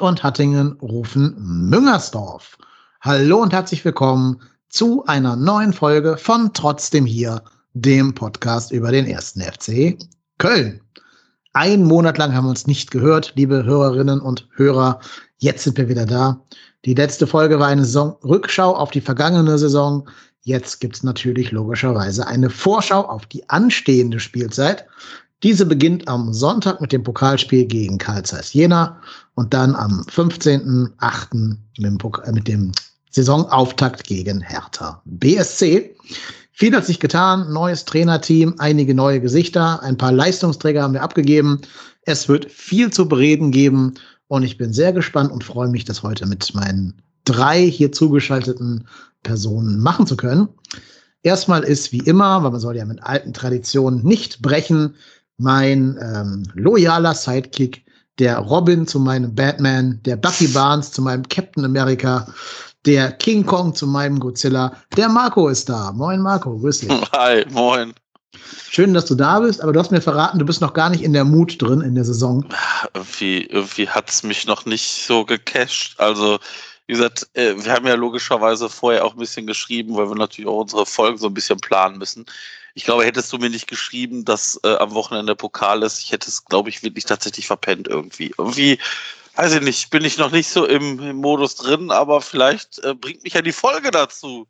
Und Hattingen rufen Müngersdorf. Hallo und herzlich willkommen zu einer neuen Folge von Trotzdem hier, dem Podcast über den ersten FC Köln. Ein Monat lang haben wir uns nicht gehört, liebe Hörerinnen und Hörer. Jetzt sind wir wieder da. Die letzte Folge war eine Saisonrückschau auf die vergangene Saison. Jetzt gibt es natürlich logischerweise eine Vorschau auf die anstehende Spielzeit. Diese beginnt am Sonntag mit dem Pokalspiel gegen Karl Zeiss Jena und dann am 15.8. Mit, äh, mit dem Saisonauftakt gegen Hertha BSC. Viel hat sich getan, neues Trainerteam, einige neue Gesichter, ein paar Leistungsträger haben wir abgegeben. Es wird viel zu bereden geben und ich bin sehr gespannt und freue mich, das heute mit meinen drei hier zugeschalteten Personen machen zu können. Erstmal ist wie immer, weil man soll ja mit alten Traditionen nicht brechen, mein ähm, loyaler Sidekick, der Robin zu meinem Batman, der Bucky Barnes zu meinem Captain America, der King Kong zu meinem Godzilla. Der Marco ist da. Moin Marco, grüß dich. Hi, moin. Schön, dass du da bist, aber du hast mir verraten, du bist noch gar nicht in der Mut drin in der Saison. Irgendwie, irgendwie hat es mich noch nicht so gecasht. Also, wie gesagt, äh, wir haben ja logischerweise vorher auch ein bisschen geschrieben, weil wir natürlich auch unsere Folgen so ein bisschen planen müssen. Ich glaube, hättest du mir nicht geschrieben, dass äh, am Wochenende Pokal ist, ich hätte es, glaube ich, wirklich tatsächlich verpennt irgendwie. Irgendwie, weiß ich nicht, bin ich noch nicht so im, im Modus drin, aber vielleicht äh, bringt mich ja die Folge dazu,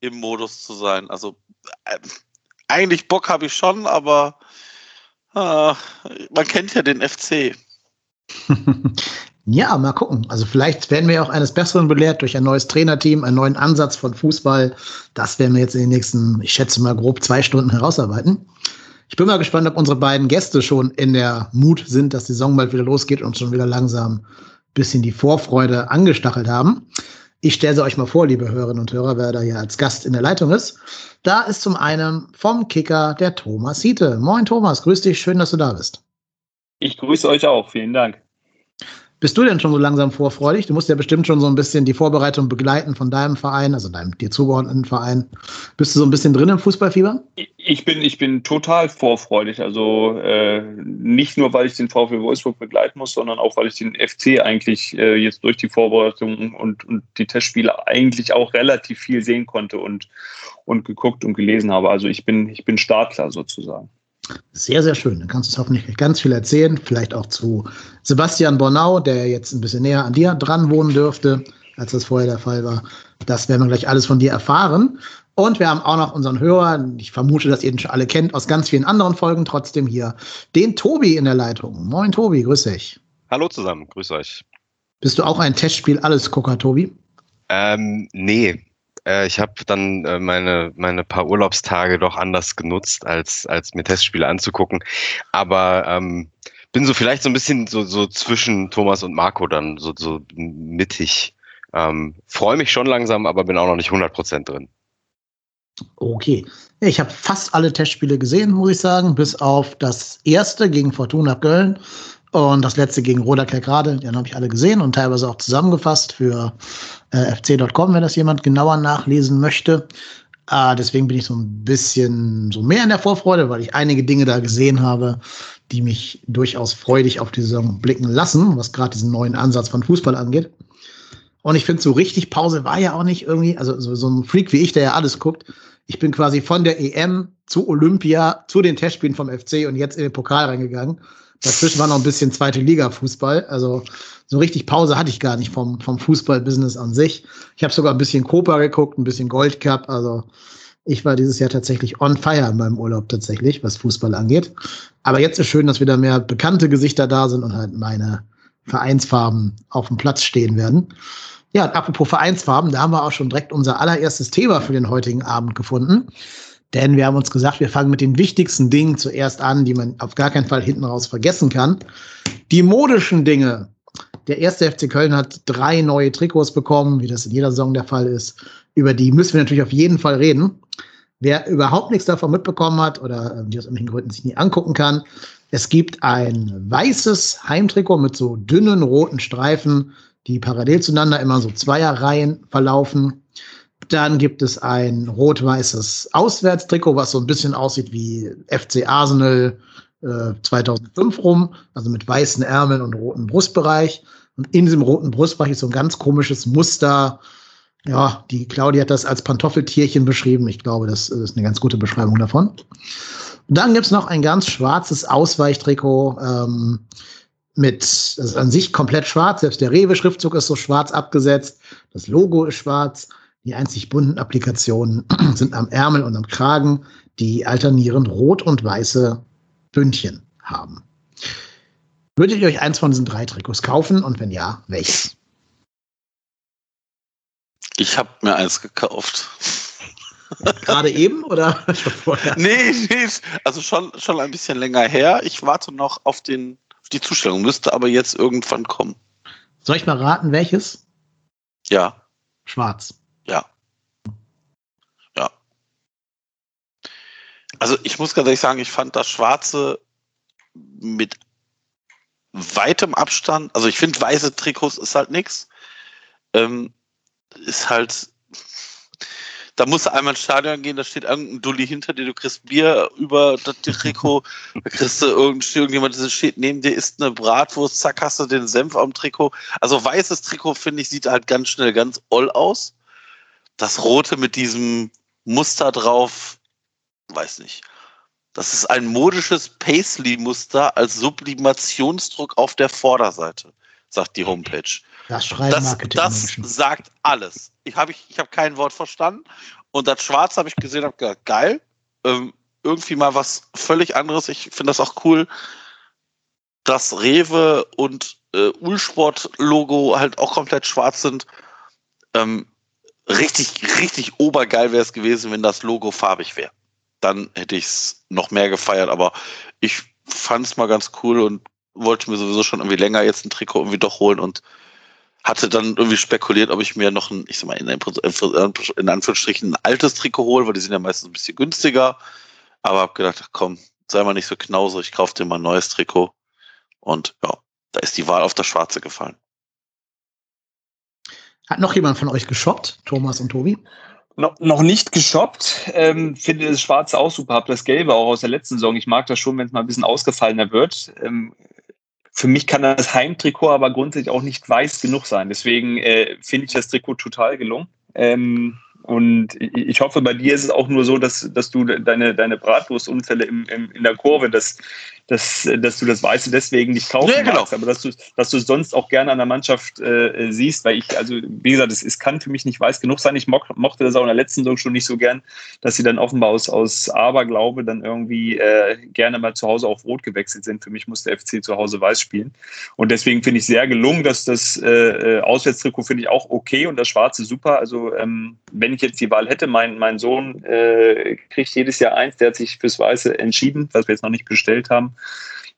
im Modus zu sein. Also äh, eigentlich Bock habe ich schon, aber äh, man kennt ja den FC. Ja, mal gucken. Also vielleicht werden wir auch eines Besseren belehrt durch ein neues Trainerteam, einen neuen Ansatz von Fußball. Das werden wir jetzt in den nächsten, ich schätze mal grob zwei Stunden herausarbeiten. Ich bin mal gespannt, ob unsere beiden Gäste schon in der Mut sind, dass die Saison bald wieder losgeht und schon wieder langsam ein bisschen die Vorfreude angestachelt haben. Ich stelle sie euch mal vor, liebe Hörerinnen und Hörer, wer da hier als Gast in der Leitung ist. Da ist zum einen vom Kicker der Thomas Hiete. Moin Thomas, grüß dich, schön, dass du da bist. Ich grüße euch auch, vielen Dank. Bist du denn schon so langsam vorfreudig? Du musst ja bestimmt schon so ein bisschen die Vorbereitung begleiten von deinem Verein, also deinem dir zugeordneten Verein. Bist du so ein bisschen drin im Fußballfieber? Ich bin, ich bin total vorfreudig. Also äh, nicht nur, weil ich den VfL Wolfsburg begleiten muss, sondern auch, weil ich den FC eigentlich äh, jetzt durch die Vorbereitung und, und die Testspiele eigentlich auch relativ viel sehen konnte und, und geguckt und gelesen habe. Also ich bin, ich bin startklar sozusagen. Sehr, sehr schön. Dann kannst du hoffentlich ganz viel erzählen. Vielleicht auch zu Sebastian Bornau, der jetzt ein bisschen näher an dir dran wohnen dürfte, als das vorher der Fall war. Das werden wir gleich alles von dir erfahren. Und wir haben auch noch unseren Hörer, ich vermute, dass ihr ihn schon alle kennt, aus ganz vielen anderen Folgen, trotzdem hier, den Tobi in der Leitung. Moin Tobi, grüß dich. Hallo zusammen, grüß euch. Bist du auch ein Testspiel alles Gucker, Tobi? Ähm, nee, äh, ich habe dann äh, meine, meine paar Urlaubstage doch anders genutzt, als, als mir Testspiele anzugucken. Aber ähm, bin so vielleicht so ein bisschen so, so zwischen Thomas und Marco dann, so, so mittig. Ähm, Freue mich schon langsam, aber bin auch noch nicht 100% drin. Okay. Ich habe fast alle Testspiele gesehen, muss ich sagen, bis auf das erste gegen Fortuna Köln und das letzte gegen Roda Kerkrade, den habe ich alle gesehen und teilweise auch zusammengefasst für äh, fc.com, wenn das jemand genauer nachlesen möchte. Äh, deswegen bin ich so ein bisschen so mehr in der Vorfreude, weil ich einige Dinge da gesehen habe, die mich durchaus freudig auf die Saison blicken lassen, was gerade diesen neuen Ansatz von Fußball angeht. Und ich finde, so richtig Pause war ja auch nicht irgendwie, also so, so ein Freak wie ich, der ja alles guckt. Ich bin quasi von der EM zu Olympia, zu den Testspielen vom FC und jetzt in den Pokal reingegangen. Dazwischen war noch ein bisschen zweite Liga Fußball. Also so richtig Pause hatte ich gar nicht vom, vom Fußballbusiness an sich. Ich habe sogar ein bisschen Copa geguckt, ein bisschen Gold Cup. Also ich war dieses Jahr tatsächlich on fire in meinem Urlaub tatsächlich, was Fußball angeht. Aber jetzt ist schön, dass wieder mehr bekannte Gesichter da sind und halt meine Vereinsfarben auf dem Platz stehen werden. Ja, apropos Vereinsfarben, da haben wir auch schon direkt unser allererstes Thema für den heutigen Abend gefunden. Denn wir haben uns gesagt, wir fangen mit den wichtigsten Dingen zuerst an, die man auf gar keinen Fall hinten raus vergessen kann. Die modischen Dinge. Der erste FC Köln hat drei neue Trikots bekommen, wie das in jeder Saison der Fall ist. Über die müssen wir natürlich auf jeden Fall reden. Wer überhaupt nichts davon mitbekommen hat oder äh, die aus irgendwelchen Gründen sich nie angucken kann, es gibt ein weißes Heimtrikot mit so dünnen roten Streifen, die parallel zueinander immer so Zweierreihen verlaufen. Dann gibt es ein rot-weißes Auswärtstrikot, was so ein bisschen aussieht wie FC Arsenal äh, 2005 rum, also mit weißen Ärmeln und rotem Brustbereich. Und in diesem roten Brustbereich ist so ein ganz komisches Muster. Ja, die Claudia hat das als Pantoffeltierchen beschrieben. Ich glaube, das ist eine ganz gute Beschreibung davon. Und dann gibt's noch ein ganz schwarzes Ausweichtrikot ähm, mit, das ist an sich komplett schwarz. Selbst der Rewe-Schriftzug ist so schwarz abgesetzt. Das Logo ist schwarz. Die einzig bunten Applikationen sind am Ärmel und am Kragen, die alternierend rot und weiße Bündchen haben. Würdet ihr euch eins von diesen drei Trikots kaufen und wenn ja, welches? Ich habe mir eins gekauft. Gerade eben oder schon vorher? Nee, nee, also schon, schon ein bisschen länger her. Ich warte noch auf, den, auf die Zustellung, müsste aber jetzt irgendwann kommen. Soll ich mal raten, welches? Ja. Schwarz. Ja. Ja. Also ich muss ganz ehrlich sagen, ich fand das Schwarze mit weitem Abstand, also ich finde weiße Trikots ist halt nichts. Ähm, ist halt, da musst du einmal ins Stadion gehen, da steht irgendein Dulli hinter dir, du kriegst Bier über das Trikot, da kriegst du irgendjemand, der steht neben dir, isst eine Bratwurst, zack, hast du den Senf am Trikot. Also weißes Trikot, finde ich, sieht halt ganz schnell ganz oll aus. Das rote mit diesem Muster drauf, weiß nicht. Das ist ein modisches Paisley-Muster als Sublimationsdruck auf der Vorderseite, sagt die Homepage. Das Das, das sagt alles. Ich habe ich, ich hab kein Wort verstanden. Und das Schwarz habe ich gesehen, habe gedacht, geil. Ähm, irgendwie mal was völlig anderes. Ich finde das auch cool, dass Rewe und äh, Ulsport-Logo halt auch komplett schwarz sind. Ähm, richtig, richtig obergeil wäre es gewesen, wenn das Logo farbig wäre dann hätte ich es noch mehr gefeiert. Aber ich fand es mal ganz cool und wollte mir sowieso schon irgendwie länger jetzt ein Trikot irgendwie doch holen und hatte dann irgendwie spekuliert, ob ich mir noch ein, ich sag mal, in, in Anführungsstrichen ein altes Trikot hole, weil die sind ja meistens ein bisschen günstiger. Aber hab gedacht, komm, sei mal nicht so knauserig, ich kauf dir mal ein neues Trikot. Und ja, da ist die Wahl auf das Schwarze gefallen. Hat noch jemand von euch geshoppt, Thomas und Tobi? No, noch nicht geshoppt. Ähm, finde das Schwarze auch super. Hab das Gelbe auch aus der letzten Saison. Ich mag das schon, wenn es mal ein bisschen ausgefallener wird. Ähm, für mich kann das Heimtrikot aber grundsätzlich auch nicht weiß genug sein. Deswegen äh, finde ich das Trikot total gelungen. Ähm, und ich hoffe, bei dir ist es auch nur so, dass, dass du deine, deine Bratwurstunfälle im, im, in der Kurve, dass, dass, dass du das Weiße deswegen nicht kaufen ja, genau. magst, aber dass du, dass du es sonst auch gerne an der Mannschaft äh, siehst, weil ich, also wie gesagt, es, es kann für mich nicht weiß genug sein. Ich mo mochte das auch in der letzten Saison schon nicht so gern, dass sie dann offenbar aus, aus Aberglaube dann irgendwie äh, gerne mal zu Hause auf Rot gewechselt sind. Für mich muss der FC zu Hause weiß spielen. Und deswegen finde ich sehr gelungen, dass das äh, äh, Auswärtstrikot finde ich auch okay und das Schwarze super. Also ähm, wenn ich jetzt die Wahl hätte, mein, mein Sohn äh, kriegt jedes Jahr eins, der hat sich fürs Weiße entschieden, was wir jetzt noch nicht bestellt haben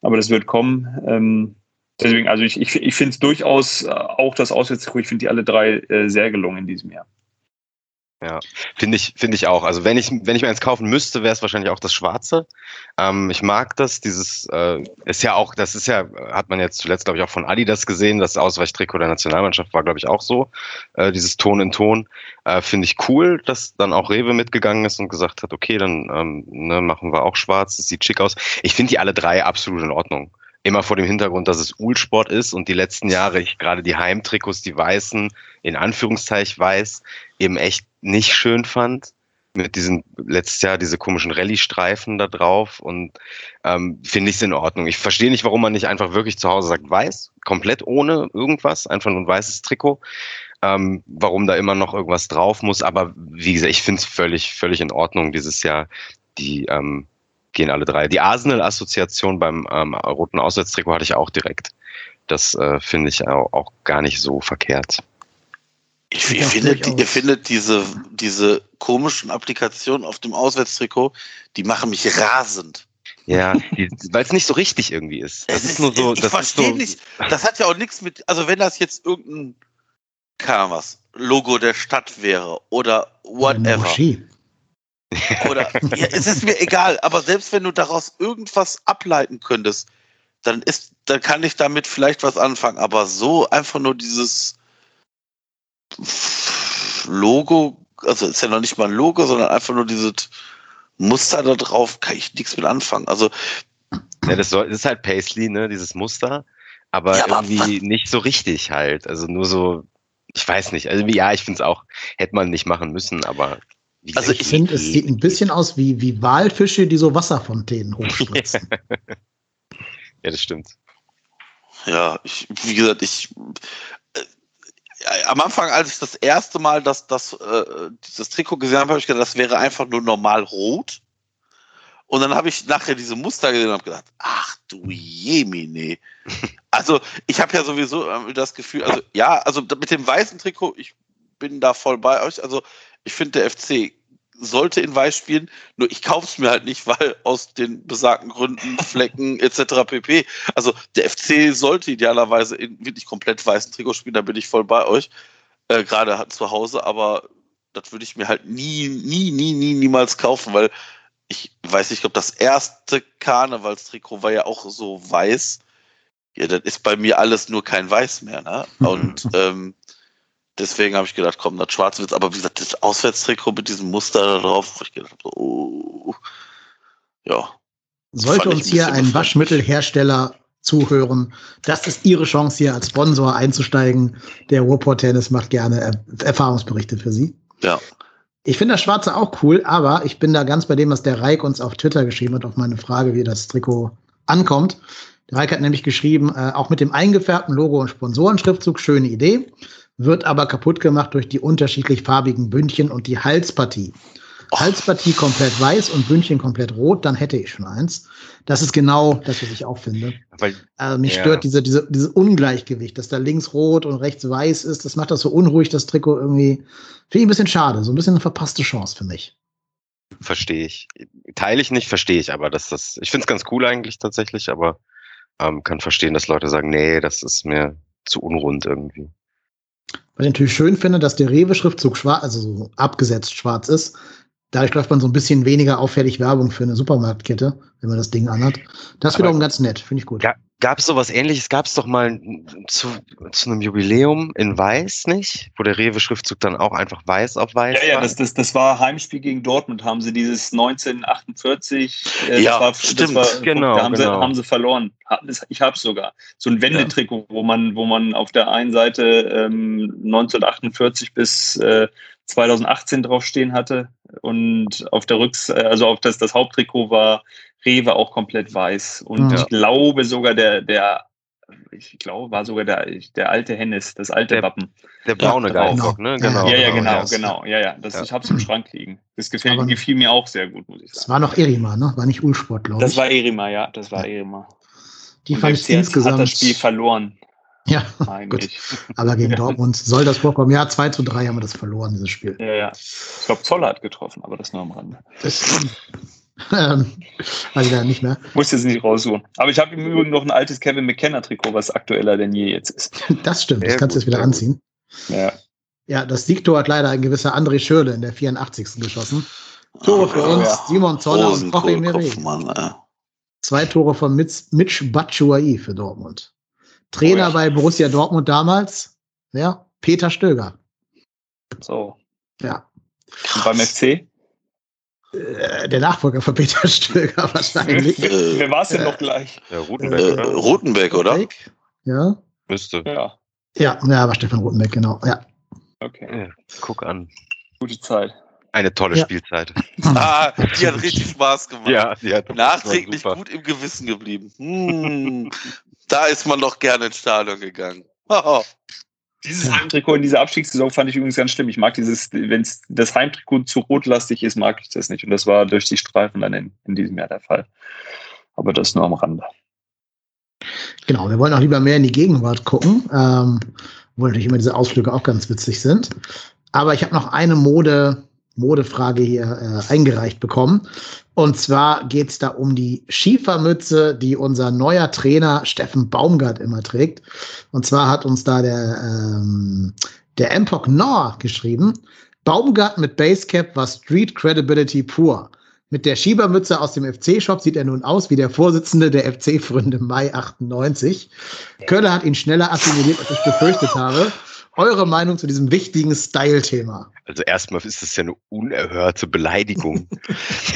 aber das wird kommen. Ähm, deswegen, also ich, ich, ich finde es durchaus äh, auch das Auswärtstrikot, ich finde die alle drei äh, sehr gelungen in diesem Jahr. Ja, finde ich, finde ich auch. Also wenn ich, wenn ich mir eins kaufen müsste, wäre es wahrscheinlich auch das Schwarze. Ähm, ich mag das. Dieses äh, ist ja auch, das ist ja, hat man jetzt zuletzt, glaube ich, auch von Adidas gesehen. Das Ausweichtrikot der Nationalmannschaft war, glaube ich, auch so. Äh, dieses Ton in Ton. Äh, finde ich cool, dass dann auch Rewe mitgegangen ist und gesagt hat, okay, dann ähm, ne, machen wir auch schwarz. Das sieht schick aus. Ich finde die alle drei absolut in Ordnung immer vor dem Hintergrund, dass es Ulsport ist und die letzten Jahre ich gerade die Heimtrikots, die weißen, in Anführungszeichen weiß, eben echt nicht schön fand. Mit diesen letztes Jahr diese komischen Rallye-Streifen da drauf und ähm, finde ich es in Ordnung. Ich verstehe nicht, warum man nicht einfach wirklich zu Hause sagt, weiß, komplett ohne irgendwas, einfach nur ein weißes Trikot. Ähm, warum da immer noch irgendwas drauf muss, aber wie gesagt, ich finde es völlig, völlig in Ordnung dieses Jahr. Die ähm, gehen alle drei. Die Arsenal-Assoziation beim ähm, roten Auswärtstrikot hatte ich auch direkt. Das äh, finde ich auch, auch gar nicht so verkehrt. Ich, ihr, findet, ihr findet diese, diese komischen Applikationen auf dem Auswärtstrikot, die machen mich rasend. Ja, weil es nicht so richtig irgendwie ist. Das ist, ist nur so. Ich verstehe so, nicht. Das hat ja auch nichts mit. Also wenn das jetzt irgendein, was, Logo der Stadt wäre oder whatever. Oder ja, es ist mir egal, aber selbst wenn du daraus irgendwas ableiten könntest, dann ist, dann kann ich damit vielleicht was anfangen. Aber so einfach nur dieses Logo, also ist ja noch nicht mal ein Logo, sondern einfach nur dieses Muster da drauf, kann ich nichts mit anfangen. Also ja, das, soll, das ist halt Paisley, ne, dieses Muster. aber Ja, aber irgendwie nicht so richtig halt. Also nur so, ich weiß nicht. Also ja, ich finde es auch, hätte man nicht machen müssen, aber wie Also gesagt, Ich finde, es sieht ein bisschen aus wie, wie Walfische, die so Wasserfontänen hochspritzen. Ja, das stimmt. Ja, ich, wie gesagt, ich am Anfang, als ich das erste Mal das, das, äh, dieses Trikot gesehen habe, habe ich gedacht, das wäre einfach nur normal rot. Und dann habe ich nachher diese Muster gesehen und habe gedacht, ach du Jemine. Also ich habe ja sowieso äh, das Gefühl, also ja, also mit dem weißen Trikot, ich bin da voll bei euch. Also ich finde, der FC sollte in weiß spielen, nur ich kaufe es mir halt nicht, weil aus den besagten Gründen, Flecken etc. pp. Also der FC sollte idealerweise in wirklich komplett weißen Trikot spielen, da bin ich voll bei euch, äh, gerade zu Hause, aber das würde ich mir halt nie, nie, nie, nie, niemals kaufen, weil ich weiß nicht, ich glaube, das erste Karnevalstrikot war ja auch so weiß. Ja, das ist bei mir alles nur kein Weiß mehr, ne? Und ähm, deswegen habe ich gedacht, komm, das Schwarz wird's. Aber wie gesagt, das Auswärtstrikot mit diesem Muster da drauf, ich gedacht, oh, ja. Sollte uns ein hier ein. Waschmittelhersteller zuhören, das ist Ihre Chance hier als Sponsor einzusteigen. Der Ruhrport Tennis macht gerne er Erfahrungsberichte für Sie. Ja. Ich finde das Schwarze auch cool, aber ich bin da ganz bei dem, was der Reik uns auf Twitter geschrieben hat, auf meine Frage, wie das Trikot ankommt. Der Reik hat nämlich geschrieben, äh, auch mit dem eingefärbten Logo und Sponsorenschriftzug, schöne Idee, wird aber kaputt gemacht durch die unterschiedlich farbigen Bündchen und die Halspartie. Halspartie komplett weiß und Bündchen komplett rot, dann hätte ich schon eins. Das ist genau das, was ich auch finde. Weil, Also mich Ja. stört diese, diese, dieses Ungleichgewicht, dass da links rot und rechts weiß ist. Das macht das so unruhig, das Trikot irgendwie. Finde ich ein bisschen schade. So ein bisschen eine verpasste Chance für mich. verstehe ich. Teile ich nicht, verstehe ich, aber dass das, ich finde es ganz cool eigentlich tatsächlich, aber ähm, kann verstehen, dass Leute sagen, nee, das ist mir zu unrund irgendwie. Was ich natürlich schön finde, dass der Rewe-Schriftzug schwarz, also so abgesetzt schwarz ist. Dadurch läuft man so ein bisschen weniger auffällig Werbung für eine Supermarktkette, wenn man das Ding anhat. Das ist wiederum ganz nett, finde ich gut. Ja. Gab es sowas ähnliches? Gab es doch mal zu, zu einem Jubiläum in Weiß, nicht? Wo der Rewe-Schriftzug dann auch einfach weiß auf weiß Ja, ja, war? das, das, das war Heimspiel gegen Dortmund, haben sie dieses 1948, äh, Ja, das war, stimmt. das war, Genau, da haben, genau. Sie, haben sie verloren. Ich habe sogar. So ein Wendetrikot, wo man, wo man auf der einen Seite ähm, 1948 bis äh, 2018 draufstehen hatte und auf der Rücks, äh, also auf das, das Haupttrikot war Rewe auch komplett weiß. Und Ja. ich glaube sogar der, der, ich glaube, war sogar der, der alte Hennis, das alte Der- Wappen. Der braune Ja, Geilbock, genau. ne? Genau. Ja, ja, genau, ja. genau. Ja, ja. Das, Ja. Ich habe es im Schrank liegen. Das gefällt, Aber- gefiel mir auch sehr gut, muss ich Das sagen. war noch Erima, ne? War nicht Ulsport, glaube ich. Das war Erima, ja, das war Erima. Die Und fand ich insgesamt. hat das Spiel verloren, ja, gut. Aber gegen Dortmund soll das vorkommen. Ja, 2 zu 3 haben wir das verloren, dieses Spiel. Ja, ja. Ich glaube, Zoller hat getroffen, aber das nur am Rande. Das, ähm, weiß ich leider nicht mehr. Muss jetzt nicht raussuchen. Aber ich habe im Übrigen noch ein altes Kevin McKenna-Trikot, was aktueller denn je jetzt ist. Das stimmt, das Sehr kannst du jetzt wieder gut. anziehen. Ja. Ja, das Siegtor hat leider ein gewisser André Schürle in der 84. geschossen. Tore für uns, ja. Simon Zoller und Jorge Mire. Zwei Tore von Mitch, Mitch Batshuayi für Dortmund. Trainer Oh ja. bei Borussia Dortmund damals, ja, Peter Stöger. So. Ja, Und beim FC? äh, der Nachfolger von Peter Stöger wahrscheinlich. Äh, Wer war es denn äh, noch gleich? Ja, Äh, Rutenberg, oder? Rotenbeck, oder? Ja, Müsste. Ja. ja, ja, war Stefan Rotenbeck, genau. Ja. Okay. Ja, guck an. Gute Zeit. Eine tolle Ja. Spielzeit. Ah, die hat richtig Spaß gemacht. Ja, die hat Nachträglich gut im Gewissen geblieben. Hm, da ist man doch gerne ins Stadion gegangen. Dieses. Heimtrikot in dieser Abstiegssaison fand ich übrigens ganz schlimm. Ich mag dieses, wenn das Heimtrikot zu rotlastig ist, mag ich das nicht. Und das war durch die Streifen dann in, in diesem Jahr der Fall. Aber das nur am Rande. Genau, wir wollen auch lieber mehr in die Gegenwart gucken, ähm, wo natürlich immer diese Ausflüge auch ganz witzig sind. Aber ich habe noch eine Mode, Modefrage hier äh, eingereicht bekommen. Und zwar geht es da um die Schiefermütze, die unser neuer Trainer Steffen Baumgart immer trägt. Und zwar hat uns da der, ähm, der Empok Nor geschrieben. Baumgart mit Basecap war Street Credibility pur. Mit der Schiebermütze aus dem FC-Shop sieht er nun aus wie der Vorsitzende der FC-Fründe Mai 98. Köller hat ihn schneller assimiliert, als ich befürchtet habe. Eure Meinung zu diesem wichtigen Style-Thema? Also erstmal ist es ja eine unerhörte Beleidigung.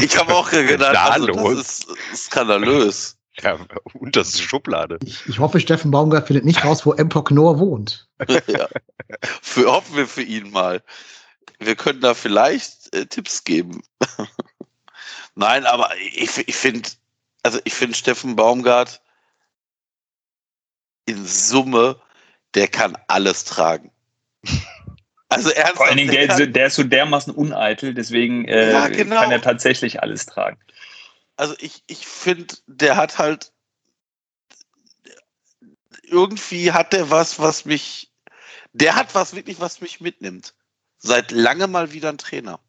Ich habe auch gedacht, Da also, das ist skandalös. Ja, unterste Schublade. Ich, ich hoffe, Steffen Baumgart findet nicht raus, wo Empok Noor wohnt. ja. Für, hoffen wir für ihn mal. Wir können da vielleicht äh, Tipps geben. Nein, aber ich, ich finde, also ich finde Steffen Baumgart in Summe, der kann alles tragen. Also ernsthaft. Vor allen Dingen, der, der, der, ist so dermaßen uneitel, deswegen äh, ja, genau. kann er tatsächlich alles tragen. Also ich, ich finde, der hat halt irgendwie hat der was, was mich, der hat was wirklich, was mich mitnimmt. Seit lange mal wieder ein Trainer.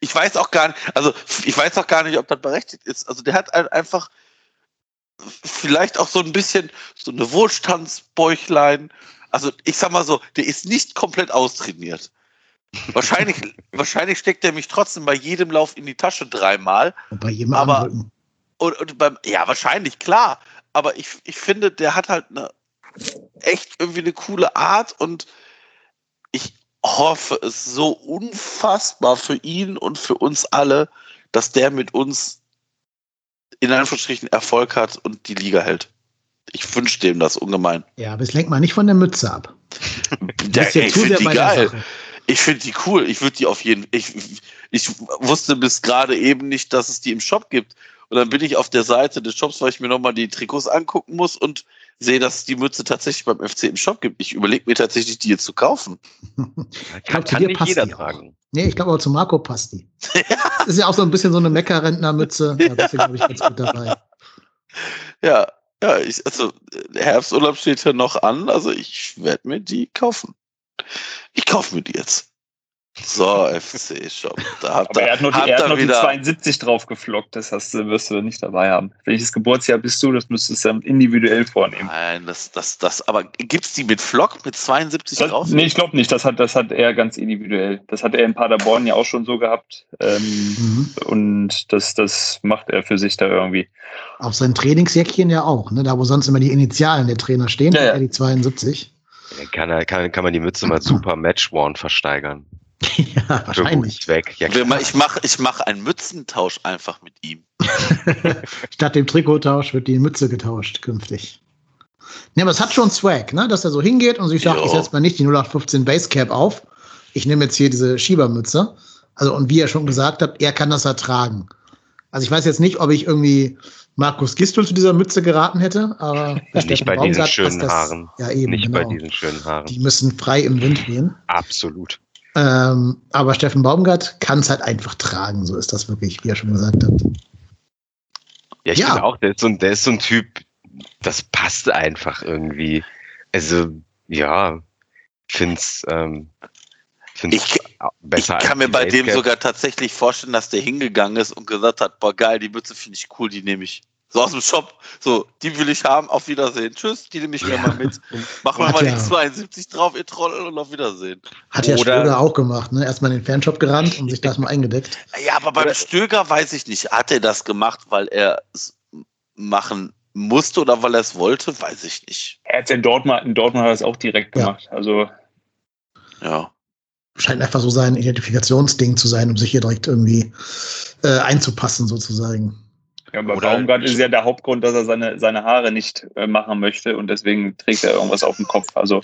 Ich weiß auch gar nicht, also ich weiß auch gar nicht, ob das berechtigt ist. Also der hat einfach vielleicht auch so ein bisschen so eine Wohlstandsbäuchlein. Also ich sag mal so, der ist nicht komplett austrainiert. Wahrscheinlich, wahrscheinlich steckt er mich trotzdem bei jedem Lauf in die Tasche dreimal. Und bei jedem aber, und, und beim, ja, wahrscheinlich, klar. Aber ich, ich finde, der hat halt eine echt irgendwie eine coole Art und ich hoffe es so unfassbar für ihn und für uns alle, dass der mit uns in Anführungsstrichen Erfolg hat und die Liga hält. Ich wünsche dem das ungemein. Ja, aber es lenkt mal nicht von der Mütze ab. ja, ey, ich finde die geil. Ich finde die cool. Ich würde die auf jeden ich, ich wusste bis gerade eben nicht, dass es die im Shop gibt. Und dann bin ich auf der Seite des Shops, weil ich mir nochmal die Trikots angucken muss und sehe, dass es die Mütze tatsächlich beim FC im Shop gibt. Ich überlege mir tatsächlich, die jetzt zu kaufen. ich glaube, zu dir passt jeder die tragen. Nee, ich glaube aber zu Marco passt die. das ist ja auch so ein bisschen so eine Meckerrentnermütze. Da bist du, glaube ich, ganz gut dabei. Ja, ja, ich, also Herbsturlaub steht ja noch an, also ich werde mir die kaufen. Ich kaufe mir die jetzt. So, FC Shop. Da habt Aber er hat nur, die, er hat noch die 72 drauf geflockt, das hast, wirst du nicht dabei haben. Welches Geburtsjahr bist du? Das müsstest du dann individuell vornehmen. Nein, das, das, das, aber gibt es die mit Flock mit 72 das, drauf? Nee, ich glaube nicht. Das hat, das hat er ganz individuell. Das hat er in Paderborn ja auch schon so gehabt. Ähm, mhm. Und das, das macht er für sich da irgendwie. Auf sein Trainingsjäckchen ja auch, ne? Da, wo sonst immer die Initialen der Trainer stehen, ja, ja. die 72. Kann, kann, kann man die Mütze mal super Match-Worn versteigern. ja, wahrscheinlich. Weg. Ja, ich mache ich mach einen Mützentausch einfach mit ihm. Statt dem Trikottausch wird die Mütze getauscht künftig. Ja, aber es hat schon Swag, ne? dass er so hingeht und sich sagt, jo. ich setze mal nicht die 0815 Basecap auf. Ich nehme jetzt hier diese Schiebermütze. Also, und wie er schon gesagt hat, er kann das ertragen. Also, ich weiß jetzt nicht, ob ich irgendwie Markus Gistel zu dieser Mütze geraten hätte, aber nicht bei diesen schönen das, Haaren. Ja, eben. Nicht genau. bei diesen schönen Haaren. Die müssen frei im Wind gehen. Absolut. Ähm, aber Steffen Baumgart kann es halt einfach tragen, so ist das wirklich, wie er schon gesagt hat. Ja, ich ja. finde auch, der ist, so ein, der ist so ein Typ, das passt einfach irgendwie. Also, ja, find's, ähm, find's ich, besser. Ich kann mir bei dem sogar tatsächlich vorstellen, dass der hingegangen ist und gesagt hat, boah geil, die Mütze finde ich cool, die nehme ich. So aus dem Shop. So, die will ich haben. Auf Wiedersehen. Tschüss, die nehme ich ja. mal mit. Machen wir mal ja. die 72 drauf, ihr Troll, und auf Wiedersehen. Hat ja Oder Stöger auch gemacht, ne? Erstmal in den Fanshop gerannt und sich das mal eingedeckt. Ja, aber beim Oder Stöger weiß ich nicht. Hat er das gemacht, weil er es machen musste oder weil er es wollte? Weiß ich nicht. Er hat in Dortmund, in Dortmund hat er es auch direkt gemacht. Ja. Also. Ja. Scheint einfach so sein Identifikationsding zu sein, um sich hier direkt irgendwie äh, einzupassen, sozusagen. Ja, aber Oder Baumgart ist ja der Hauptgrund, dass er seine, seine Haare nicht äh, machen möchte und deswegen trägt er irgendwas auf dem Kopf. Also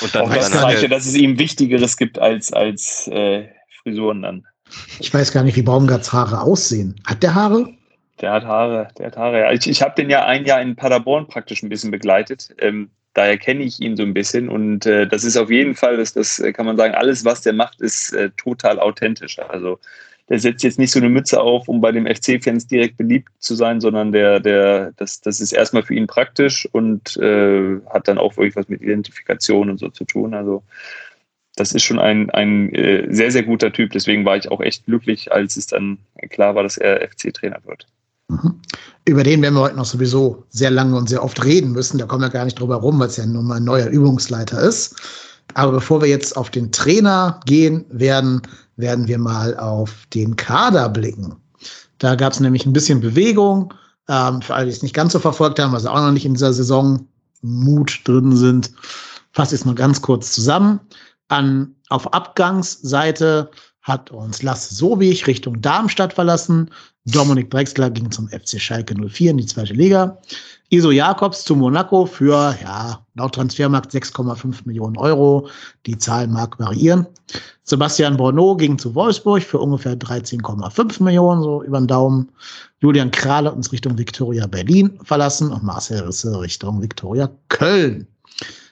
und dann auch das Zeichen, dass es ihm Wichtigeres gibt als, als äh, Frisuren dann. Ich weiß gar nicht, wie Baumgarts Haare aussehen. Hat der Haare? Der hat Haare, der hat Haare. Ja. Ich, ich habe den ja ein Jahr in Paderborn praktisch ein bisschen begleitet. Ähm, daher kenne ich ihn so ein bisschen und äh, das ist auf jeden Fall, das, das kann man sagen, alles, was der macht, ist äh, total authentisch. Also der setzt jetzt nicht so eine Mütze auf, um bei den FC-Fans direkt beliebt zu sein, sondern der, der, das, das ist erstmal für ihn praktisch und äh, hat dann auch wirklich was mit Identifikation und so zu tun. Also das ist schon ein, ein äh, sehr, sehr guter Typ. Deswegen war ich auch echt glücklich, als es dann klar war, dass er FC-Trainer wird. Mhm. Über den werden wir heute noch sowieso sehr lange und sehr oft reden müssen. Da kommen wir gar nicht drüber rum, weil es ja nun mal ein neuer Übungsleiter ist. Aber bevor wir jetzt auf den Trainer gehen werden, werden wir mal auf den Kader blicken. Da gab es nämlich ein bisschen Bewegung. Ähm, für alle, die es nicht ganz so verfolgt haben, also auch noch nicht in dieser Saison Mut drin sind, fasse ich es mal ganz kurz zusammen. An, auf Abgangsseite hat uns Lass Sowig Richtung Darmstadt verlassen. Dominik Drexler ging zum FC Schalke 04 in die zweite Liga. Iso Jakobs zu Monaco für, ja, laut Transfermarkt 6,5 Millionen Euro. Die Zahl mag variieren. Sebastian Borneau ging zu Wolfsburg für ungefähr 13,5 Millionen, so über den Daumen. Julian Krahle uns Richtung Victoria Berlin verlassen und Marcel Risse Richtung Victoria Köln.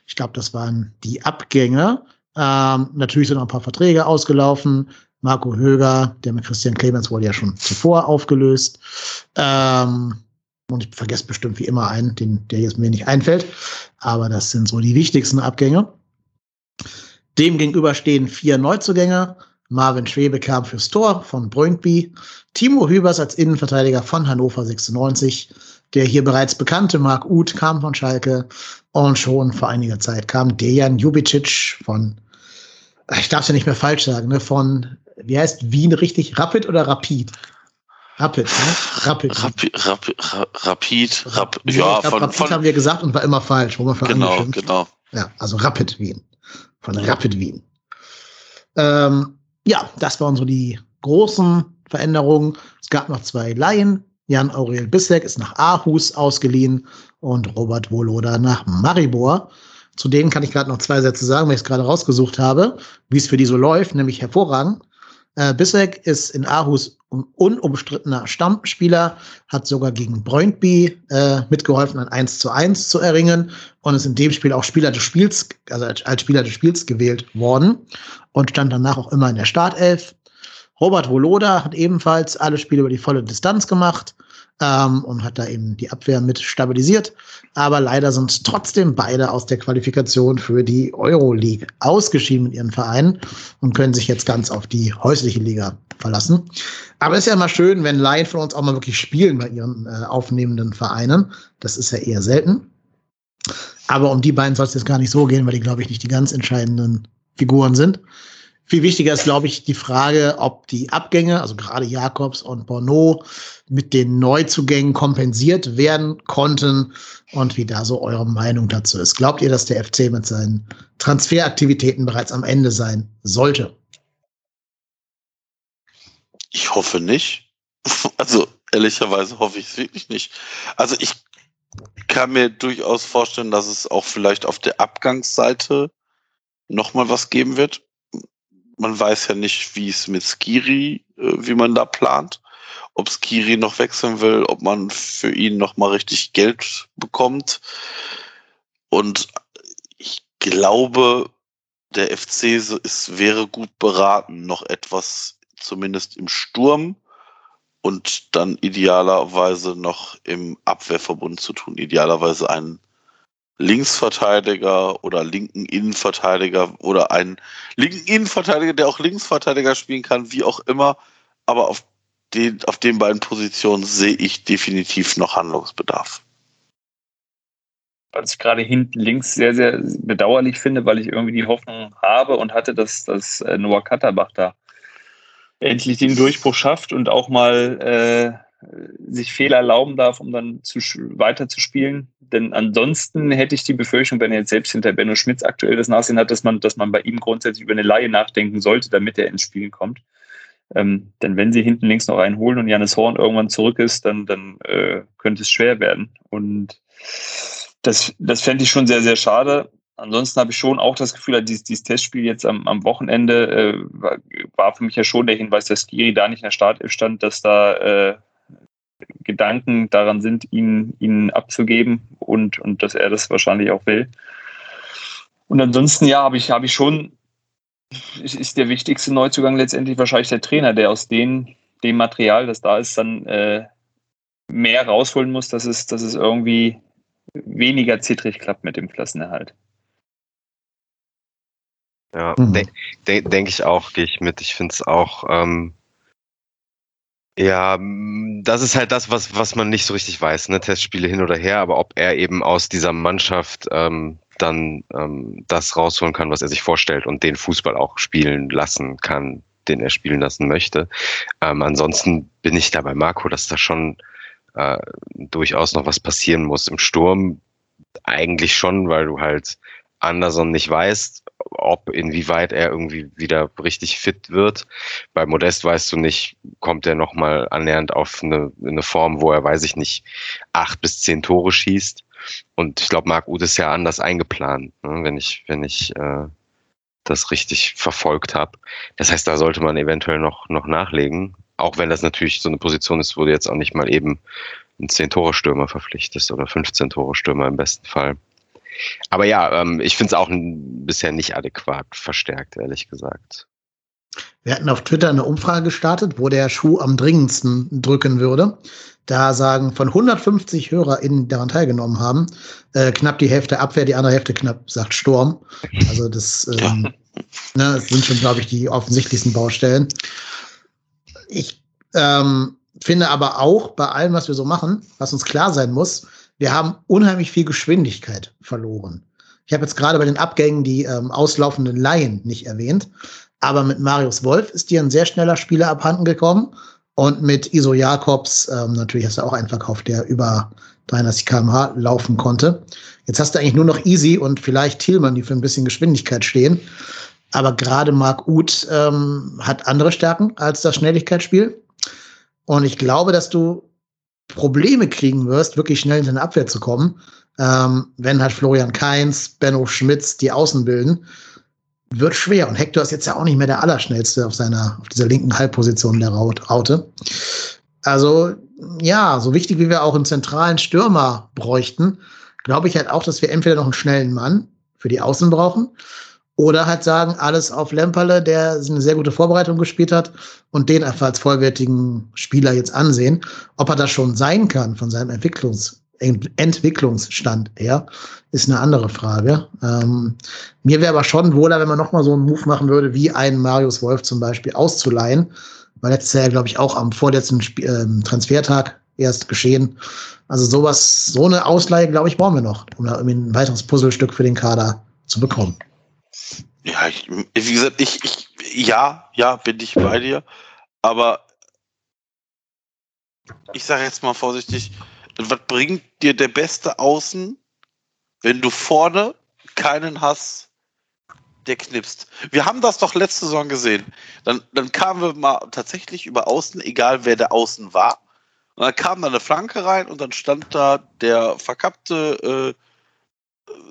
Ich glaube, das waren die Abgänge. Ähm, natürlich sind noch ein paar Verträge ausgelaufen. Marco Höger, der mit Christian Clemens wurde ja schon zuvor aufgelöst. Ähm, und ich vergesse bestimmt wie immer einen, den, der jetzt mir nicht einfällt. Aber das sind so die wichtigsten Abgänge. Dem gegenüber stehen vier Neuzugänge. Marvin Schwebe kam fürs Tor von Brøndby. Timo Hübers als Innenverteidiger von Hannover 96. Der hier bereits bekannte Marc Uth kam von Schalke. Und schon vor einiger Zeit kam Dejan Jubicic von, ich darf es ja nicht mehr falsch sagen, ne, von, wie heißt Wien richtig? Rapid oder Rapid? Rapid, ne? Rapid. Rapid, Rapid, Rapid, Rapid ja, glaub, von, Rapid von, haben wir gesagt und war immer falsch, wo wir Genau, genau. Ja, also Rapid Wien. Von Rapid Wien. Ähm, ja, das waren so die großen Veränderungen. Es gab noch zwei Laien. Jan Aurel Bissek ist nach Aarhus ausgeliehen und Robert Woloda nach Maribor. Zu denen kann ich gerade noch zwei Sätze sagen, weil ich es gerade rausgesucht habe, wie es für die so läuft, nämlich hervorragend. Äh, Bissek ist in Aarhus unumstrittener Stammspieler, hat sogar gegen Brøndby äh, mitgeholfen, ein 1 zu 1 zu erringen und ist in dem Spiel auch Spieler des Spiels, also als Spieler des Spiels gewählt worden und stand danach auch immer in der Startelf. Robert Woloda hat ebenfalls alle Spiele über die volle Distanz gemacht ähm, und hat da eben die Abwehr mit stabilisiert. Aber leider sind trotzdem beide aus der Qualifikation für die Euroleague ausgeschieden mit ihren Vereinen und können sich jetzt ganz auf die häusliche Liga verlassen. Aber es ist ja immer schön, wenn Laien von uns auch mal wirklich spielen bei ihren äh, aufnehmenden Vereinen. Das ist ja eher selten. Aber um die beiden soll es jetzt gar nicht so gehen, weil die, glaube ich, nicht die ganz entscheidenden Figuren sind. Viel wichtiger ist, glaube ich, die Frage, ob die Abgänge, also gerade Jakobs und Bono, mit den Neuzugängen kompensiert werden konnten und wie da so eure Meinung dazu ist. Glaubt ihr, dass der FC mit seinen Transferaktivitäten bereits am Ende sein sollte? Ich hoffe nicht. Also ehrlicherweise hoffe ich es wirklich nicht. Also ich kann mir durchaus vorstellen, dass es auch vielleicht auf der Abgangsseite nochmal was geben wird man weiß ja nicht, wie es mit Skiri, äh, wie man da plant. Ob Skiri noch wechseln will, ob man für ihn noch mal richtig Geld bekommt. Und ich glaube, der FC ist, wäre gut beraten, noch etwas zumindest im Sturm und dann idealerweise noch im Abwehrverbund zu tun. Idealerweise einen Linksverteidiger oder linken Innenverteidiger oder einen linken Innenverteidiger, der auch Linksverteidiger spielen kann, wie auch immer. Aber auf den, auf den beiden Positionen sehe ich definitiv noch Handlungsbedarf. Was ich gerade hinten links sehr, sehr bedauerlich finde, weil ich irgendwie die Hoffnung habe und hatte, dass, dass äh, Noah Katterbach da endlich den Durchbruch schafft und auch mal äh, sich Fehler erlauben darf, um dann zu, weiter zu spielen. Denn ansonsten hätte ich die Befürchtung, wenn er jetzt selbst hinter Benno Schmitz aktuell das Nachsehen hat, dass man, dass man bei ihm grundsätzlich über eine Laie nachdenken sollte, damit er ins Spielen kommt. Ähm, denn wenn sie hinten links noch einen holen und Janis Horn irgendwann zurück ist, dann, dann äh, könnte es schwer werden. Und das, das fände ich schon sehr, sehr schade. Ansonsten habe ich schon auch das Gefühl, dieses, dieses Testspiel jetzt am, am Wochenende äh, war, war, für mich ja schon der Hinweis, dass Skiri da nicht in der Startelf stand, dass da äh, Gedanken daran sind, ihn, ihn abzugeben und, und dass er das wahrscheinlich auch will. Und ansonsten, ja, habe ich, habe ich schon, ist der wichtigste Neuzugang letztendlich wahrscheinlich der Trainer, der aus den, dem Material, das da ist, dann äh, mehr rausholen muss, dass es, dass es irgendwie weniger zittrig klappt mit dem Klassenerhalt. Ja, mhm. denke denk ich auch, gehe ich mit. Ich finde es auch ähm, ja, das ist halt das, was, was man nicht so richtig weiß, ne? Testspiele hin oder her, aber ob er eben aus dieser Mannschaft ähm, dann ähm, das rausholen kann, was er sich vorstellt und den Fußball auch spielen lassen kann, den er spielen lassen möchte. Ähm, ansonsten bin ich da bei Marco, dass da schon äh, durchaus noch was passieren muss. Im Sturm eigentlich schon, weil du halt Anderson nicht weißt, ob inwieweit er irgendwie wieder richtig fit wird. Bei Modest weißt du nicht, kommt er nochmal annähernd auf eine, eine Form, wo er, weiß ich nicht, acht bis zehn Tore schießt. Und ich glaube, Marc Uth ist ja anders eingeplant, ne, wenn ich, wenn ich äh, das richtig verfolgt habe. Das heißt, da sollte man eventuell noch, noch nachlegen. Auch wenn das natürlich so eine Position ist, wo du jetzt auch nicht mal eben einen 10-Tore-Stürmer verpflichtest oder 15-Tore-Stürmer im besten Fall. Aber ja, ähm, ich finde es auch bisher nicht adäquat verstärkt, ehrlich gesagt. Wir hatten auf Twitter eine Umfrage gestartet, wo der Schuh am dringendsten drücken würde. Da sagen von 150 HörerInnen, die daran teilgenommen haben, äh, knapp die Hälfte Abwehr, die andere Hälfte knapp sagt Sturm. Also das, ähm, ne, das sind schon, glaube ich, die offensichtlichsten Baustellen. Ich ähm, finde aber auch bei allem, was wir so machen, was uns klar sein muss, wir haben unheimlich viel Geschwindigkeit verloren. Ich habe jetzt gerade bei den Abgängen die ähm, auslaufenden Laien nicht erwähnt, aber mit Marius Wolf ist dir ein sehr schneller Spieler abhanden gekommen und mit Iso Jakobs, ähm, natürlich hast du auch einen verkauft, der über 33 km/h laufen konnte. Jetzt hast du eigentlich nur noch Easy und vielleicht Thielmann, die für ein bisschen Geschwindigkeit stehen. Aber gerade Marc Uth ähm, hat andere Stärken als das Schnelligkeitsspiel. Und ich glaube, dass du Probleme kriegen wirst, wirklich schnell in deine Abwehr zu kommen, ähm, wenn halt Florian Kainz, Benno Schmitz die Außen bilden, wird schwer. Und Hector ist jetzt ja auch nicht mehr der Allerschnellste auf seiner, auf dieser linken Halbposition der Raute. Also, ja, so wichtig wie wir auch einen zentralen Stürmer bräuchten, glaube ich halt auch, dass wir entweder noch einen schnellen Mann für die Außen brauchen oder halt sagen, alles auf Lemperle, der eine sehr gute Vorbereitung gespielt hat und den einfach als vollwertigen Spieler jetzt ansehen. Ob er das schon sein kann von seinem Entwicklungs Entwicklungsstand her, ist eine andere Frage. Ähm, mir wäre aber schon wohler, wenn man nochmal so einen Move machen würde, wie einen Marius Wolf zum Beispiel auszuleihen. Weil letztes Jahr, glaube ich, auch am vorletzten Sp äh, Transfertag erst geschehen. Also sowas, so eine Ausleihe, glaube ich, brauchen wir noch, um da irgendwie ein weiteres Puzzlestück für den Kader zu bekommen. Ja, ich, wie gesagt, ich, ich, ja, ja, bin ich bei dir. Aber ich sage jetzt mal vorsichtig, was bringt dir der beste Außen, wenn du vorne keinen hast, der knipst? Wir haben das doch letzte Saison gesehen. Dann, dann kamen wir mal tatsächlich über Außen, egal wer der Außen war. Und dann kam da eine Flanke rein und dann stand da der verkappte äh,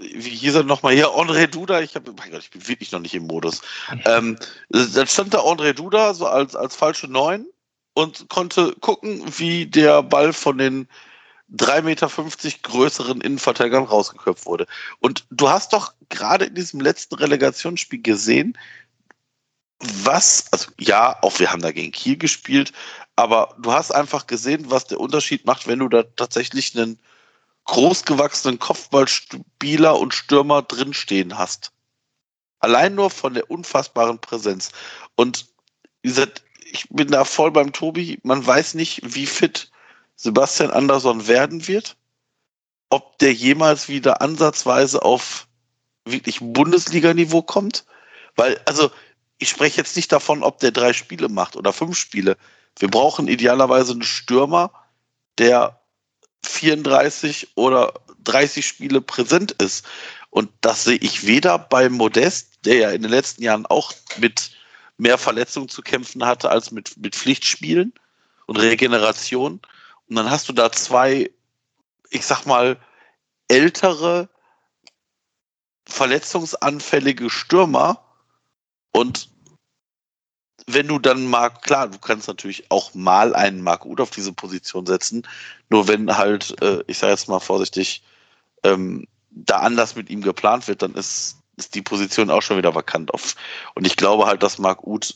wie hieß er nochmal hier, André Duda, ich habe, mein Gott, ich bin wirklich noch nicht im Modus. Ähm, dann stand da André Duda so als, als falsche Neun und konnte gucken, wie der Ball von den 3,50 Meter größeren Innenverteidigern rausgeköpft wurde. Und du hast doch gerade in diesem letzten Relegationsspiel gesehen, was, also ja, auch wir haben da gegen Kiel gespielt, aber du hast einfach gesehen, was der Unterschied macht, wenn du da tatsächlich einen großgewachsenen Kopfballspieler und Stürmer drinstehen hast. Allein nur von der unfassbaren Präsenz. Und wie gesagt, ich bin da voll beim Tobi. Man weiß nicht, wie fit Sebastian Andersson werden wird. Ob der jemals wieder ansatzweise auf wirklich Bundesliga-Niveau kommt. Weil, also, ich spreche jetzt nicht davon, ob der drei Spiele macht oder fünf Spiele. Wir brauchen idealerweise einen Stürmer, der 34 oder 30 Spiele präsent ist. Und das sehe ich weder bei Modest, der ja in den letzten Jahren auch mit mehr Verletzungen zu kämpfen hatte als mit, mit Pflichtspielen und Regeneration. Und dann hast du da zwei, ich sag mal, ältere, verletzungsanfällige Stürmer und wenn du dann mal, klar, du kannst natürlich auch mal einen Mark Uth auf diese Position setzen, nur wenn halt, äh, ich sage jetzt mal vorsichtig, ähm, da anders mit ihm geplant wird, dann ist, ist die Position auch schon wieder vakant auf. Und ich glaube halt, dass Mark Uth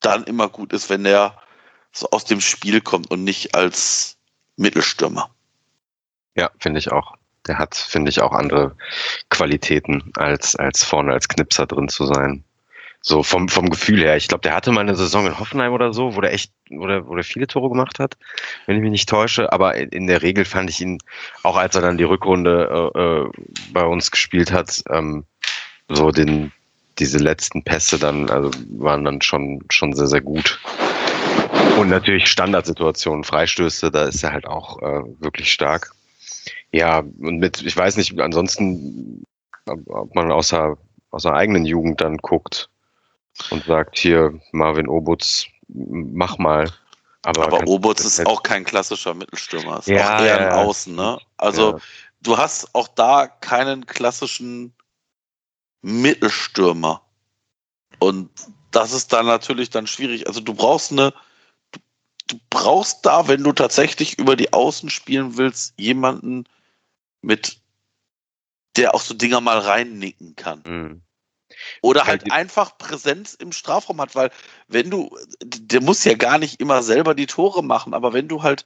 dann immer gut ist, wenn er so aus dem Spiel kommt und nicht als Mittelstürmer. Ja, finde ich auch. Der hat, finde ich, auch andere Qualitäten, als, als vorne als Knipser drin zu sein. So vom, vom Gefühl her. Ich glaube, der hatte mal eine Saison in Hoffenheim oder so, wo der echt, wo der, wo der viele Tore gemacht hat, wenn ich mich nicht täusche. Aber in der Regel fand ich ihn, auch als er dann die Rückrunde äh, äh, bei uns gespielt hat, ähm, so den, diese letzten Pässe dann, also waren dann schon, schon sehr, sehr gut. Und natürlich Standardsituationen, Freistöße, da ist er halt auch äh, wirklich stark. Ja, und mit, ich weiß nicht, ansonsten, ob man außer aus der eigenen Jugend dann guckt und sagt, hier, Marvin Obutz, mach mal. Aber, aber Obutz ist auch kein klassischer Mittelstürmer, ist Ja, auch eher ja, ein. Außen, ne? Also Ja. du hast auch da keinen klassischen Mittelstürmer. Und das ist dann natürlich dann schwierig. Also du brauchst eine, du, du brauchst da, wenn du tatsächlich über die Außen spielen willst, jemanden mit, der auch so Dinger mal reinnicken kann. Mhm. Oder halt einfach Präsenz im Strafraum hat, weil wenn du, der muss ja gar nicht immer selber die Tore machen, aber wenn du halt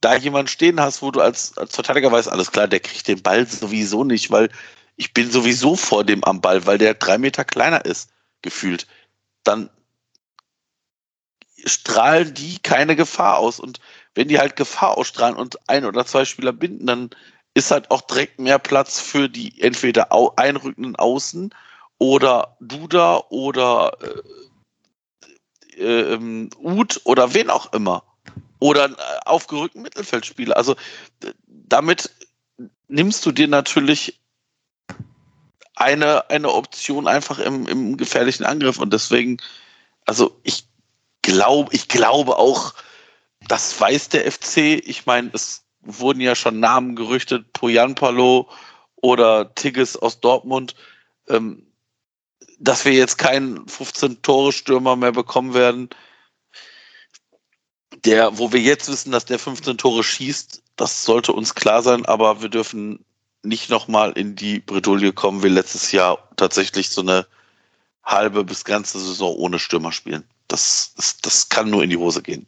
da jemanden stehen hast, wo du als, als Verteidiger weißt, alles klar, der kriegt den Ball sowieso nicht, weil ich bin sowieso vor dem am Ball, weil der drei Meter kleiner ist, gefühlt, dann strahlen die keine Gefahr aus. Und wenn die halt Gefahr ausstrahlen und ein oder zwei Spieler binden, dann ist halt auch direkt mehr Platz für die entweder einrückenden Außen oder Duda oder äh, äh, ähm, Uth oder wen auch immer. Oder einen äh, aufgerückten Mittelfeldspieler. Also damit nimmst du dir natürlich eine, eine Option einfach im, im gefährlichen Angriff. Und deswegen, also ich glaube, ich glaube auch, das weiß der FC. Ich meine, es wurden ja schon Namen gerüchtet, Poyanpalo oder Tigges aus Dortmund. Ähm, dass wir jetzt keinen 15-Tore-Stürmer mehr bekommen werden, der, wo wir jetzt wissen, dass der 15 Tore schießt, das sollte uns klar sein, aber wir dürfen nicht nochmal in die Bredouille kommen, wie letztes Jahr tatsächlich so eine halbe bis ganze Saison ohne Stürmer spielen. Das, ist, das kann nur in die Hose gehen.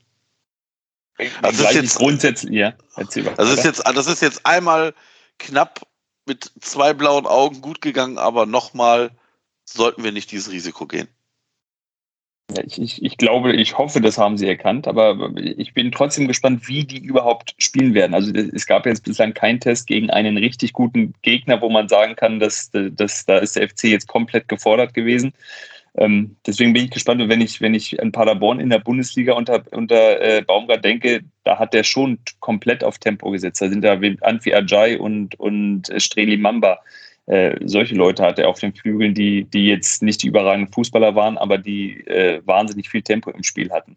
Also Gleich ist jetzt- grundsätzlich, ja, erzähl mal. Das ist jetzt, das ist jetzt einmal knapp mit zwei blauen Augen gut gegangen, aber nochmal sollten wir nicht dieses Risiko gehen. Ja, ich, ich, ich glaube, ich hoffe, das haben sie erkannt, aber ich bin trotzdem gespannt, wie die überhaupt spielen werden. Also es gab jetzt bislang keinen Test gegen einen richtig guten Gegner, wo man sagen kann, dass, dass da ist der FC jetzt komplett gefordert gewesen. Ähm, deswegen bin ich gespannt, wenn ich, wenn ich an Paderborn in der Bundesliga unter, unter äh, Baumgart denke, da hat der schon komplett auf Tempo gesetzt. Da sind da Anfi Ajay und, und Streli Mamba. Äh, solche Leute hat er auf den Flügeln, die, die jetzt nicht die überragenden Fußballer waren, aber die äh, wahnsinnig viel Tempo im Spiel hatten.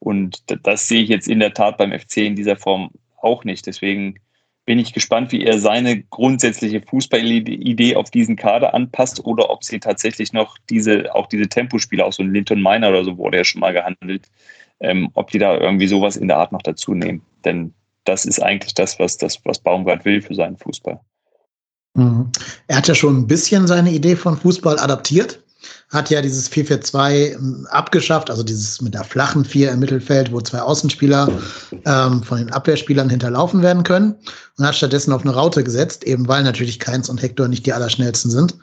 Und das sehe ich jetzt in der Tat beim FC in dieser Form auch nicht. Deswegen bin ich gespannt, wie er seine grundsätzliche Fußballidee auf diesen Kader anpasst oder ob sie tatsächlich noch diese, auch diese Tempospiele, auch so ein Linton Miner oder so wurde ja schon mal gehandelt, ähm, ob die da irgendwie sowas in der Art noch dazu nehmen. Denn das ist eigentlich das, was, das, was Baumgart will für seinen Fußball. Mhm. Er hat ja schon ein bisschen seine Idee von Fußball adaptiert. Hat ja dieses 4-4-2 ähm, abgeschafft, also dieses mit der flachen Vier im Mittelfeld, wo zwei Außenspieler ähm, von den Abwehrspielern hinterlaufen werden können. Und hat stattdessen auf eine Raute gesetzt, eben weil natürlich Keins und Hector nicht die allerschnellsten sind.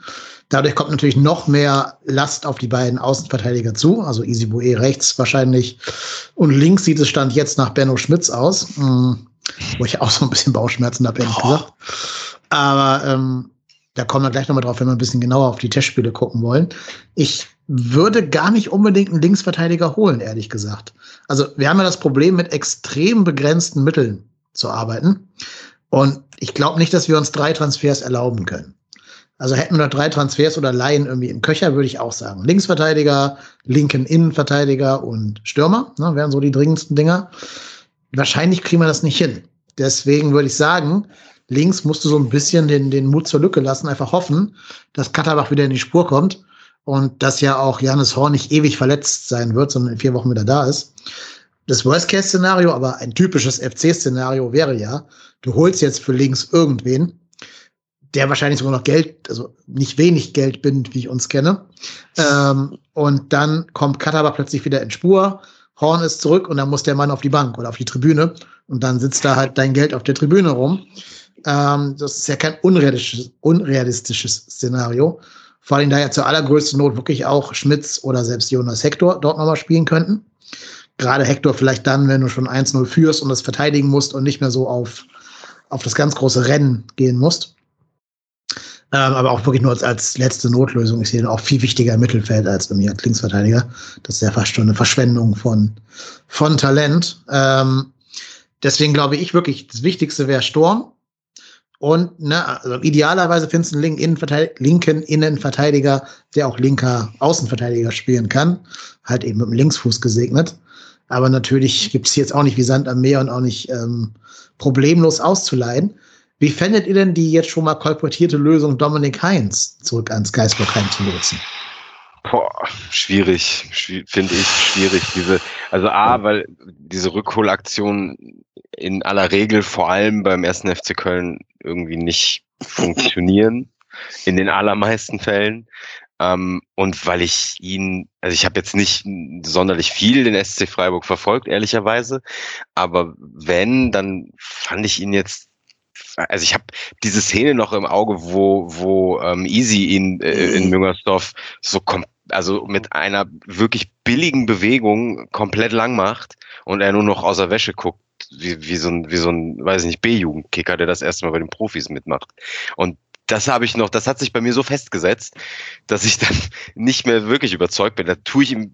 Dadurch kommt natürlich noch mehr Last auf die beiden Außenverteidiger zu. Also Easy Bue rechts wahrscheinlich. Und links sieht es Stand jetzt nach Benno Schmitz aus. Mhm. Wo ich auch so ein bisschen Bauchschmerzen habe, ehrlich Oh. gesagt. Aber ähm, da kommen wir gleich nochmal drauf, wenn wir ein bisschen genauer auf die Testspiele gucken wollen. Ich würde gar nicht unbedingt einen Linksverteidiger holen, ehrlich gesagt. Also wir haben ja das Problem, mit extrem begrenzten Mitteln zu arbeiten. Und ich glaube nicht, dass wir uns drei Transfers erlauben können. Also hätten wir noch drei Transfers oder Laien irgendwie im Köcher, würde ich auch sagen. Linksverteidiger, linken Innenverteidiger und Stürmer, ne, wären so die dringendsten Dinger. Wahrscheinlich kriegen wir das nicht hin. Deswegen würde ich sagen, links musst du so ein bisschen den, den Mut zur Lücke lassen, einfach hoffen, dass Katterbach wieder in die Spur kommt und dass ja auch Janis Horn nicht ewig verletzt sein wird, sondern in vier Wochen wieder da ist. Das Worst-Case-Szenario, aber ein typisches FC-Szenario wäre ja, du holst jetzt für links irgendwen, der wahrscheinlich sogar noch Geld, also nicht wenig Geld bindet, wie ich uns kenne. Ähm, und dann kommt Katterbach plötzlich wieder in Spur, Horn ist zurück und dann muss der Mann auf die Bank oder auf die Tribüne und dann sitzt da halt dein Geld auf der Tribüne rum. Ähm, das ist ja kein unrealistisches, unrealistisches Szenario. Vor allem da ja zur allergrößten Not wirklich auch Schmitz oder selbst Jonas Hector dort nochmal spielen könnten. Gerade Hector vielleicht dann, wenn du schon 1-0 führst und das verteidigen musst und nicht mehr so auf, auf das ganz große Rennen gehen musst. Ähm, aber auch wirklich nur als, als letzte Notlösung. Sehe ihn auch viel wichtiger im Mittelfeld als bei mir als Linksverteidiger. Das ist ja fast schon eine Verschwendung von, von Talent. Ähm, deswegen glaube ich wirklich, das Wichtigste wäre Sturm. Und ne, also idealerweise findest du einen linken Innenverteidiger, linken Innenverteidiger, der auch linker Außenverteidiger spielen kann. Halt eben mit dem Linksfuß gesegnet. Aber natürlich gibt es jetzt auch nicht wie Sand am Meer und auch nicht ähm, problemlos auszuleihen. Wie fändet ihr denn die jetzt schon mal kolportierte Lösung Dominik Heinz zurück ans Geisburg Heim zu lotsen? Boah, schwierig, finde ich schwierig. Diese, also A, weil diese Rückholaktion in aller Regel vor allem beim ersten FC Köln irgendwie nicht funktionieren. In den allermeisten Fällen. Ähm, und weil ich ihn, also ich habe jetzt nicht sonderlich viel den SC Freiburg verfolgt, ehrlicherweise. Aber wenn, dann fand ich ihn jetzt also ich habe diese Szene noch im Auge, wo, wo ähm, Easy ihn äh, in mhm. Müngersdorf so kom also mit einer wirklich billigen Bewegung komplett lang macht und er nur noch aus der Wäsche guckt, wie, wie so ein, wie so ein, weiß ich nicht, B-Jugendkicker, der das erste Mal bei den Profis mitmacht. Und das habe ich noch, das hat sich bei mir so festgesetzt, dass ich dann nicht mehr wirklich überzeugt bin. Da tue ich ihm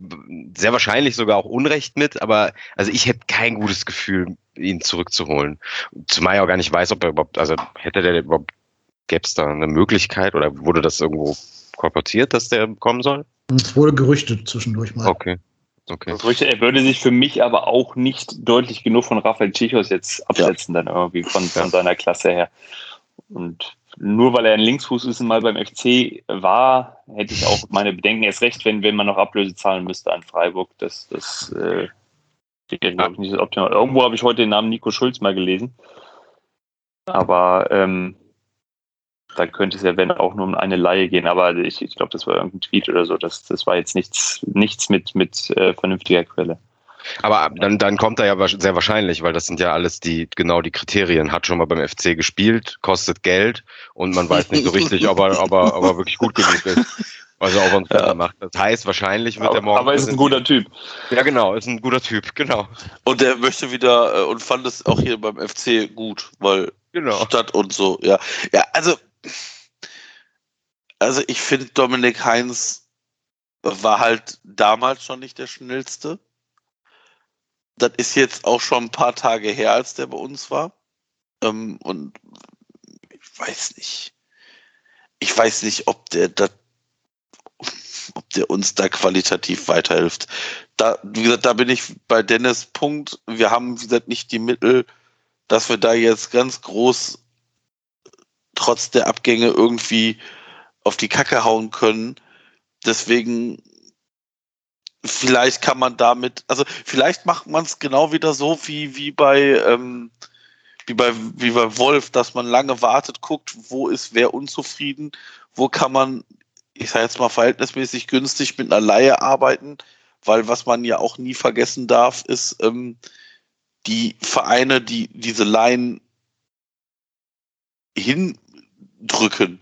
sehr wahrscheinlich sogar auch Unrecht mit, aber also ich hätte kein gutes Gefühl, ihn zurückzuholen. Zumal ich auch gar nicht weiß, ob er überhaupt, also hätte der überhaupt, gäbe es da eine Möglichkeit oder wurde das irgendwo kolportiert, dass der kommen soll? Es wurde gerüchtet zwischendurch mal. Okay. Okay. er würde sich für mich aber auch nicht deutlich genug von Rafael Chichos jetzt absetzen, ja. dann irgendwie von, von seiner Klasse her. Und nur weil er ein Linksfuß ist und mal beim FC war, hätte ich auch meine Bedenken erst recht, wenn, wenn man noch Ablöse zahlen müsste an Freiburg. Das, das äh, glaube ich, nicht optimal. Irgendwo habe ich heute den Namen Nico Schulz mal gelesen. Aber ähm, da könnte es ja, wenn auch nur um eine Laie gehen. Aber ich, ich glaube, das war irgendein Tweet oder so. Das, das war jetzt nichts, nichts mit, mit äh, vernünftiger Quelle. Aber dann, dann kommt er ja sehr wahrscheinlich, weil das sind ja alles die, genau die Kriterien. Hat schon mal beim FC gespielt, kostet Geld und man weiß nicht so richtig, ob er, ob er, ob er wirklich gut genug ist. Also ob er uns ja. macht. Das heißt, wahrscheinlich wird aber, er morgen. Aber ist ein guter Typ. Ja, genau, ist ein guter Typ, genau. Und er möchte wieder äh, und fand es auch hier beim FC gut, weil genau. Stadt und so, ja. Ja, also, also ich finde Dominik Heinz war halt damals schon nicht der schnellste das ist jetzt auch schon ein paar Tage her, als der bei uns war. Ähm, und ich weiß nicht. Ich weiß nicht, ob der das ob der uns da qualitativ weiterhilft. Da, wie gesagt, da bin ich bei Dennis Punkt. Wir haben, wie gesagt, nicht die Mittel, dass wir da jetzt ganz groß trotz der Abgänge irgendwie auf die Kacke hauen können. Deswegen vielleicht kann man damit, also vielleicht macht man es genau wieder so wie, wie bei ähm, wie bei wie bei Wolf, dass man lange wartet, guckt, wo ist wer unzufrieden, wo kann man, ich sage jetzt mal verhältnismäßig günstig mit einer Laie arbeiten, weil was man ja auch nie vergessen darf, ist ähm, die Vereine, die diese Laien hindrücken,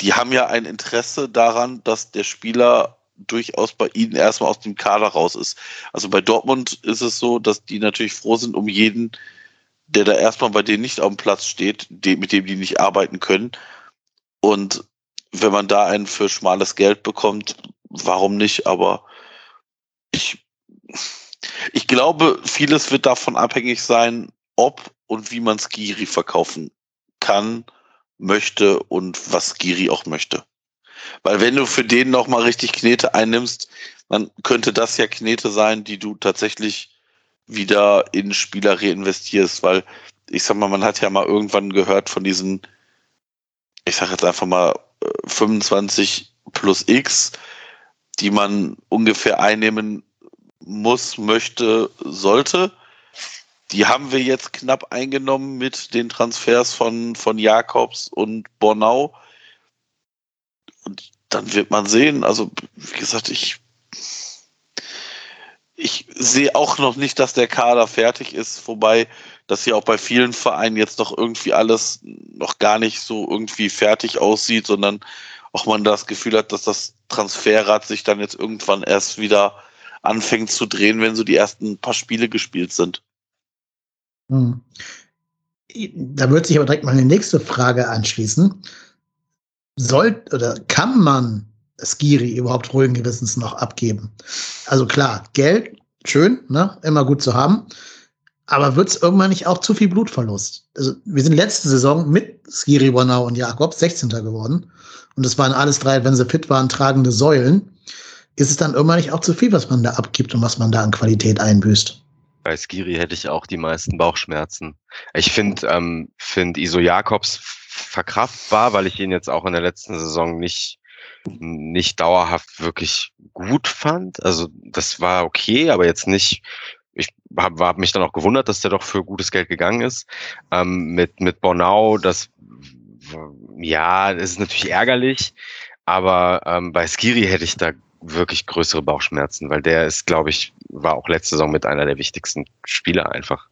die haben ja ein Interesse daran, dass der Spieler durchaus bei ihnen erstmal aus dem Kader raus ist. Also bei Dortmund ist es so, dass die natürlich froh sind um jeden, der da erstmal bei denen nicht auf dem Platz steht, mit dem die nicht arbeiten können. Und wenn man da einen für schmales Geld bekommt, warum nicht? Aber ich, ich glaube, vieles wird davon abhängig sein, ob und wie man Skiri verkaufen kann, möchte und was Skiri auch möchte. Weil wenn du für den nochmal richtig Knete einnimmst, dann könnte das ja Knete sein, die du tatsächlich wieder in Spieler reinvestierst, weil ich sag mal, man hat ja mal irgendwann gehört von diesen, ich sag jetzt einfach mal 25 äh, plus X, die man ungefähr einnehmen muss, möchte, sollte. Die haben wir jetzt knapp eingenommen mit den Transfers von, von Jakobs und Bornau. Und dann wird man sehen. Also, wie gesagt, ich, ich sehe auch noch nicht, dass der Kader fertig ist, wobei das hier auch bei vielen Vereinen jetzt doch irgendwie alles noch gar nicht so irgendwie fertig aussieht, sondern auch man das Gefühl hat, dass das Transferrad sich dann jetzt irgendwann erst wieder anfängt zu drehen, wenn so die ersten paar Spiele gespielt sind. Hm. Da würde sich aber direkt mal eine nächste Frage anschließen soll oder kann man Skiri überhaupt ruhigen Gewissens noch abgeben? Also klar, Geld, schön, ne, immer gut zu haben. Aber wird es irgendwann nicht auch zu viel Blutverlust? Also, wir sind letzte Saison mit Skiri Bonau und Jakobs 16. geworden. Und das waren alles drei, wenn sie fit waren, tragende Säulen. Ist es dann irgendwann nicht auch zu viel, was man da abgibt und was man da an Qualität einbüßt? Bei Skiri hätte ich auch die meisten Bauchschmerzen. Ich finde ähm, find Iso Jakobs verkraftbar, weil ich ihn jetzt auch in der letzten Saison nicht nicht dauerhaft wirklich gut fand. Also das war okay, aber jetzt nicht ich habe hab mich dann auch gewundert, dass der doch für gutes Geld gegangen ist. Ähm, mit, mit Bornau, das ja, das ist natürlich ärgerlich, aber ähm, bei Skiri hätte ich da wirklich größere Bauchschmerzen, weil der ist, glaube ich, war auch letzte Saison mit einer der wichtigsten Spieler einfach.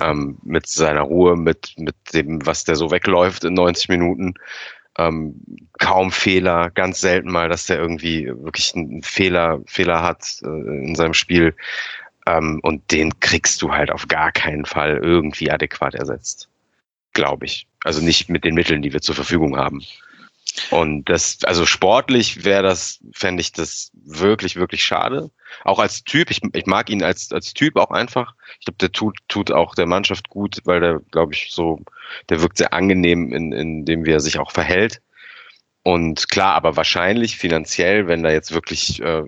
Ähm, mit seiner Ruhe, mit, mit dem, was der so wegläuft in 90 Minuten. Ähm, kaum Fehler, ganz selten mal, dass der irgendwie wirklich einen Fehler, Fehler hat äh, in seinem Spiel. Ähm, und den kriegst du halt auf gar keinen Fall irgendwie adäquat ersetzt. Glaube ich. Also nicht mit den Mitteln, die wir zur Verfügung haben. Und das, also sportlich wäre das, fände ich das wirklich, wirklich schade. Auch als Typ, ich, ich mag ihn als, als Typ auch einfach. Ich glaube, der tut, tut auch der Mannschaft gut, weil der, glaube ich, so, der wirkt sehr angenehm, in, in dem, wie er sich auch verhält. Und klar, aber wahrscheinlich finanziell, wenn da jetzt wirklich äh,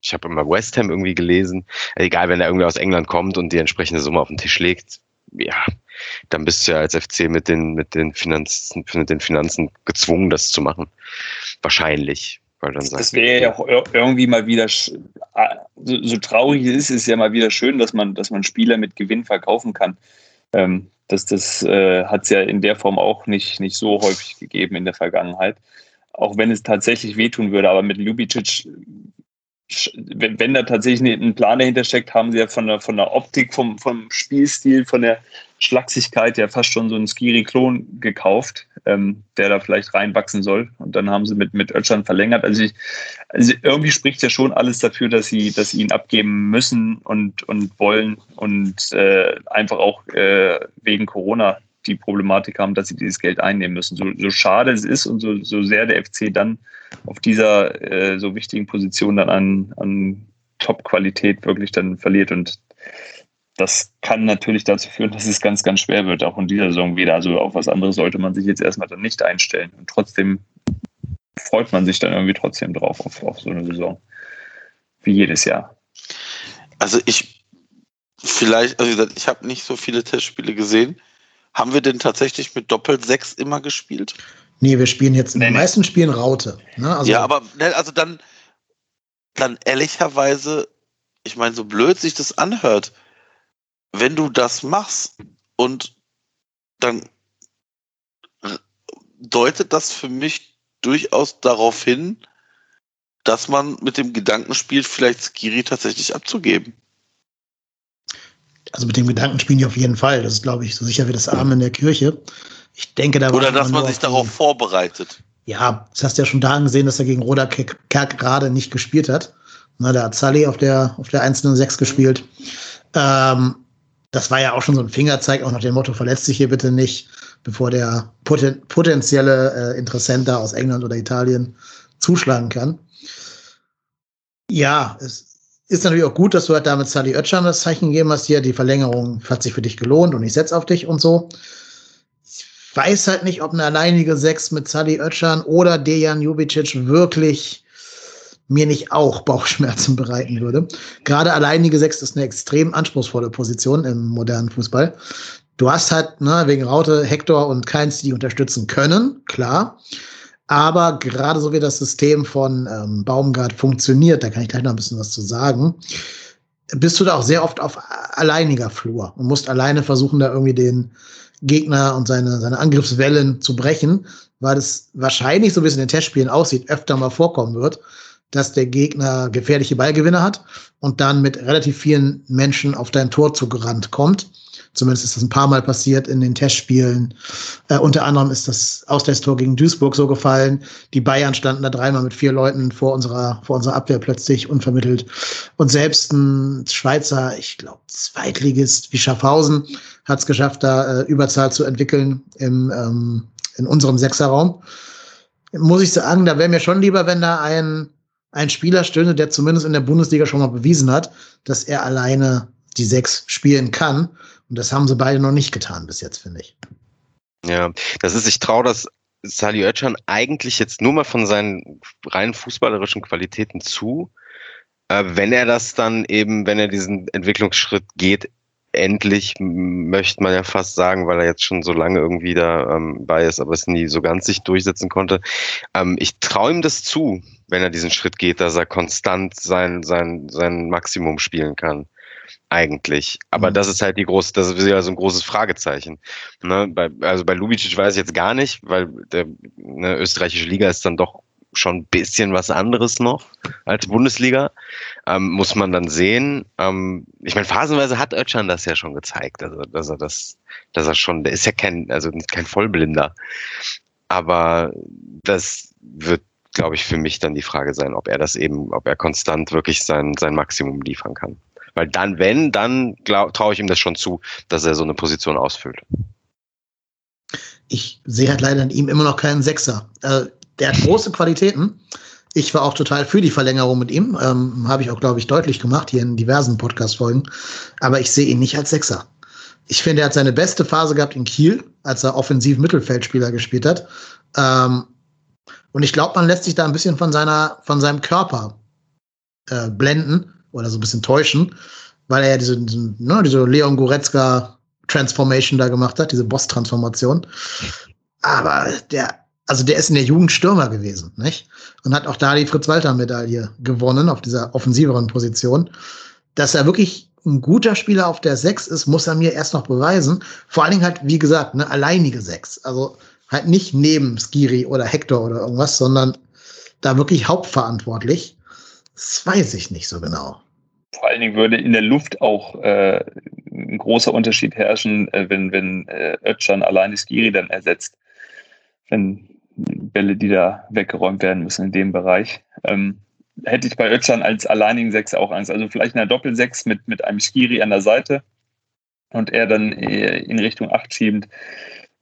ich habe immer West Ham irgendwie gelesen, egal, wenn er irgendwie aus England kommt und die entsprechende Summe auf den Tisch legt, ja, dann bist du ja als FC mit den, mit den Finanzen, mit den Finanzen gezwungen, das zu machen. Wahrscheinlich. Weil dann das wäre ja auch irgendwie mal wieder, so, so, traurig es ist, ist ja mal wieder schön, dass man, dass man Spieler mit Gewinn verkaufen kann. Ähm, das das äh, hat es ja in der Form auch nicht, nicht so häufig gegeben in der Vergangenheit. Auch wenn es tatsächlich wehtun würde. Aber mit Ljubicic wenn, da tatsächlich ein Plan dahinter steckt, haben sie ja von der, von der Optik, vom, vom Spielstil, von der Schlagsigkeit ja fast schon so einen Skiri-Klon gekauft, ähm, der da vielleicht reinwachsen soll. Und dann haben sie mit, mit Ötschern verlängert. Also, ich, also irgendwie spricht ja schon alles dafür, dass sie, dass sie ihn abgeben müssen und, und wollen und äh, einfach auch äh, wegen Corona die Problematik haben, dass sie dieses Geld einnehmen müssen. So, so schade es ist und so, so sehr der FC dann auf dieser äh, so wichtigen Position dann an, an Top-Qualität wirklich dann verliert. Und das kann natürlich dazu führen, dass es ganz, ganz schwer wird, auch in dieser Saison wieder. Also auf was anderes sollte man sich jetzt erstmal dann nicht einstellen. Und trotzdem freut man sich dann irgendwie trotzdem drauf auf, auf so eine Saison. Wie jedes Jahr. Also ich vielleicht, also ich habe nicht so viele Testspiele gesehen. Haben wir denn tatsächlich mit Doppel 6 immer gespielt? Nee, wir spielen jetzt in nee, den nee. meisten Spielen Raute. Ne? Also ja, aber ne, also dann, dann ehrlicherweise, ich meine, so blöd sich das anhört, wenn du das machst und dann deutet das für mich durchaus darauf hin, dass man mit dem Gedanken spielt, vielleicht Skiri tatsächlich abzugeben. Also mit dem Gedanken spielen die auf jeden Fall. Das ist, glaube ich, so sicher wie das Arm in der Kirche. Ich denke, da Oder dass man sich darauf vorbereitet. Ja, das hast du ja schon da gesehen, dass er gegen Roda Kerk gerade nicht gespielt hat. Na, da hat Sully auf der, auf der einzelnen Sechs gespielt. Ähm, das war ja auch schon so ein Fingerzeig, auch nach dem Motto, verletzt sich hier bitte nicht, bevor der poten potenzielle äh, Interessent da aus England oder Italien zuschlagen kann. Ja, es ist natürlich auch gut, dass du halt damit Sally Oetschan das Zeichen gegeben hast, hier, die Verlängerung hat sich für dich gelohnt und ich setze auf dich und so. Weiß halt nicht, ob eine alleinige Sechs mit Sally Oetschan oder Dejan Jubicic wirklich mir nicht auch Bauchschmerzen bereiten würde. Gerade alleinige Sechs ist eine extrem anspruchsvolle Position im modernen Fußball. Du hast halt ne, wegen Raute, Hector und Keins, die unterstützen können, klar. Aber gerade so wie das System von ähm, Baumgart funktioniert, da kann ich gleich noch ein bisschen was zu sagen, bist du da auch sehr oft auf alleiniger Flur und musst alleine versuchen, da irgendwie den Gegner und seine, seine Angriffswellen zu brechen, weil es wahrscheinlich, so wie es in den Testspielen aussieht, öfter mal vorkommen wird, dass der Gegner gefährliche Ballgewinne hat und dann mit relativ vielen Menschen auf dein Tor zugerannt kommt Zumindest ist das ein paar Mal passiert in den Testspielen. Äh, unter anderem ist das Ausgleichstor gegen Duisburg so gefallen. Die Bayern standen da dreimal mit vier Leuten vor unserer, vor unserer Abwehr plötzlich unvermittelt. Und selbst ein Schweizer, ich glaube, Zweitligist wie Schaffhausen hat es geschafft, da äh, Überzahl zu entwickeln im, ähm, in unserem Sechserraum. Muss ich sagen, da wäre mir schon lieber, wenn da ein, ein Spieler stünde, der zumindest in der Bundesliga schon mal bewiesen hat, dass er alleine die Sechs spielen kann Und das haben sie beide noch nicht getan bis jetzt, finde ich. Ja, das ist, ich traue das Sali Özcan eigentlich jetzt nur mal von seinen rein fußballerischen Qualitäten zu, äh, wenn er das dann eben, wenn er diesen Entwicklungsschritt geht, endlich möchte man ja fast sagen, weil er jetzt schon so lange irgendwie da ähm, bei ist, aber es nie so ganz sich durchsetzen konnte. Ähm, ich traue ihm das zu, wenn er diesen Schritt geht, dass er konstant sein, sein, sein Maximum spielen kann eigentlich. Aber mhm. das ist halt die große, das ist ja so ein großes Fragezeichen. Ne? Bei, also bei Lubicic weiß ich jetzt gar nicht, weil der ne, österreichische Liga ist dann doch schon ein bisschen was anderes noch als Bundesliga. Ähm, muss man dann sehen. Ähm, ich meine, phasenweise hat Özcan das ja schon gezeigt, also dass er das, dass er schon, der ist ja kein, also kein Vollblinder. Aber das wird, glaube ich, für mich dann die Frage sein, ob er das eben, ob er konstant wirklich sein, sein Maximum liefern kann. Weil dann, wenn, dann traue ich ihm das schon zu, dass er so eine Position ausfüllt. Ich sehe halt leider in ihm immer noch keinen Sechser. Äh, der hat große Qualitäten. Ich war auch total für die Verlängerung mit ihm. Ähm, Habe ich auch, glaube ich, deutlich gemacht hier in diversen Podcast-Folgen. Aber ich sehe ihn nicht als Sechser. Ich finde, er hat seine beste Phase gehabt in Kiel, als er offensiv Mittelfeldspieler gespielt hat. Ähm, und ich glaube, man lässt sich da ein bisschen von seiner, von seinem Körper äh, blenden oder so ein bisschen täuschen, weil er ja diese, diese, ne, diese Leon Goretzka Transformation da gemacht hat, diese Boss-Transformation. Aber der, also der ist in der Jugend Stürmer gewesen, nicht? Und hat auch da die Fritz-Walter-Medaille gewonnen auf dieser offensiveren Position. Dass er wirklich ein guter Spieler auf der Sechs ist, muss er mir erst noch beweisen. Vor allen Dingen halt, wie gesagt, eine alleinige Sechs. Also halt nicht neben Skiri oder Hector oder irgendwas, sondern da wirklich hauptverantwortlich. Das weiß ich nicht so genau. Vor allen Dingen würde in der Luft auch äh, ein großer Unterschied herrschen, äh, wenn, wenn äh, Özcan alleine Skiri dann ersetzt. Wenn Bälle, die da weggeräumt werden müssen in dem Bereich. Ähm, hätte ich bei Özcan als alleinigen Sechs auch Angst. Also vielleicht eine Doppelsechs mit, mit einem Skiri an der Seite und er dann in Richtung 8 schiebend.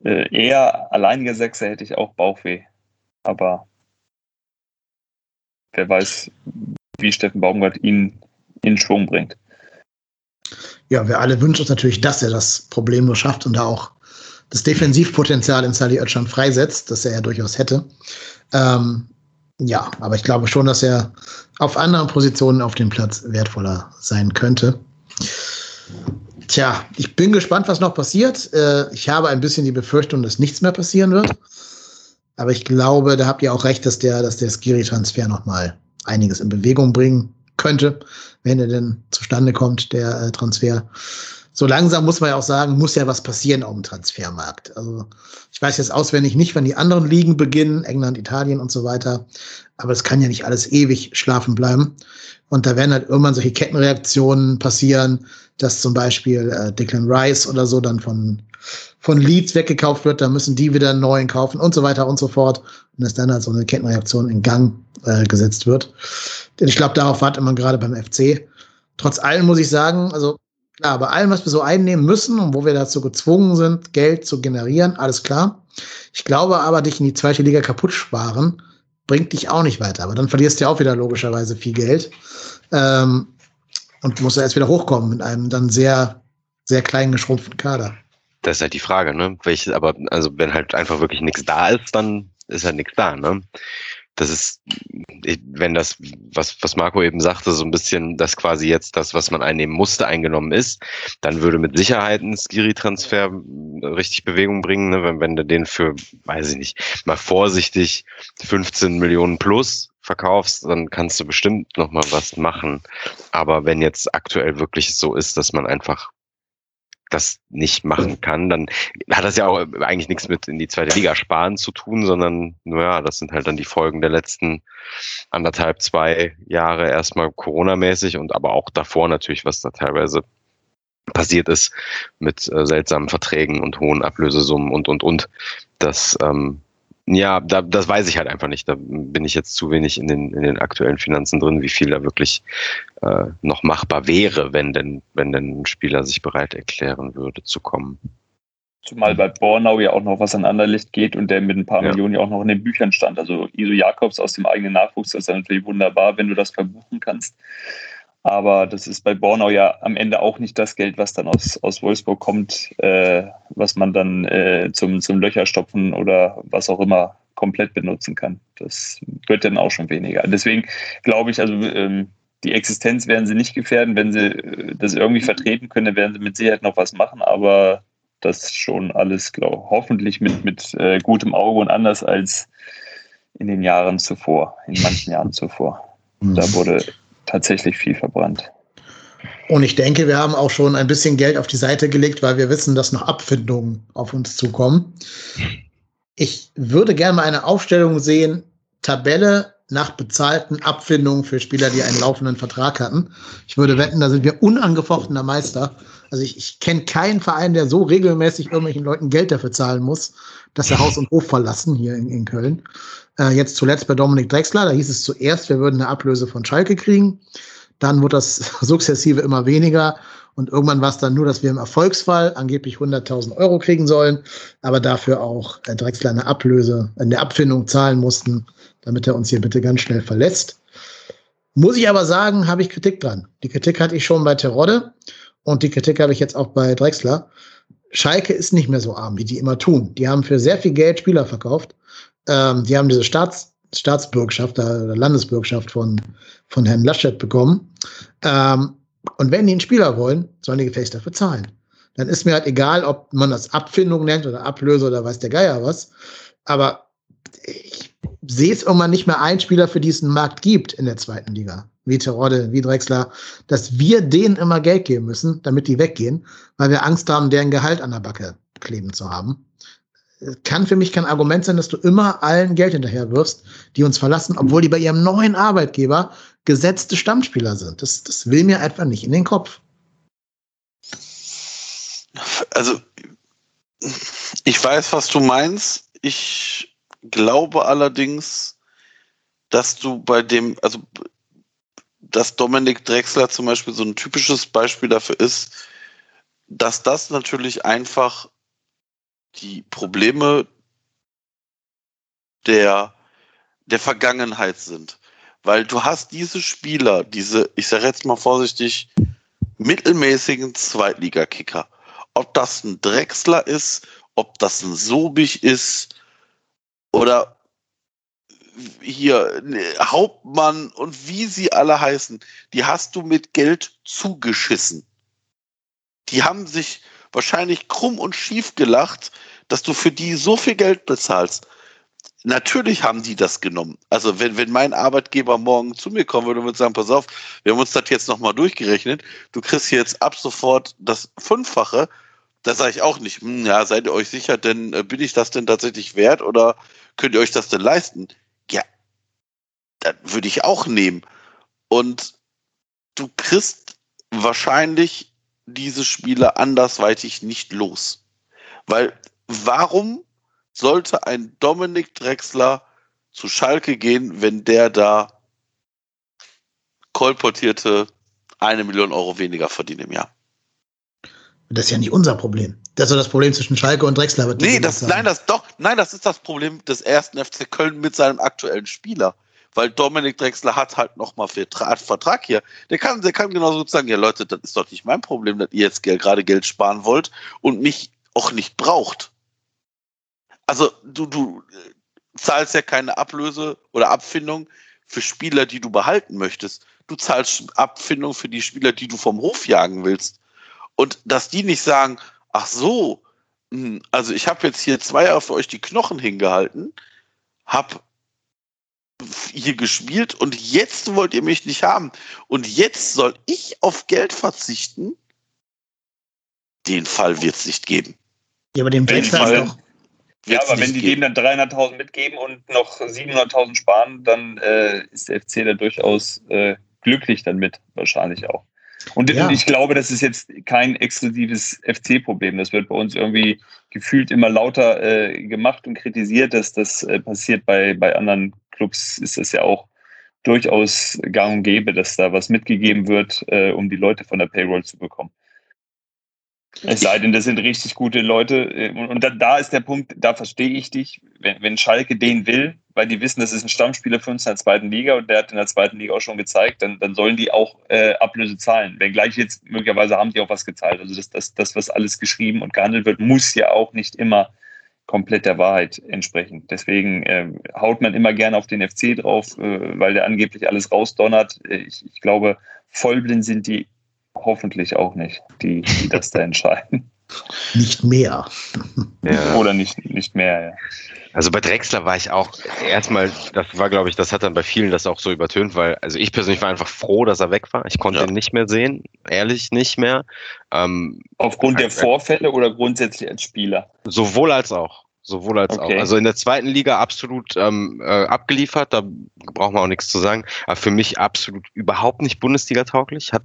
Äh, eher alleinige Sechser hätte ich auch Bauchweh. Aber wer weiß, wie Steffen Baumgart ihn in Schwung bringt. Ja, wir alle wünschen uns natürlich, dass er das Problem nur schafft und da auch das Defensivpotenzial in Sally Özcan freisetzt, das er ja durchaus hätte. Ähm, ja, aber ich glaube schon, dass er auf anderen Positionen auf dem Platz wertvoller sein könnte. Tja, ich bin gespannt, was noch passiert. Äh, ich habe ein bisschen die Befürchtung, dass nichts mehr passieren wird. Aber ich glaube, da habt ihr auch recht, dass der, dass der Skiri-Transfer nochmal einiges in Bewegung bringen könnte, wenn er denn zustande kommt, der äh, Transfer. So langsam muss man ja auch sagen, muss ja was passieren auf dem Transfermarkt. Also ich weiß jetzt auswendig nicht, wann die anderen Ligen beginnen, England, Italien und so weiter. Aber es kann ja nicht alles ewig schlafen bleiben. Und da werden halt irgendwann solche Kettenreaktionen passieren, dass zum Beispiel äh, Declan Rice oder so dann von, von Leeds weggekauft wird, dann müssen die wieder einen neuen kaufen und so weiter und so fort. Und dass dann halt so eine Kettenreaktion in Gang äh, gesetzt wird. Denn ich glaube, darauf wartet man gerade beim FC. Trotz allem muss ich sagen, also klar, bei allem, was wir so einnehmen müssen und wo wir dazu gezwungen sind, Geld zu generieren, alles klar. Ich glaube aber, dich in die zweite Liga kaputt sparen, bringt dich auch nicht weiter. Aber dann verlierst du ja auch wieder logischerweise viel Geld. Ähm, und musst ja erst wieder hochkommen mit einem dann sehr, sehr kleinen geschrumpften Kader. Das ist halt die Frage, ne? Welche, aber also wenn halt einfach wirklich nichts da ist, dann ist halt nichts da, ne? Das ist, wenn das, was, was Marco eben sagte, so ein bisschen, dass quasi jetzt das, was man einnehmen musste, eingenommen ist, dann würde mit Sicherheit ein Skiri-Transfer richtig Bewegung bringen, ne? wenn, wenn du den für, weiß ich nicht, mal vorsichtig 15 Millionen plus verkaufst, dann kannst du bestimmt noch mal was machen. Aber wenn jetzt aktuell wirklich so ist, dass man einfach das nicht machen kann, dann hat das ja auch eigentlich nichts mit in die zweite Liga sparen zu tun, sondern naja, das sind halt dann die Folgen der letzten anderthalb, zwei Jahre erstmal Corona-mäßig und aber auch davor natürlich, was da teilweise passiert ist mit äh, seltsamen Verträgen und hohen Ablösesummen und und und. Das ähm, ja, da, das weiß ich halt einfach nicht. Da bin ich jetzt zu wenig in den, in den aktuellen Finanzen drin, wie viel da wirklich äh, noch machbar wäre, wenn denn, wenn denn ein Spieler sich bereit erklären würde zu kommen. Zumal bei Bornau ja auch noch was an Anderlicht geht und der mit ein paar ja. Millionen ja auch noch in den Büchern stand. Also Iso Jakobs aus dem eigenen Nachwuchs, das ist natürlich wunderbar, wenn du das verbuchen kannst. Aber das ist bei Bornau ja am Ende auch nicht das Geld, was dann aus, aus Wolfsburg kommt, äh, was man dann äh, zum, zum Löcherstopfen oder was auch immer komplett benutzen kann. Das wird dann auch schon weniger. Deswegen glaube ich, also ähm, die Existenz werden sie nicht gefährden. Wenn sie äh, das irgendwie vertreten können, werden sie mit Sicherheit noch was machen, aber das schon alles, glaube hoffentlich mit, mit äh, gutem Auge und anders als in den Jahren zuvor, in manchen Jahren zuvor. Da mhm. wurde tatsächlich viel verbrannt. Und ich denke, wir haben auch schon ein bisschen Geld auf die Seite gelegt, weil wir wissen, dass noch Abfindungen auf uns zukommen. Ich würde gerne mal eine Aufstellung sehen, Tabelle nach bezahlten Abfindungen für Spieler, die einen laufenden Vertrag hatten. Ich würde wetten, da sind wir unangefochtener Meister. Also ich, ich kenne keinen Verein, der so regelmäßig irgendwelchen Leuten Geld dafür zahlen muss, dass sie Haus und Hof verlassen hier in, in Köln. Äh, jetzt zuletzt bei Dominik Drexler, da hieß es zuerst, wir würden eine Ablöse von Schalke kriegen. Dann wurde das sukzessive immer weniger. Und irgendwann war es dann nur, dass wir im Erfolgsfall angeblich 100.000 Euro kriegen sollen, aber dafür auch äh, Drexler eine Ablöse, eine Abfindung zahlen mussten, damit er uns hier bitte ganz schnell verlässt. Muss ich aber sagen, habe ich Kritik dran. Die Kritik hatte ich schon bei Terodde und die Kritik habe ich jetzt auch bei Drexler. Schalke ist nicht mehr so arm, wie die immer tun. Die haben für sehr viel Geld Spieler verkauft ähm, die haben diese Staats, Staatsbürgschaft oder Landesbürgschaft von, von Herrn Laschet bekommen. Ähm, und wenn die einen Spieler wollen, sollen die gefälligst dafür zahlen. Dann ist mir halt egal, ob man das Abfindung nennt oder Ablöse oder weiß der Geier was. Aber ich sehe es irgendwann nicht mehr ein Spieler, für diesen Markt gibt in der zweiten Liga. Wie Terodde, wie Drexler, dass wir denen immer Geld geben müssen, damit die weggehen, weil wir Angst haben, deren Gehalt an der Backe kleben zu haben kann für mich kein Argument sein, dass du immer allen Geld hinterher wirfst, die uns verlassen, obwohl die bei ihrem neuen Arbeitgeber gesetzte Stammspieler sind. Das, das will mir einfach nicht in den Kopf. Also, ich weiß, was du meinst. Ich glaube allerdings, dass du bei dem, also, dass Dominik Drexler zum Beispiel so ein typisches Beispiel dafür ist, dass das natürlich einfach die Probleme der, der Vergangenheit sind. Weil du hast diese Spieler, diese, ich sage jetzt mal vorsichtig, mittelmäßigen Zweitligakicker. Ob das ein Drechsler ist, ob das ein Sobich ist oder hier Hauptmann und wie sie alle heißen, die hast du mit Geld zugeschissen. Die haben sich wahrscheinlich krumm und schief gelacht, dass du für die so viel Geld bezahlst. Natürlich haben die das genommen. Also wenn, wenn mein Arbeitgeber morgen zu mir kommen würde und würde sagen, pass auf, wir haben uns das jetzt nochmal durchgerechnet, du kriegst jetzt ab sofort das Fünffache, da sage ich auch nicht, hm, ja, seid ihr euch sicher, denn äh, bin ich das denn tatsächlich wert oder könnt ihr euch das denn leisten? Ja, das würde ich auch nehmen. Und du kriegst wahrscheinlich diese Spiele andersweitig nicht los. Weil warum sollte ein Dominik Drexler zu Schalke gehen, wenn der da kolportierte eine Million Euro weniger verdient im Jahr? Das ist ja nicht unser Problem. Das ist das Problem zwischen Schalke und Drexler. Nee, das, nein, das doch, nein, das ist das Problem des ersten FC Köln mit seinem aktuellen Spieler weil Dominik Drexler hat halt nochmal Vertrag hier. Der kann, der kann genauso gut sagen, ja Leute, das ist doch nicht mein Problem, dass ihr jetzt gerade Geld sparen wollt und mich auch nicht braucht. Also du, du äh, zahlst ja keine Ablöse oder Abfindung für Spieler, die du behalten möchtest. Du zahlst Abfindung für die Spieler, die du vom Hof jagen willst. Und dass die nicht sagen, ach so, hm, also ich habe jetzt hier zwei für euch die Knochen hingehalten, habe hier gespielt und jetzt wollt ihr mich nicht haben. Und jetzt soll ich auf Geld verzichten? Den Fall wird es nicht geben. Ja, aber den Fall doch. Ja, aber wenn die geben. dem dann 300.000 mitgeben und noch 700.000 sparen, dann äh, ist der FC da durchaus äh, glücklich dann mit, wahrscheinlich auch. Und ja. ich glaube, das ist jetzt kein exklusives FC-Problem. Das wird bei uns irgendwie gefühlt immer lauter äh, gemacht und kritisiert, dass das äh, passiert. Bei, bei anderen Clubs ist das ja auch durchaus gang und gäbe, dass da was mitgegeben wird, äh, um die Leute von der Payroll zu bekommen. Es sei denn, das sind richtig gute Leute. Äh, und da, da ist der Punkt, da verstehe ich dich. Wenn, wenn Schalke den will, weil die wissen, das ist ein Stammspieler für uns in der zweiten Liga und der hat in der zweiten Liga auch schon gezeigt, dann, dann sollen die auch äh, Ablöse zahlen. Wenngleich jetzt möglicherweise haben die auch was gezahlt. Also das, das, das, was alles geschrieben und gehandelt wird, muss ja auch nicht immer komplett der Wahrheit entsprechen. Deswegen äh, haut man immer gerne auf den FC drauf, äh, weil der angeblich alles rausdonnert. Äh, ich, ich glaube, vollblind sind die hoffentlich auch nicht, die, die das da entscheiden. Nicht mehr. Ja. Oder nicht, nicht mehr, ja. Also bei Drexler war ich auch erstmal, das war glaube ich, das hat dann bei vielen das auch so übertönt, weil, also ich persönlich war einfach froh, dass er weg war. Ich konnte ja. ihn nicht mehr sehen, ehrlich nicht mehr. Ähm, Aufgrund der Vorfälle oder grundsätzlich als Spieler? Sowohl als auch. Sowohl als okay. auch. Also in der zweiten Liga absolut ähm, äh, abgeliefert, da braucht man auch nichts zu sagen. Aber für mich absolut überhaupt nicht Bundesliga-tauglich. Hat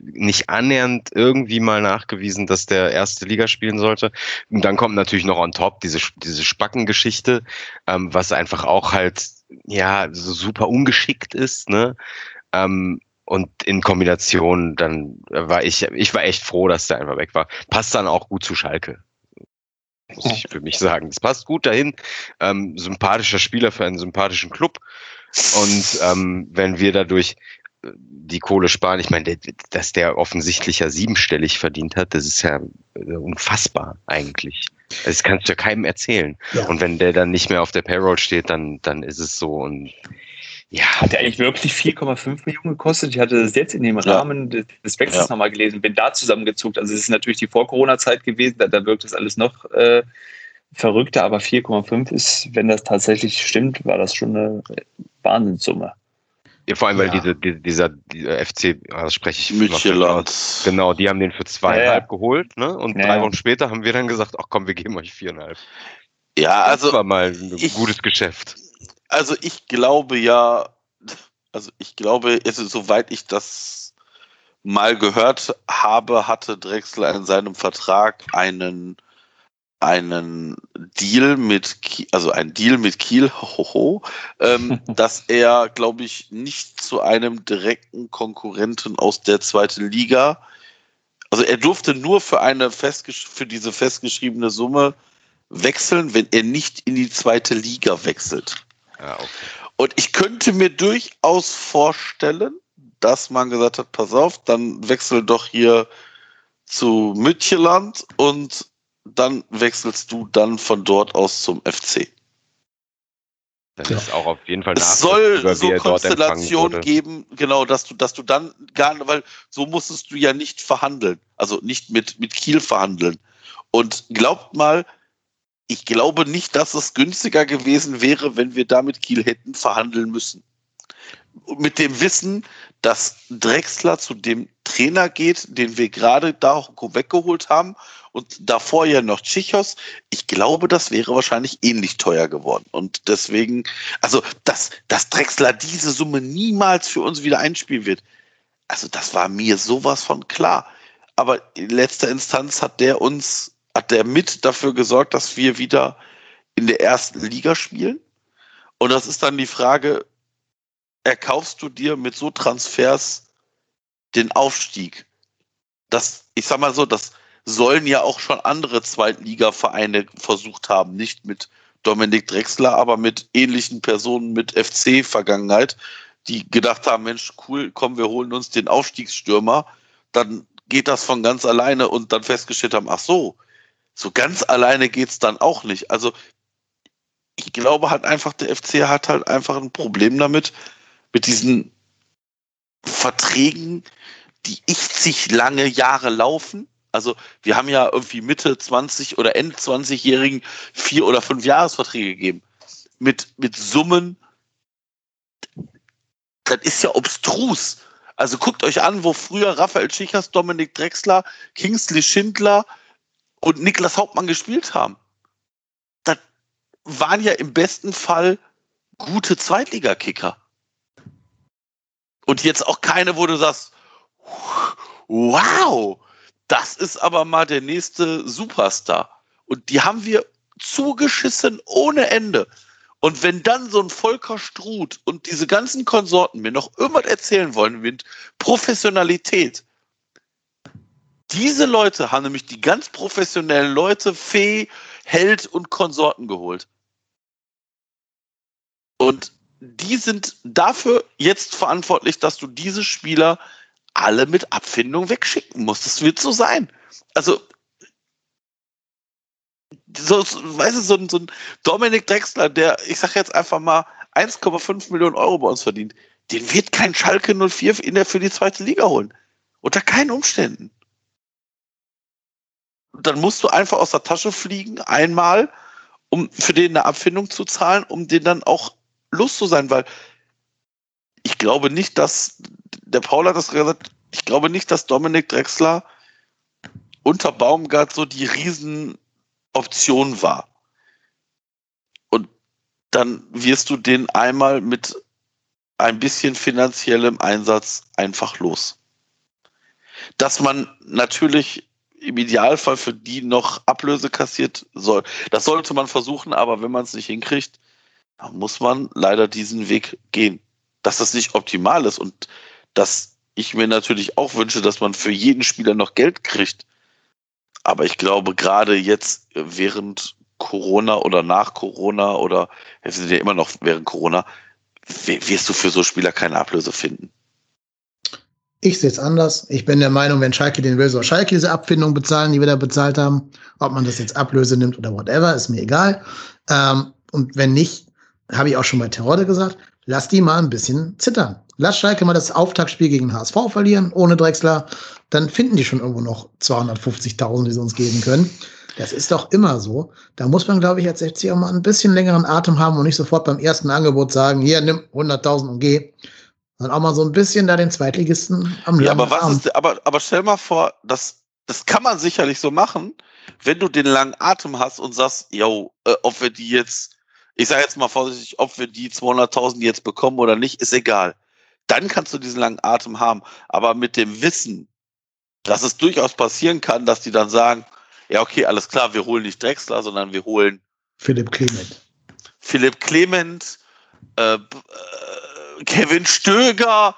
nicht annähernd irgendwie mal nachgewiesen, dass der erste Liga spielen sollte. Und dann kommt natürlich noch on top diese, diese Spackengeschichte, ähm, was einfach auch halt, ja, so super ungeschickt ist, ne? Ähm, und in Kombination, dann war ich, ich war echt froh, dass der einfach weg war. Passt dann auch gut zu Schalke. Muss ich für mich sagen. Es passt gut dahin. Ähm, sympathischer Spieler für einen sympathischen Club. Und ähm, wenn wir dadurch die Kohle sparen. Ich meine, dass der offensichtlich ja siebenstellig verdient hat, das ist ja äh, unfassbar eigentlich. Das kannst du ja keinem erzählen. Ja. Und wenn der dann nicht mehr auf der Payroll steht, dann, dann ist es so. Und ja. Hat der eigentlich wirklich 4,5 Millionen gekostet? Ich hatte das jetzt in dem Rahmen ja. des Wechsels ja. nochmal gelesen, bin da zusammengezuckt. Also es ist natürlich die Vor-Corona-Zeit gewesen, da, da wirkt das alles noch äh, verrückter, aber 4,5 ist, wenn das tatsächlich stimmt, war das schon eine Wahnsinnssumme. Ja, vor allem, weil diese, diese, dieser, dieser FC, das spreche ich Michelin. Genau, die haben den für zweieinhalb ja, geholt, ne? Und drei Wochen später haben wir dann gesagt, ach komm, wir geben euch viereinhalb. Ja, also. Das war mal ein ich, gutes Geschäft. Also ich glaube ja, also ich glaube, also, soweit ich das mal gehört habe, hatte Drexler in seinem Vertrag einen einen Deal mit, also ein Deal mit Kiel, hoho, ähm, dass er, glaube ich, nicht zu einem direkten Konkurrenten aus der zweiten Liga, also er durfte nur für eine für diese festgeschriebene Summe wechseln, wenn er nicht in die zweite Liga wechselt. Ja, okay. Und ich könnte mir durchaus vorstellen, dass man gesagt hat, pass auf, dann wechsel doch hier zu Mütcheland und dann wechselst du dann von dort aus zum FC. Das ja. ist auch auf jeden Fall Es soll so Konstellationen geben, genau, dass du, dass du dann gar weil so musstest du ja nicht verhandeln, also nicht mit, mit Kiel verhandeln. Und glaubt mal, ich glaube nicht, dass es günstiger gewesen wäre, wenn wir da mit Kiel hätten verhandeln müssen. Mit dem Wissen, dass Drexler zu dem Trainer geht, den wir gerade da weggeholt haben und davor ja noch Tschichos. Ich glaube, das wäre wahrscheinlich ähnlich teuer geworden. Und deswegen, also, dass, dass Drexler diese Summe niemals für uns wieder einspielen wird, also das war mir sowas von klar. Aber in letzter Instanz hat der uns, hat der mit dafür gesorgt, dass wir wieder in der ersten Liga spielen. Und das ist dann die Frage, erkaufst du dir mit so Transfers den Aufstieg? Das, ich sag mal so, das sollen ja auch schon andere Zweitliga-Vereine versucht haben. Nicht mit Dominik Drexler, aber mit ähnlichen Personen mit FC-Vergangenheit, die gedacht haben, Mensch, cool, komm, wir holen uns den Aufstiegsstürmer. Dann geht das von ganz alleine und dann festgestellt haben, ach so, so ganz alleine geht's dann auch nicht. Also ich glaube halt einfach, der FC hat halt einfach ein Problem damit, mit diesen Verträgen, die ich sich lange Jahre laufen also wir haben ja irgendwie Mitte 20 oder End 20-Jährigen vier oder fünf Jahresverträge gegeben. Mit, mit Summen, das ist ja obstrus. Also guckt euch an, wo früher Raphael Schichers, Dominik Drexler, Kingsley Schindler und Niklas Hauptmann gespielt haben. Das waren ja im besten Fall gute Zweitligakicker. Und jetzt auch keine, wo du sagst, wow, das ist aber mal der nächste Superstar. Und die haben wir zugeschissen ohne Ende. Und wenn dann so ein Volker Struth und diese ganzen Konsorten mir noch irgendwas erzählen wollen mit Professionalität, diese Leute haben nämlich die ganz professionellen Leute, Fee, Held und Konsorten geholt. Und die sind dafür jetzt verantwortlich, dass du diese Spieler alle mit Abfindung wegschicken musst. Das wird so sein. Also, so, weißt du, so, ein, so ein Dominik Drexler, der, ich sag jetzt einfach mal, 1,5 Millionen Euro bei uns verdient, den wird kein Schalke 04 in der, für die zweite Liga holen. Unter keinen Umständen. Dann musst du einfach aus der Tasche fliegen, einmal, um für den eine Abfindung zu zahlen, um den dann auch los zu sein, weil ich glaube nicht, dass, der Paul hat das gesagt, ich glaube nicht, dass Dominik Drexler unter Baumgart so die Riesenoption war. Und dann wirst du den einmal mit ein bisschen finanziellem Einsatz einfach los. Dass man natürlich im Idealfall für die noch Ablöse kassiert soll. Das sollte man versuchen, aber wenn man es nicht hinkriegt, dann muss man leider diesen Weg gehen. Dass das nicht optimal ist und dass ich mir natürlich auch wünsche, dass man für jeden Spieler noch Geld kriegt. Aber ich glaube, gerade jetzt während Corona oder nach Corona oder wir sind ja immer noch während Corona, wirst du für so Spieler keine Ablöse finden. Ich sehe es anders. Ich bin der Meinung, wenn Schalke den will, soll Schalke diese Abfindung bezahlen, die wir da bezahlt haben. Ob man das jetzt Ablöse nimmt oder whatever, ist mir egal. Ähm, und wenn nicht, habe ich auch schon bei Terrorde gesagt, lass die mal ein bisschen zittern. Lass Schalke mal das Auftaktspiel gegen HSV verlieren, ohne Drexler. Dann finden die schon irgendwo noch 250.000, die sie uns geben können. Das ist doch immer so. Da muss man, glaube ich, als FC auch mal ein bisschen längeren Atem haben und nicht sofort beim ersten Angebot sagen, hier, nimm 100.000 und geh. Sondern auch mal so ein bisschen da den Zweitligisten am Ja, aber was ist, aber, aber stell mal vor, das, das kann man sicherlich so machen, wenn du den langen Atem hast und sagst, yo, äh, ob wir die jetzt, ich sage jetzt mal vorsichtig, ob wir die 200.000 jetzt bekommen oder nicht, ist egal. Dann kannst du diesen langen Atem haben. Aber mit dem Wissen, dass es durchaus passieren kann, dass die dann sagen, ja, okay, alles klar, wir holen nicht Drexler, sondern wir holen Philipp Clement. Philipp Clement, äh, äh, Kevin Stöger,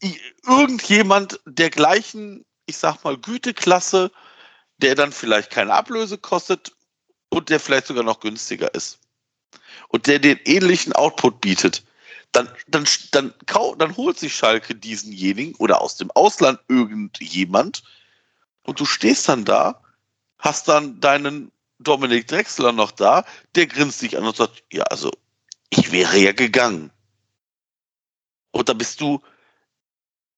äh, irgendjemand der gleichen, ich sag mal, Güteklasse, der dann vielleicht keine Ablöse kostet und der vielleicht sogar noch günstiger ist. Und der den ähnlichen Output bietet. Dann, dann, dann, dann holt sich Schalke diesenjenigen oder aus dem Ausland irgendjemand, und du stehst dann da, hast dann deinen Dominik Drexler noch da, der grinst dich an und sagt, ja, also ich wäre ja gegangen. Und da bist du,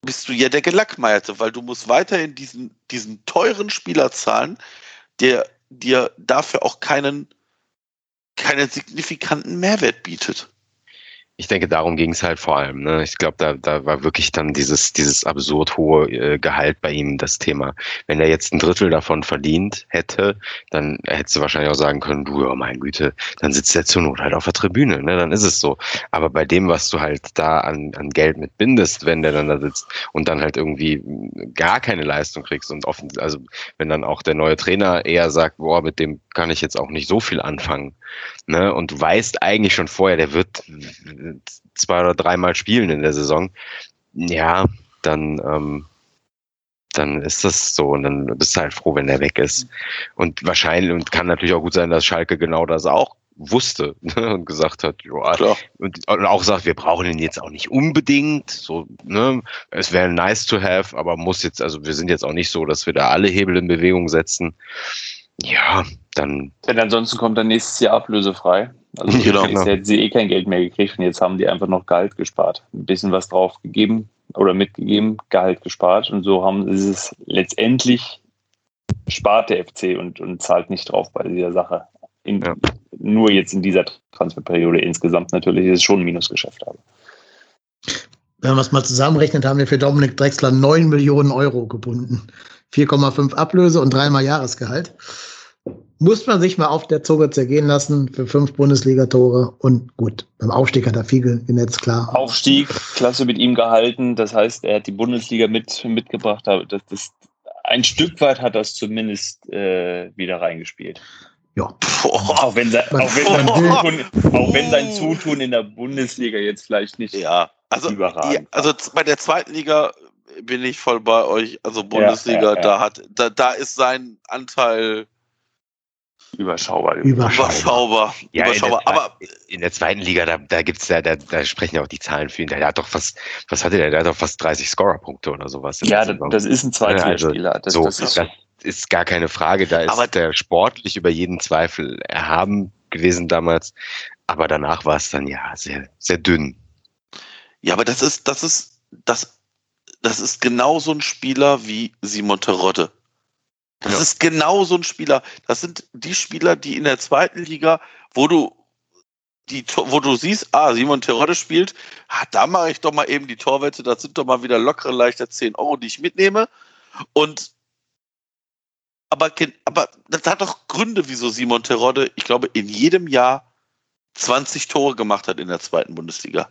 bist du ja der Gelackmeierte, weil du musst weiterhin diesen, diesen teuren Spieler zahlen, der dir dafür auch keinen, keinen signifikanten Mehrwert bietet ich denke, darum ging es halt vor allem. Ne? Ich glaube, da, da war wirklich dann dieses, dieses absurd hohe äh, Gehalt bei ihm das Thema. Wenn er jetzt ein Drittel davon verdient hätte, dann hättest du wahrscheinlich auch sagen können, du, oh mein Güte, dann sitzt er zur Not halt auf der Tribüne, ne? dann ist es so. Aber bei dem, was du halt da an, an Geld mitbindest, wenn der dann da sitzt und dann halt irgendwie gar keine Leistung kriegst und offen, also wenn dann auch der neue Trainer eher sagt, boah, mit dem kann ich jetzt auch nicht so viel anfangen, ne? und du weißt eigentlich schon vorher, der wird zwei oder dreimal spielen in der Saison, ja, dann, ähm, dann ist das so und dann bist du halt froh, wenn der weg ist. Und wahrscheinlich, und kann natürlich auch gut sein, dass Schalke genau das auch wusste ne, und gesagt hat, ja, und, und, auch sagt, wir brauchen ihn jetzt auch nicht unbedingt, so, ne, es wäre nice to have, aber muss jetzt, also wir sind jetzt auch nicht so, dass wir da alle Hebel in Bewegung setzen. Ja, dann. Denn ansonsten kommt dann nächstes Jahr ablösefrei. Also genau. jetzt hätten sie eh kein Geld mehr gekriegt und jetzt haben die einfach noch Gehalt gespart. Ein bisschen was drauf gegeben oder mitgegeben, Gehalt gespart und so haben sie es letztendlich spart der FC und, und zahlt nicht drauf bei dieser Sache. In, ja. Nur jetzt in dieser Transferperiode insgesamt natürlich ist es schon ein Minusgeschäft. Aber. Wenn wir es mal zusammenrechnet, haben wir für Dominik Drexler 9 Millionen Euro gebunden. 4,5 Ablöse und dreimal Jahresgehalt muss man sich mal auf der Zunge zergehen lassen für fünf Bundesligatore und gut, beim Aufstieg hat er viel genetzt, klar. Aufstieg, klasse mit ihm gehalten, das heißt, er hat die Bundesliga mit, mitgebracht, das, das, ein Stück weit hat das zumindest äh, wieder reingespielt. Ja. Auch wenn, sein, auch, wenn Zutun, auch wenn sein Zutun in der Bundesliga jetzt vielleicht nicht ja, also, überragend ja, Also bei der zweiten Liga bin ich voll bei euch. Also Bundesliga, ja, ja, da hat, da, da ist sein Anteil Überschaubar. Überschaubar. Überschaubar. Ja, Überschaubar. in der, Aber in der zweiten Liga, da, da gibt's ja, da, da sprechen ja auch die Zahlen für ihn. Der hat doch fast, was hatte der? Der hat doch fast 30 Scorer-Punkte oder sowas. Ja, das, das ist ein Zweitligaspieler. Das, so, das ist das ist gar keine Frage. Da ist Aber- der sportlich über jeden Zweifel erhaben gewesen damals. Aber danach war es dann ja sehr, sehr dünn. Ja, aber das ist, das ist, das, das ist genau so ein Spieler wie Simon Terodde. Das Ja. ist genau so ein Spieler. Das sind die Spieler, die in der zweiten Liga, wo du die, wo du siehst, ah, Simon Terodde spielt, ah, da mache ich doch mal eben die Torwette, das sind doch mal wieder lockere, leichter 10 Euro, die ich mitnehme. Und aber, aber das hat doch Gründe, wieso Simon Terodde, ich glaube, in jedem Jahr 20 Tore gemacht hat in der zweiten Bundesliga.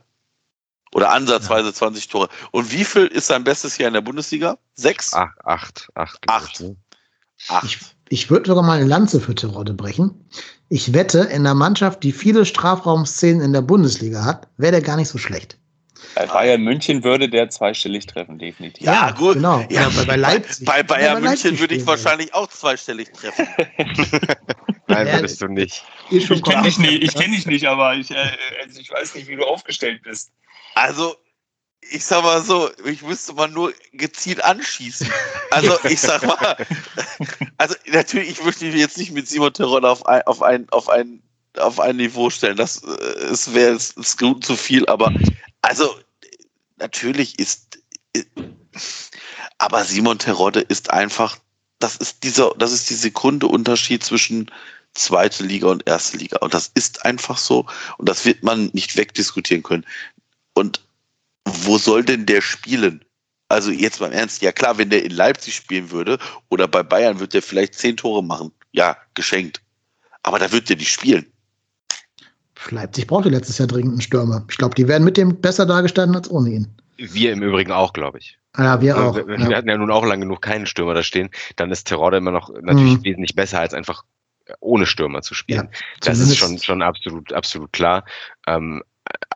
Oder ansatzweise 20 Tore. Und wie viel ist sein bestes Jahr in der Bundesliga? Sechs? Ach, acht, acht. Acht. ich, ne? Acht. Ich, ich würde sogar mal eine Lanze für Terodde brechen. Ich wette, in einer Mannschaft, die viele Strafraumszenen in der Bundesliga hat, wäre der gar nicht so schlecht. Bei Bayern München würde der zweistellig treffen, definitiv. Ja, gut. Genau. Ja, bei, bei Leipzig. Bei Bayern Bei München würde ich wahrscheinlich auch zweistellig treffen. Nein, würdest du nicht. Ich kenne dich nicht, ich kenne dich nicht, aber ich, äh, also ich weiß nicht, wie du aufgestellt bist. Also, ich sag mal so, ich müsste mal nur gezielt anschießen. Also, ich sag mal, also natürlich, ich möchte mich jetzt nicht mit Simon Terodde auf ein, auf ein, auf ein, auf ein Niveau stellen. Das äh, es wäre es gut zu viel, aber also natürlich ist, äh, aber Simon Terodde ist einfach, das ist dieser, das ist die Sekunde Unterschied zwischen zweite Liga und erste Liga. Und das ist einfach so. Und das wird man nicht wegdiskutieren können. Und wo soll denn der spielen? Also jetzt mal im Ernst, ja klar, wenn der in Leipzig spielen würde oder bei Bayern wird der vielleicht zehn Tore machen. Ja, geschenkt. Aber da wird der nicht spielen. Leipzig brauchte letztes Jahr dringend einen Stürmer. Ich glaube, die wären mit dem besser dargestanden als ohne ihn. Wir im Übrigen auch, glaube ich. Ja, wir auch. wir, wir Ja. hatten ja nun auch lange genug keinen Stürmer da stehen. Dann ist Terodde immer noch natürlich Mhm. wesentlich besser, als einfach ohne Stürmer zu spielen. Ja, das ist schon, schon absolut, absolut klar. Ähm,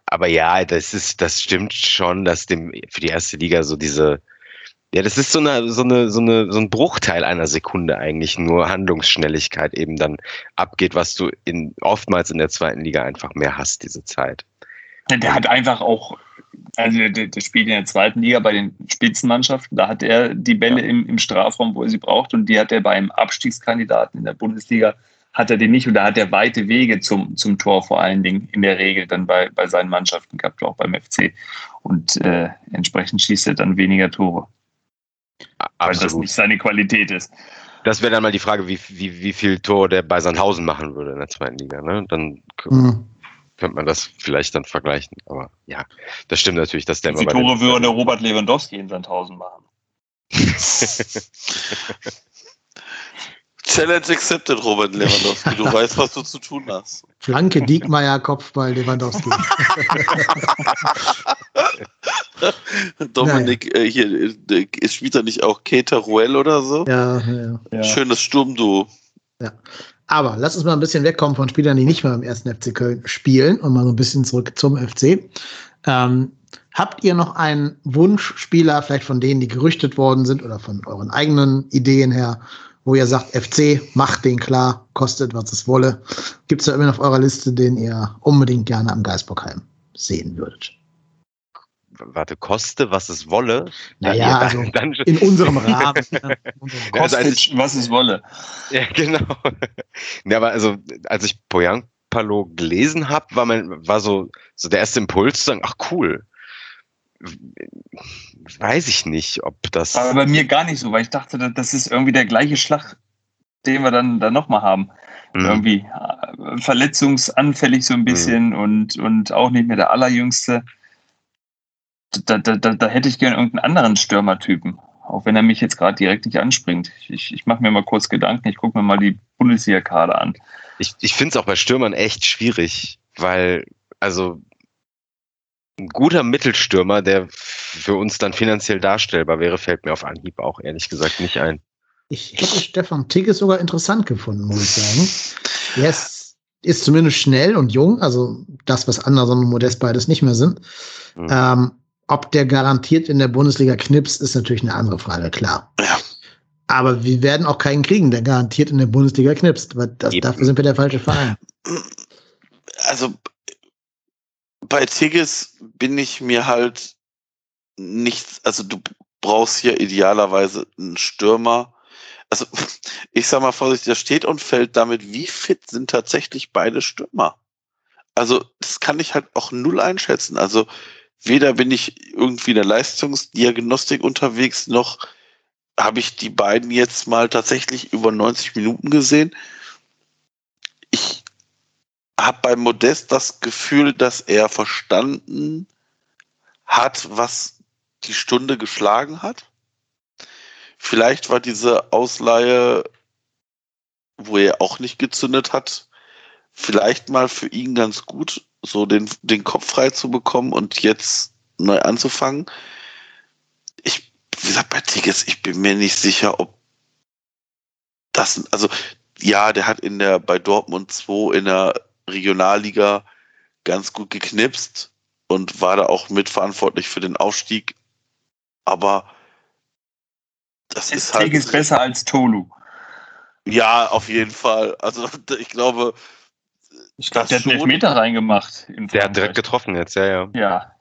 aber ja, das ist, das stimmt schon, dass dem für die erste Liga so diese, ja, das ist so eine, so eine, so eine, so ein Bruchteil einer Sekunde eigentlich nur Handlungsschnelligkeit eben dann abgeht, was du in oftmals in der zweiten Liga einfach mehr hast, diese Zeit. Der hat einfach auch, also der, der spielt in der zweiten Liga bei den Spitzenmannschaften, da hat er die Bälle im, im Strafraum, wo er sie braucht, und die hat er beim Abstiegskandidaten in der Bundesliga, hat er den nicht, und da hat er weite Wege zum, zum Tor vor allen Dingen in der Regel dann bei, bei seinen Mannschaften gehabt, auch beim FC. Und äh, entsprechend schießt er dann weniger Tore, A- weil das Absolut. nicht seine Qualität ist. Das wäre dann mal die Frage, wie, wie, wie viel Tor der bei Sandhausen machen würde in der zweiten Liga. Ne? Dann Mhm. könnte man das vielleicht dann vergleichen. Aber ja, das stimmt natürlich, dass der Wie viele Tore würde Robert Lewandowski in Sandhausen machen? Challenge accepted, Robert Lewandowski. Du weißt, was du zu tun hast. Flanke, Diekmeyer, Kopfball, Lewandowski. Dominik, äh, hier, äh, spielt er nicht auch Keter Ruel oder so? ja, ja. Ja. Schönes Sturmduo. Aber lass uns mal ein bisschen wegkommen von Spielern, die nicht mehr im ersten FC Köln spielen und mal so ein bisschen zurück zum FC. Ähm, habt ihr noch einen Wunschspieler, vielleicht von denen, die gerüchtet worden sind oder von euren eigenen Ideen her, wo ihr sagt, FC, macht den klar, kostet, was es wolle? Gibt es da immer auf eurer Liste, den ihr unbedingt gerne am Geisbockheim sehen würdet? Warte, koste, was es wolle. Naja, dann, also dann, in unserem Rahmen. ne? Ja, also als Kostic, was es wolle. Ja, genau. ja, aber also, als ich Poyampalo gelesen habe, war mein, war so, so der erste Impuls zu sagen, ach cool. Weiß ich nicht, ob das. Aber bei mir gar nicht so, weil ich dachte, das- ist irgendwie der gleiche Schlag, den wir dann, dann nochmal haben. Hm. Irgendwie äh, verletzungsanfällig so ein bisschen und, und auch nicht mehr der allerjüngste. Da, da, da, da hätte ich gerne irgendeinen anderen Stürmertypen. Auch wenn er mich jetzt gerade direkt nicht anspringt. Ich, ich mache mir mal kurz Gedanken, ich gucke mir mal die Bundesliga-Kader an. Ich, ich finde es auch bei Stürmern echt schwierig, weil, also, ein guter Mittelstürmer, der für uns dann finanziell darstellbar wäre, fällt mir auf Anhieb auch ehrlich gesagt nicht ein. Ich hätte Stefan Tigges sogar interessant gefunden, muss ich sagen. Er ist, ist zumindest schnell und jung, also das, was Anderson und Modest beides nicht mehr sind. Hm. Ähm, ob der garantiert in der Bundesliga knipst, ist natürlich eine andere Frage, klar. Ja. Aber wir werden auch keinen kriegen, der garantiert in der Bundesliga knipst. Weil das, dafür sind wir der falsche Verein. Also bei Tigges bin ich mir halt nichts, also du brauchst hier idealerweise einen Stürmer. Also ich sag mal vorsichtig, der steht und fällt damit, wie fit sind tatsächlich beide Stürmer? Also das kann ich halt auch null einschätzen. Also weder bin ich irgendwie in der Leistungsdiagnostik unterwegs, noch habe ich die beiden jetzt mal tatsächlich über 90 Minuten gesehen. Habe bei Modest das Gefühl, dass er verstanden hat, was die Stunde geschlagen hat. Vielleicht war diese Ausleihe, wo er auch nicht gezündet hat, vielleicht mal für ihn ganz gut, so den, den Kopf frei zu bekommen und jetzt neu anzufangen. Ich, wie gesagt, bei Tigges, ich bin mir nicht sicher, ob das, also ja, der hat in der, bei Dortmund 2 in der Regionalliga ganz gut geknipst und war da auch mitverantwortlich für den Aufstieg. Aber das ist, ist halt. ist besser als Tolu. Ja, auf jeden Fall. Also ich glaube. Ich glaube, der hat einen Elfmeter reingemacht. Der hat direkt getroffen jetzt, ja, ja. Ja.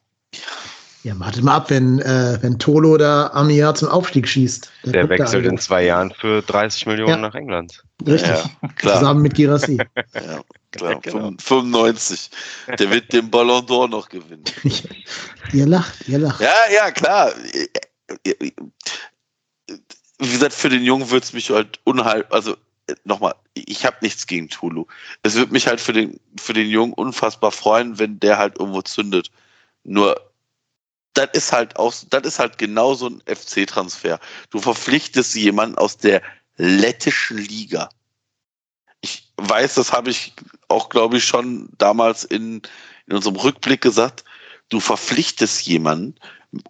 Ja, wartet mal ab, wenn, äh, wenn Tolo da Amia zum Aufstieg schießt. Der, der wechselt in zwei Jahren für 30 Millionen ja. nach England. Richtig. Ja, klar. Zusammen mit Girassi. ja, klar. Genau. 95. Der wird den Ballon d'Or noch gewinnen. ihr lacht, ihr lacht. Ja, ja, klar. Wie gesagt, für den Jungen würde es mich halt unheil, also nochmal, ich habe nichts gegen Tulu. Es würde mich halt für den, für den Jungen unfassbar freuen, wenn der halt irgendwo zündet. Nur das ist halt auch, das ist halt genau so ein FC-Transfer. Du verpflichtest jemanden aus der lettischen Liga. Weiß, das habe ich auch, glaube ich, schon damals in, in unserem Rückblick gesagt. Du verpflichtest jemanden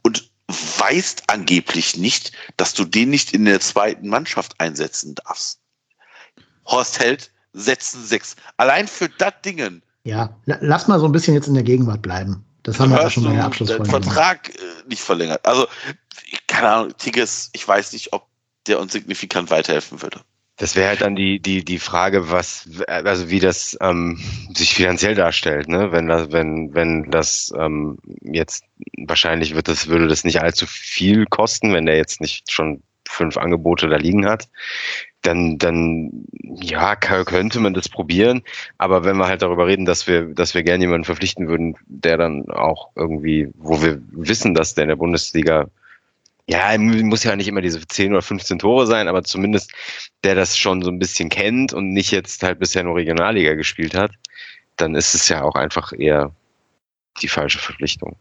und weißt angeblich nicht, dass du den nicht in der zweiten Mannschaft einsetzen darfst. Horst Held setzen sechs. Allein für das Dingen. Ja, lass mal so ein bisschen jetzt in der Gegenwart bleiben. Das haben wir ja schon mal in der Abschlussfolge. Vertrag äh, nicht verlängert. Also, keine Ahnung, Tigges, ich weiß nicht, ob der uns signifikant weiterhelfen würde. Das wäre halt dann die, die, die Frage, was, also wie das ähm, sich finanziell darstellt, ne? Wenn das, wenn, wenn das ähm, jetzt wahrscheinlich wird das, würde das nicht allzu viel kosten, wenn der jetzt nicht schon fünf Angebote da liegen hat dann, dann ja, könnte man das probieren. Aber wenn wir halt darüber reden, dass wir, dass wir gerne jemanden verpflichten würden, der dann auch irgendwie, wo wir wissen, dass der in der Bundesliga, ja, muss ja nicht immer diese 10 oder 15 Tore sein, aber zumindest der das schon so ein bisschen kennt und nicht jetzt halt bisher nur Regionalliga gespielt hat, dann ist es ja auch einfach eher die falsche Verpflichtung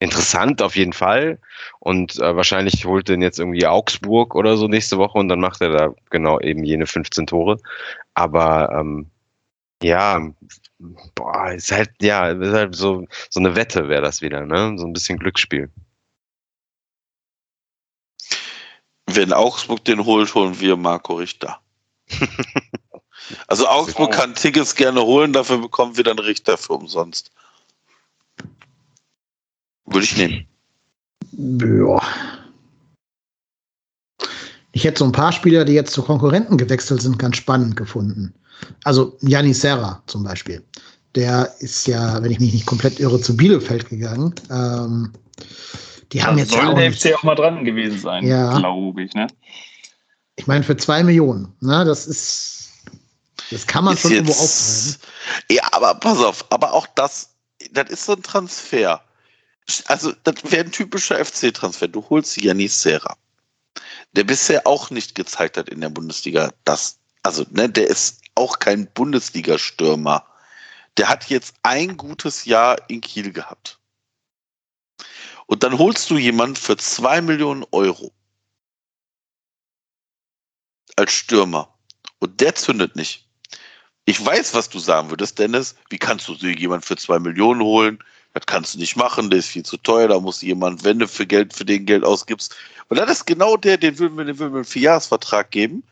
interessant auf jeden Fall. Und äh, wahrscheinlich holt den jetzt irgendwie Augsburg oder so nächste Woche und dann macht er da genau eben jene 15 Tore. Aber ähm, ja, boah, ist halt, ja, ist halt so, so eine Wette wäre das wieder, ne? So ein bisschen Glücksspiel. Wenn Augsburg den holt, holen wir Marco Richter. also Augsburg kann Tickets gerne holen, dafür bekommen wir dann Richter für umsonst. Würde ich nehmen. Ja. Ich hätte so ein paar Spieler, die jetzt zu Konkurrenten gewechselt sind, ganz spannend gefunden. Also Yanni Serra zum Beispiel. Der ist ja, wenn ich mich nicht komplett irre, zu Bielefeld gegangen. Ähm, die haben jetzt soll ja auch der FC auch mal dran gewesen sein, ja. glaube ich. Ne? Ich meine, für zwei Millionen. Ne, das ist, das kann man ist schon jetzt, irgendwo auftreiben. Ja, aber pass auf, aber auch das, das ist so ein Transfer also das wäre ein typischer FC-Transfer. Du holst Janis Serra, der bisher auch nicht gezeigt hat in der Bundesliga, dass, also, ne, der ist auch kein Bundesliga-Stürmer. Der hat jetzt ein gutes Jahr in Kiel gehabt. Und dann holst du jemanden für zwei Millionen Euro als Stürmer. Und der zündet nicht. Ich weiß, was du sagen würdest, Dennis. Wie kannst du jemanden für zwei Millionen holen? das kannst du nicht machen, der ist viel zu teuer, da muss jemand, wenn du für Geld, für den Geld ausgibst. Und dann ist genau der, den würden wir, den würden wir einen Vierjahresvertrag geben.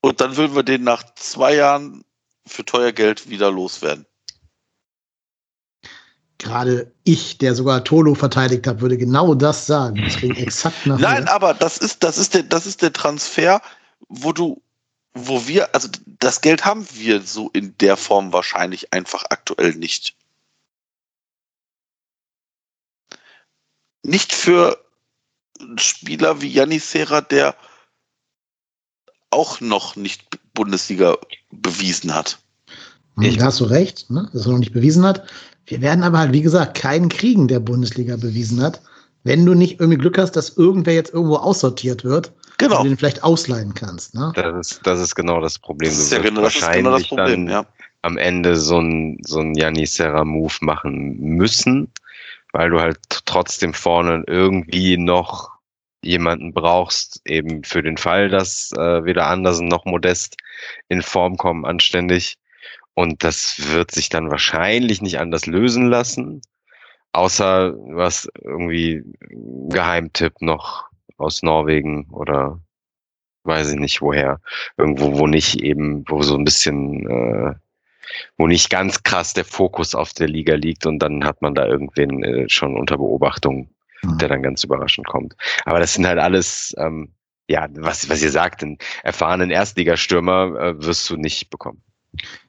Und dann würden wir den nach zwei Jahren für teuer Geld wieder loswerden. Gerade ich, der sogar Tolo verteidigt hat, würde genau das sagen. Das klingt exakt nach Nein, mir. aber das ist, das ist der, das ist der Transfer, wo du, wo wir, also das Geld haben wir so in der Form wahrscheinlich einfach aktuell nicht. Nicht für einen Spieler wie Janis Serra, der auch noch nicht Bundesliga bewiesen hat. Hm, Da hast du recht, ne? dass er noch nicht bewiesen hat. Wir werden aber halt, wie gesagt, keinen kriegen, der Bundesliga bewiesen hat, wenn du nicht irgendwie Glück hast, dass irgendwer jetzt irgendwo aussortiert wird, Genau. du den vielleicht ausleihen kannst. Ne? Das ist, das ist genau das Problem. Das Du ist ja wirst genau das, ist genau das Problem, dann ja. am Ende so ein, so ein Yannis Serra-Move machen müssen, weil du halt trotzdem vorne irgendwie noch jemanden brauchst, eben für den Fall, dass äh, weder Andersen noch Modest in Form kommen, anständig. Und das wird sich dann wahrscheinlich nicht anders lösen lassen, außer was irgendwie Geheimtipp noch aus Norwegen oder weiß ich nicht woher. Irgendwo, wo nicht eben, wo so ein bisschen, äh, wo nicht ganz krass der Fokus auf der Liga liegt und dann hat man da irgendwen äh, schon unter Beobachtung, Mhm. der dann ganz überraschend kommt. Aber das sind halt alles, ähm, ja, was, was ihr sagt, einen erfahrenen Erstligastürmer äh, wirst du nicht bekommen.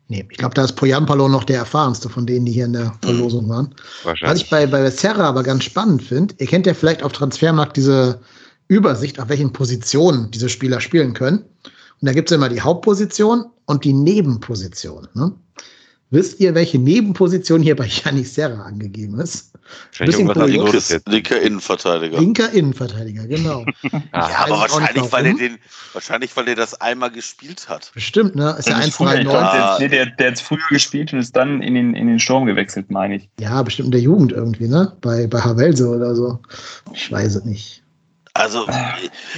Nee, ich glaube, da ist Poyampalo noch der erfahrenste von denen, die hier in der Verlosung waren. Was ich bei, bei Serra aber ganz spannend finde, ihr kennt ja vielleicht auf Transfermarkt diese Übersicht, auf welchen Positionen diese Spieler spielen können. Und da gibt es immer die Hauptposition und die Nebenposition. Ne? Wisst ihr, welche Nebenposition hier bei Janis Serra angegeben ist? Bisschen kurios. Linker Innenverteidiger. Linker Innenverteidiger, genau. Ja, aber wahrscheinlich, weil er den, wahrscheinlich, weil er das einmal gespielt hat. Bestimmt, ne? Ist ja Der ist früher, ich 1,93. glaub, der, der, der hat früher gespielt und ist dann in den, in den Sturm gewechselt, meine ich. Ja, bestimmt in der Jugend irgendwie, ne? Bei, bei Havelse oder so. Ich weiß es nicht. Also,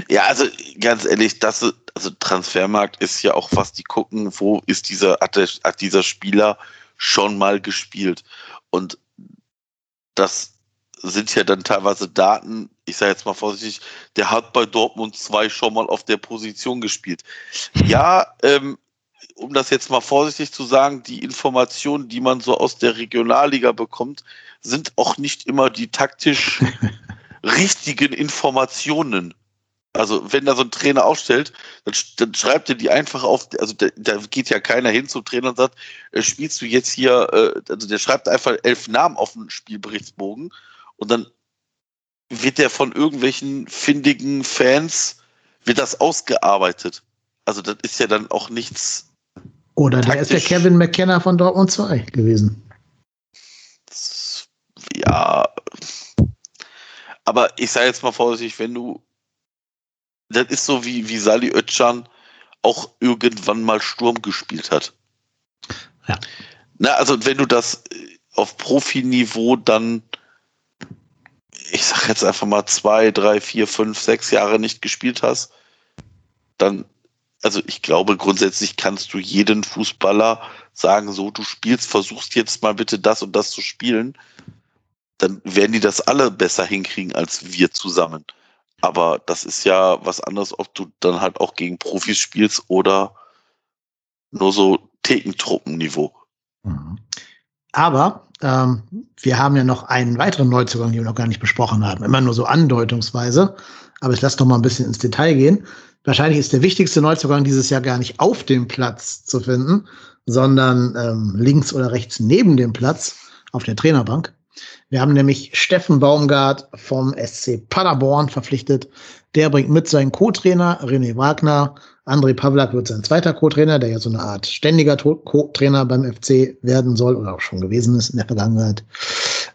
ja, also ganz ehrlich, das, also Transfermarkt ist ja auch was, die gucken, wo ist dieser, hat, der, hat dieser Spieler schon mal gespielt. Und das sind ja dann teilweise Daten, ich sage jetzt mal vorsichtig, der hat bei Dortmund 2 schon mal auf der Position gespielt. Ja, ähm, um das jetzt mal vorsichtig zu sagen, die Informationen, die man so aus der Regionalliga bekommt, sind auch nicht immer die taktisch richtigen Informationen. Also wenn da so ein Trainer aufstellt, dann, dann schreibt er die einfach auf, also da, da geht ja keiner hin zum Trainer und sagt, äh, spielst du jetzt hier, äh, also der schreibt einfach elf Namen auf den Spielberichtsbogen und dann wird der von irgendwelchen findigen Fans, wird das ausgearbeitet. Also das ist ja dann auch nichts, Oder der ist der. Kevin McKenna von Dortmund 2 gewesen. ja. Aber ich sage jetzt mal vorsichtig, wenn du, das ist so wie, wie Sali Özcan auch irgendwann mal Sturm gespielt hat. Ja. Na, also wenn du das äh, auf Profiniveau dann, ich sag jetzt einfach mal zwei, drei, vier, fünf, sechs Jahre nicht gespielt hast, dann, also ich glaube, grundsätzlich kannst du jeden Fußballer sagen, so, du spielst, versuchst jetzt mal bitte das und das zu spielen, dann werden die das alle besser hinkriegen als wir zusammen. Aber das ist ja was anderes, ob du dann halt auch gegen Profis spielst oder nur so Thekentruppenniveau. Mhm. Aber ähm, wir haben ja noch einen weiteren Neuzugang, den wir noch gar nicht besprochen haben. Immer nur so andeutungsweise. Aber ich lasse doch mal ein bisschen ins Detail gehen. Wahrscheinlich ist der wichtigste Neuzugang dieses Jahr gar nicht auf dem Platz zu finden, sondern ähm, links oder rechts neben dem Platz auf der Trainerbank. Wir haben nämlich Steffen Baumgart vom SC Paderborn verpflichtet. Der bringt mit seinen Co-Trainer René Wagner. André Pavlak wird sein zweiter Co-Trainer, der ja so eine Art ständiger Co-Trainer beim FC werden soll oder auch schon gewesen ist in der Vergangenheit.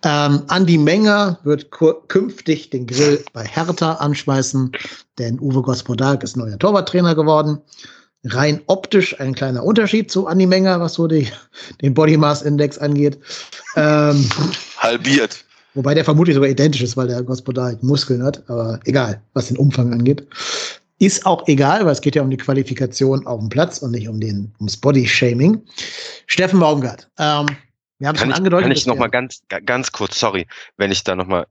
Ähm, Andi Menger wird künftig den Grill bei Hertha anschmeißen, denn Uwe Gospodark ist neuer Torwarttrainer geworden. Rein optisch ein kleiner Unterschied zu Andi Menger, was so die, den Body Mass Index angeht. Ähm, Halbiert. Wobei der vermutlich sogar identisch ist, weil der Gospodarek Muskeln hat, aber egal, was den Umfang angeht. Ist auch egal, weil es geht ja um die Qualifikation auf dem Platz und nicht um den, ums Body-Shaming. Steffen Baumgart. Ähm, wir haben Kann schon ich, angedeutet. kann ich dass noch wir- mal ganz, ga- ganz kurz, sorry, wenn ich da noch mal,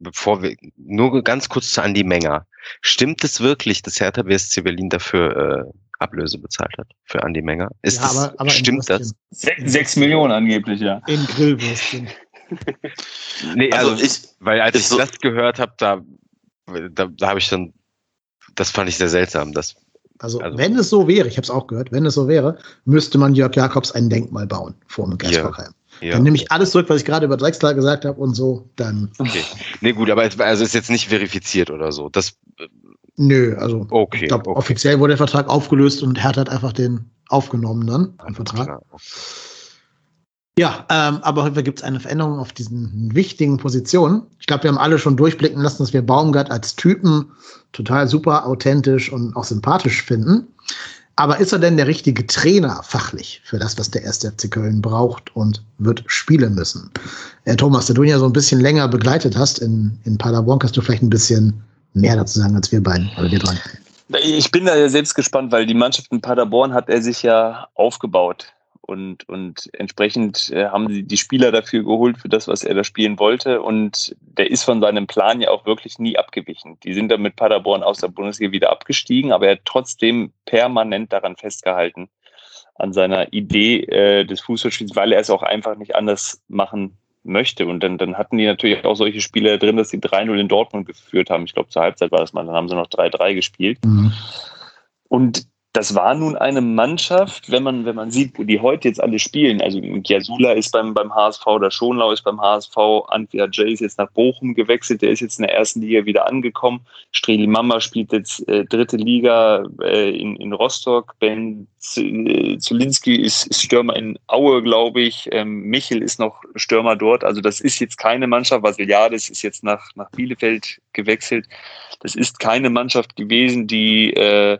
bevor wir, nur ganz kurz zu Andi Menger. Stimmt es wirklich, dass Hertha BSC Berlin dafür äh, Ablöse bezahlt hat für Andi Menger? Ist ja, das, aber, aber stimmt das? Sech, sechs Millionen angeblich, ja. In Grillwürstchen. Nee, also, also ich, weil als ich so das gehört habe, da, da, da habe ich dann, das fand ich sehr seltsam. Das, also, also wenn es so wäre, ich habe es auch gehört, wenn es so wäre, müsste man Jörg Jakobs ein Denkmal bauen vor dem Geisbockheim. Ja, ja. Dann nehme ich alles zurück, was ich gerade über Drexler gesagt habe und so, dann. Okay. Nee, gut, aber es also ist jetzt nicht verifiziert oder so. Das, Nö, also okay, ich glaube, okay. offiziell wurde der Vertrag aufgelöst und Hertha hat einfach den aufgenommen dann, einen Vertrag. Klar. Ja, ähm, aber heute gibt es eine Veränderung auf diesen wichtigen Positionen. Ich glaube, wir haben alle schon durchblicken lassen, dass wir Baumgart als Typen total super authentisch und auch sympathisch finden. Aber ist er denn der richtige Trainer fachlich für das, was der erste FC Köln braucht und wird spielen müssen? Herr Thomas, der du ihn ja so ein bisschen länger begleitet hast in, in Paderborn, kannst du vielleicht ein bisschen mehr dazu sagen als wir beiden oder wir drei? Ich bin da ja selbst gespannt, weil die Mannschaft in Paderborn hat er sich ja aufgebaut. Und, und entsprechend äh, haben sie die Spieler dafür geholt, für das, was er da spielen wollte. Und der ist von seinem Plan ja auch wirklich nie abgewichen. Die sind dann mit Paderborn aus der Bundesliga wieder abgestiegen, aber er hat trotzdem permanent daran festgehalten, an seiner Idee äh, des Fußballspiels, weil er es auch einfach nicht anders machen möchte. Und dann, dann hatten die natürlich auch solche Spiele drin, dass sie 3-0 in Dortmund geführt haben. Ich glaube, zur Halbzeit war das mal, dann haben sie noch 3-3 gespielt. Mhm. Und das war nun eine Mannschaft, wenn man, wenn man sieht, wo die heute jetzt alle spielen. Also Giasula ist beim, beim HSV, der Schonlau ist beim HSV, Antwia Jay ist jetzt nach Bochum gewechselt, der ist jetzt in der ersten Liga wieder angekommen. Streli Mama spielt jetzt äh, dritte Liga äh, in, in Rostock. Ben Zulinski ist, ist Stürmer in Aue, glaube ich. Ähm, Michel ist noch Stürmer dort. Also das ist jetzt keine Mannschaft. Vasiliades ist jetzt nach, nach Bielefeld gewechselt. Das ist keine Mannschaft gewesen, die äh,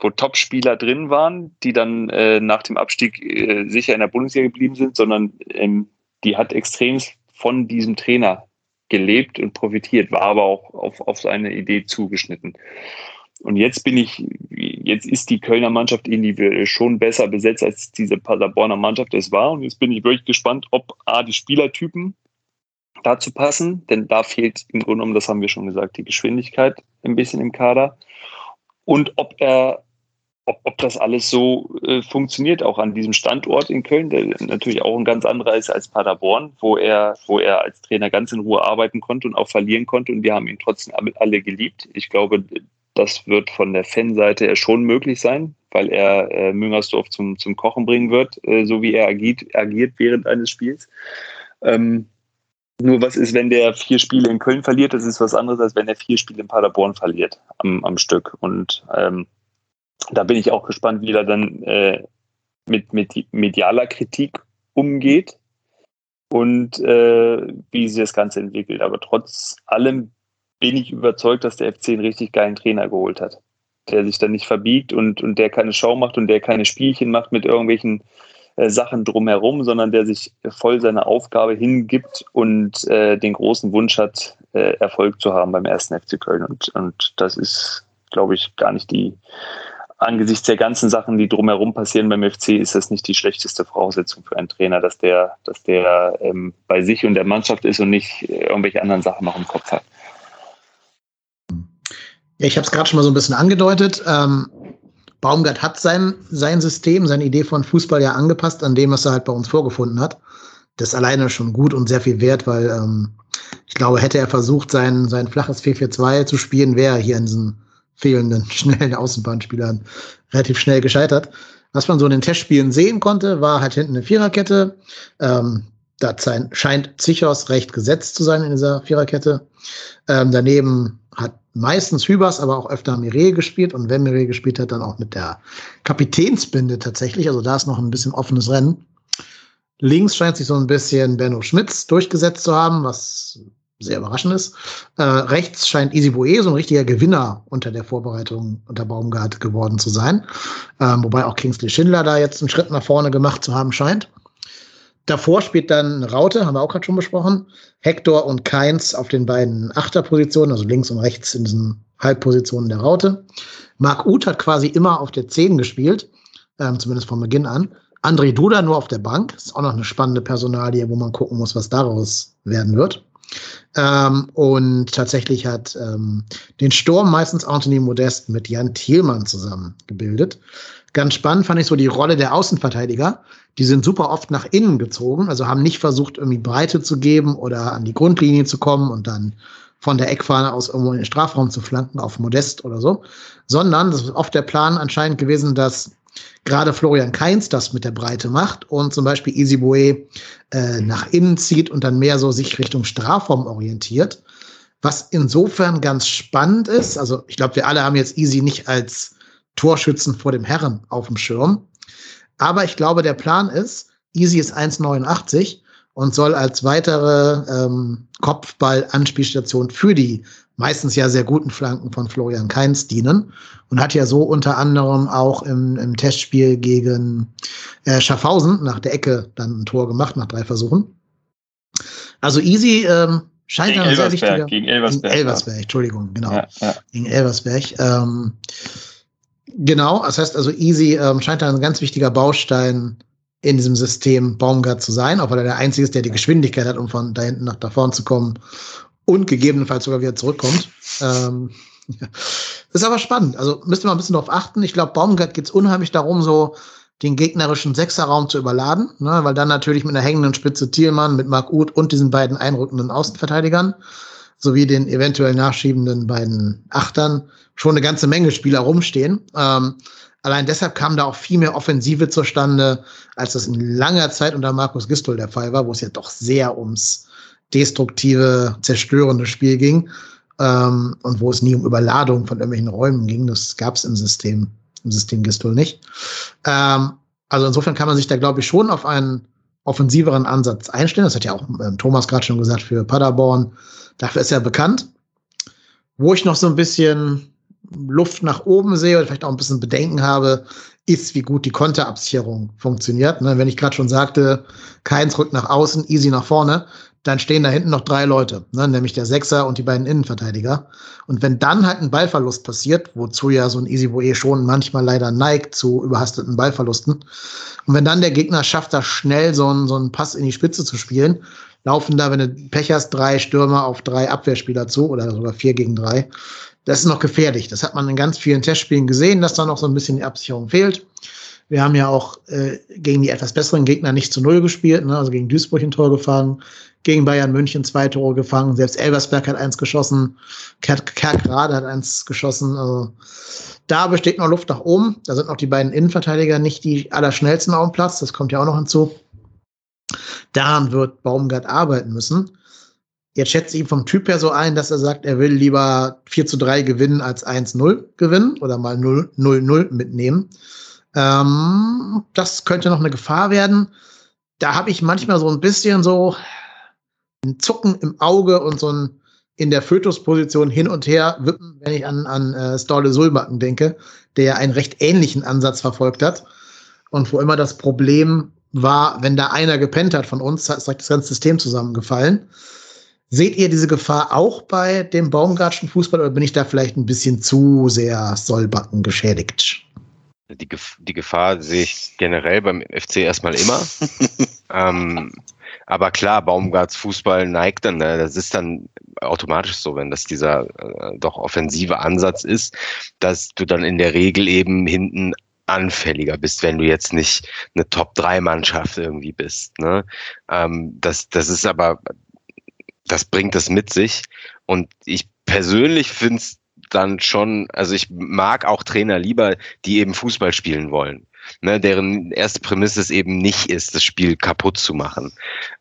wo Top-Spieler drin waren, die dann äh, nach dem Abstieg äh, sicher in der Bundesliga geblieben sind, sondern ähm, die hat extrem von diesem Trainer gelebt und profitiert, war aber auch auf, auf seine Idee zugeschnitten. Und jetzt bin ich, jetzt ist die Kölner Mannschaft individuell schon besser besetzt, als diese Paderborner Mannschaft es war. Und jetzt bin ich wirklich gespannt, ob A, die Spielertypen dazu passen, denn da fehlt im Grunde genommen, das haben wir schon gesagt, die Geschwindigkeit ein bisschen im Kader. Und ob er ob, ob das alles so äh, funktioniert, auch an diesem Standort in Köln, der natürlich auch ein ganz anderer ist als Paderborn, wo er, wo er als Trainer ganz in Ruhe arbeiten konnte und auch verlieren konnte. Und wir haben ihn trotzdem alle geliebt. Ich glaube, das wird von der Fanseite her schon möglich sein, weil er äh, Müngersdorf zum, zum Kochen bringen wird, äh, so wie er agiert, agiert während eines Spiels. Ähm, nur was ist, wenn der vier Spiele in Köln verliert, das ist was anderes, als wenn er vier Spiele in Paderborn verliert am, am Stück. Und ähm, da bin ich auch gespannt, wie er dann äh, mit, mit medialer Kritik umgeht und äh, wie sich das Ganze entwickelt. Aber trotz allem bin ich überzeugt, dass der FC einen richtig geilen Trainer geholt hat, der sich dann nicht verbiegt und, und der keine Show macht und der keine Spielchen macht mit irgendwelchen äh, Sachen drumherum, sondern der sich voll seiner Aufgabe hingibt und äh, den großen Wunsch hat, äh, Erfolg zu haben beim ersten FC Köln. Und, und das ist, glaube ich, gar nicht die angesichts der ganzen Sachen, die drumherum passieren beim FC, ist das nicht die schlechteste Voraussetzung für einen Trainer, dass der, dass der ähm, bei sich und der Mannschaft ist und nicht irgendwelche anderen Sachen noch im Kopf hat. Ja, ich habe es gerade schon mal so ein bisschen angedeutet. Ähm, Baumgart hat sein, sein System, seine Idee von Fußball ja angepasst an dem, was er halt bei uns vorgefunden hat. Das alleine schon gut und sehr viel wert, weil ähm, ich glaube, hätte er versucht, sein, sein flaches 4-4-2 zu spielen, wäre er hier in diesem fehlenden schnellen Außenbahnspielern relativ schnell gescheitert. Was man so in den Testspielen sehen konnte, war halt hinten eine Viererkette. Ähm, da scheint Zichos recht gesetzt zu sein in dieser Viererkette. Ähm, daneben hat meistens Hübers, aber auch öfter Mire gespielt und wenn Mire gespielt hat, dann auch mit der Kapitänsbinde tatsächlich. Also da ist noch ein bisschen offenes Rennen. Links scheint sich so ein bisschen Benno Schmitz durchgesetzt zu haben, was sehr überraschend ist. Äh, rechts scheint Easy Boe so ein richtiger Gewinner unter der Vorbereitung unter Baumgart geworden zu sein. Ähm, wobei auch Kingsley Schindler da jetzt einen Schritt nach vorne gemacht zu haben scheint. Davor spielt dann Raute, haben wir auch gerade schon besprochen. Hector und Keins auf den beiden Achterpositionen, also links und rechts in diesen Halbpositionen der Raute. Marc Uth hat quasi immer auf der 10 gespielt, ähm, zumindest von Beginn an. André Duda nur auf der Bank. Ist auch noch eine spannende Personalie, wo man gucken muss, was daraus werden wird. Ähm, und tatsächlich hat ähm, den Sturm meistens Anthony Modest mit Jan Thielmann zusammen gebildet. Ganz spannend fand ich so die Rolle der Außenverteidiger. Die sind super oft nach innen gezogen, also haben nicht versucht, irgendwie Breite zu geben oder an die Grundlinie zu kommen und dann von der Eckfahne aus irgendwo in den Strafraum zu flanken auf Modest oder so, sondern das ist oft der Plan anscheinend gewesen, dass gerade Florian Kainz das mit der Breite macht und zum Beispiel Easy Boe äh, nach innen zieht und dann mehr so sich Richtung Strafraum orientiert. Was insofern ganz spannend ist, also ich glaube, wir alle haben jetzt Easy nicht als Torschützen vor dem Herren auf dem Schirm. Aber ich glaube, der Plan ist, Easy ist 1,89 und soll als weitere ähm, Kopfball-Anspielstation für die meistens ja sehr guten Flanken von Florian Kainz dienen und hat ja so unter anderem auch im, im Testspiel gegen äh, Schaffhausen nach der Ecke dann ein Tor gemacht, nach drei Versuchen. Also Easy ähm, scheint gegen ein sehr wichtiger. gegen Elversberg. Gegen Elversberg, Entschuldigung, genau. Ja, ja. Gegen Elversberg. Ähm, genau, das heißt also Easy ähm, scheint da ein ganz wichtiger Baustein in diesem System Baumgart zu sein, auch weil er der Einzige ist, der die Geschwindigkeit hat, um von da hinten nach da vorne zu kommen und gegebenenfalls sogar wieder zurückkommt. Ähm. Ist aber spannend. Also müsste man ein bisschen darauf achten. Ich glaube, Baumgart geht es unheimlich darum, so den gegnerischen Sechserraum zu überladen, ne, weil dann natürlich mit einer hängenden Spitze Thielmann, mit Marc Uth und diesen beiden einrückenden Außenverteidigern sowie den eventuell nachschiebenden beiden Achtern schon eine ganze Menge Spieler rumstehen. Ähm, allein deshalb kam da auch viel mehr Offensive zustande, als das in langer Zeit unter Markus Gistol der Fall war, wo es ja doch sehr ums destruktive, zerstörende Spiel ging ähm, und wo es nie um Überladung von irgendwelchen Räumen ging. Das gab es im System, im System Gistol nicht. Ähm, also insofern kann man sich da, glaube ich, schon auf einen offensiveren Ansatz einstellen. Das hat ja auch ähm, Thomas gerade schon gesagt für Paderborn. Dafür ist er bekannt. Wo ich noch so ein bisschen Luft nach oben sehe oder vielleicht auch ein bisschen Bedenken habe, ist, wie gut die Konterabsicherung funktioniert. Ne, wenn ich gerade schon sagte, keins rückt nach außen, easy nach vorne, dann stehen da hinten noch drei Leute, ne, nämlich der Sechser und die beiden Innenverteidiger. Und wenn dann halt ein Ballverlust passiert, wozu ja so ein Easy Boe schon manchmal leider neigt zu überhasteten Ballverlusten, und wenn dann der Gegner schafft, da schnell so einen, so einen Pass in die Spitze zu spielen, laufen da, wenn du Pech hast, drei Stürmer auf drei Abwehrspieler zu oder sogar vier gegen drei. Das ist noch gefährlich. Das hat man in ganz vielen Testspielen gesehen, dass da noch so ein bisschen die Absicherung fehlt. Wir haben ja auch äh, gegen die etwas besseren Gegner nicht zu Null gespielt, ne? also gegen Duisburg ein Tor gefangen, gegen Bayern München zwei Tore gefangen, selbst Elversberg hat eins geschossen, Kerkrade hat eins geschossen. Also da besteht noch Luft nach oben. Da sind noch die beiden Innenverteidiger nicht die allerschnellsten auf dem Platz, das kommt ja auch noch hinzu. Daran wird Baumgart arbeiten müssen. Jetzt schätze ich ihn vom Typ her so ein, dass er sagt, er will lieber 4 zu 3 gewinnen als 1-0 gewinnen oder mal 0-0 mitnehmen. Ähm, das könnte noch eine Gefahr werden. Da habe ich manchmal so ein bisschen so ein Zucken im Auge und so ein in der Fötusposition hin und her wippen, wenn ich an, an äh, Storle Sulbacken denke, der ja einen recht ähnlichen Ansatz verfolgt hat. Und wo immer das Problem war, wenn da einer gepennt hat von uns, ist das ganze System zusammengefallen. Seht ihr diese Gefahr auch bei dem Baumgartschen Fußball oder bin ich da vielleicht ein bisschen zu sehr Sollbacken geschädigt? Die, Gef die Gefahr sehe ich generell beim FC erstmal immer. ähm, aber klar, Baumgarts Fußball neigt dann, ne? das ist dann automatisch so, wenn das dieser äh, doch offensive Ansatz ist, dass du dann in der Regel eben hinten anfälliger bist, wenn du jetzt nicht eine Top-3-Mannschaft irgendwie bist. Ne? Ähm, das, das ist aber, das bringt es mit sich. Und ich persönlich finde es dann schon, also ich mag auch Trainer lieber, die eben Fußball spielen wollen. Ne, deren erste Prämisse es eben nicht ist, das Spiel kaputt zu machen.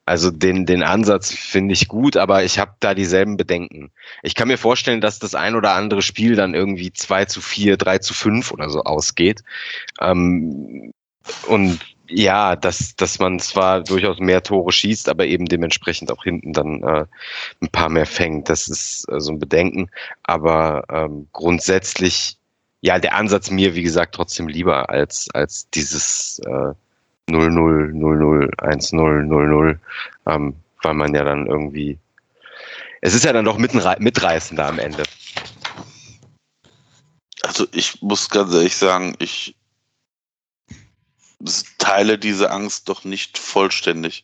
Also den, den Ansatz finde ich gut, aber ich habe da dieselben Bedenken. Ich kann mir vorstellen, dass das ein oder andere Spiel dann irgendwie 2 zu 4, 3 zu 5 oder so ausgeht. Ähm, und ja, dass, dass man zwar durchaus mehr Tore schießt, aber eben dementsprechend auch hinten dann äh, ein paar mehr fängt. Das ist äh, so ein Bedenken. Aber ähm, grundsätzlich, ja, der Ansatz mir, wie gesagt, trotzdem lieber als, als dieses äh, 0-0, 0-0, 1-0, 0-0, ähm, weil man ja dann irgendwie, es ist ja dann doch mitreißender am Ende. Also ich muss ganz ehrlich sagen, ich teile diese Angst doch nicht vollständig.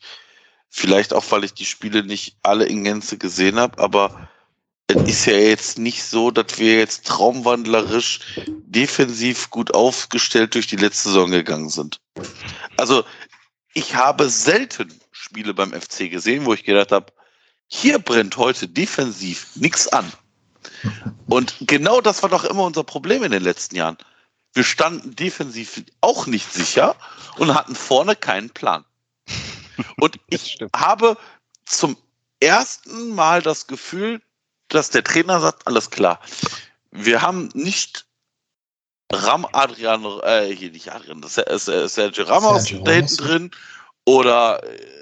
Vielleicht auch, weil ich die Spiele nicht alle in Gänze gesehen habe, aber es ist ja jetzt nicht so, dass wir jetzt traumwandlerisch defensiv gut aufgestellt durch die letzte Saison gegangen sind. Also ich habe selten Spiele beim FC gesehen, wo ich gedacht habe, hier brennt heute defensiv nichts an. Und genau das war doch immer unser Problem in den letzten Jahren. Wir standen defensiv auch nicht sicher und hatten vorne keinen Plan. Und ich habe zum ersten Mal das Gefühl, dass der Trainer sagt, alles klar, wir haben nicht Ram Adrian, äh, hier nicht Adrian, das ist äh, Sergio Ramos Sergio da hinten drin oder äh,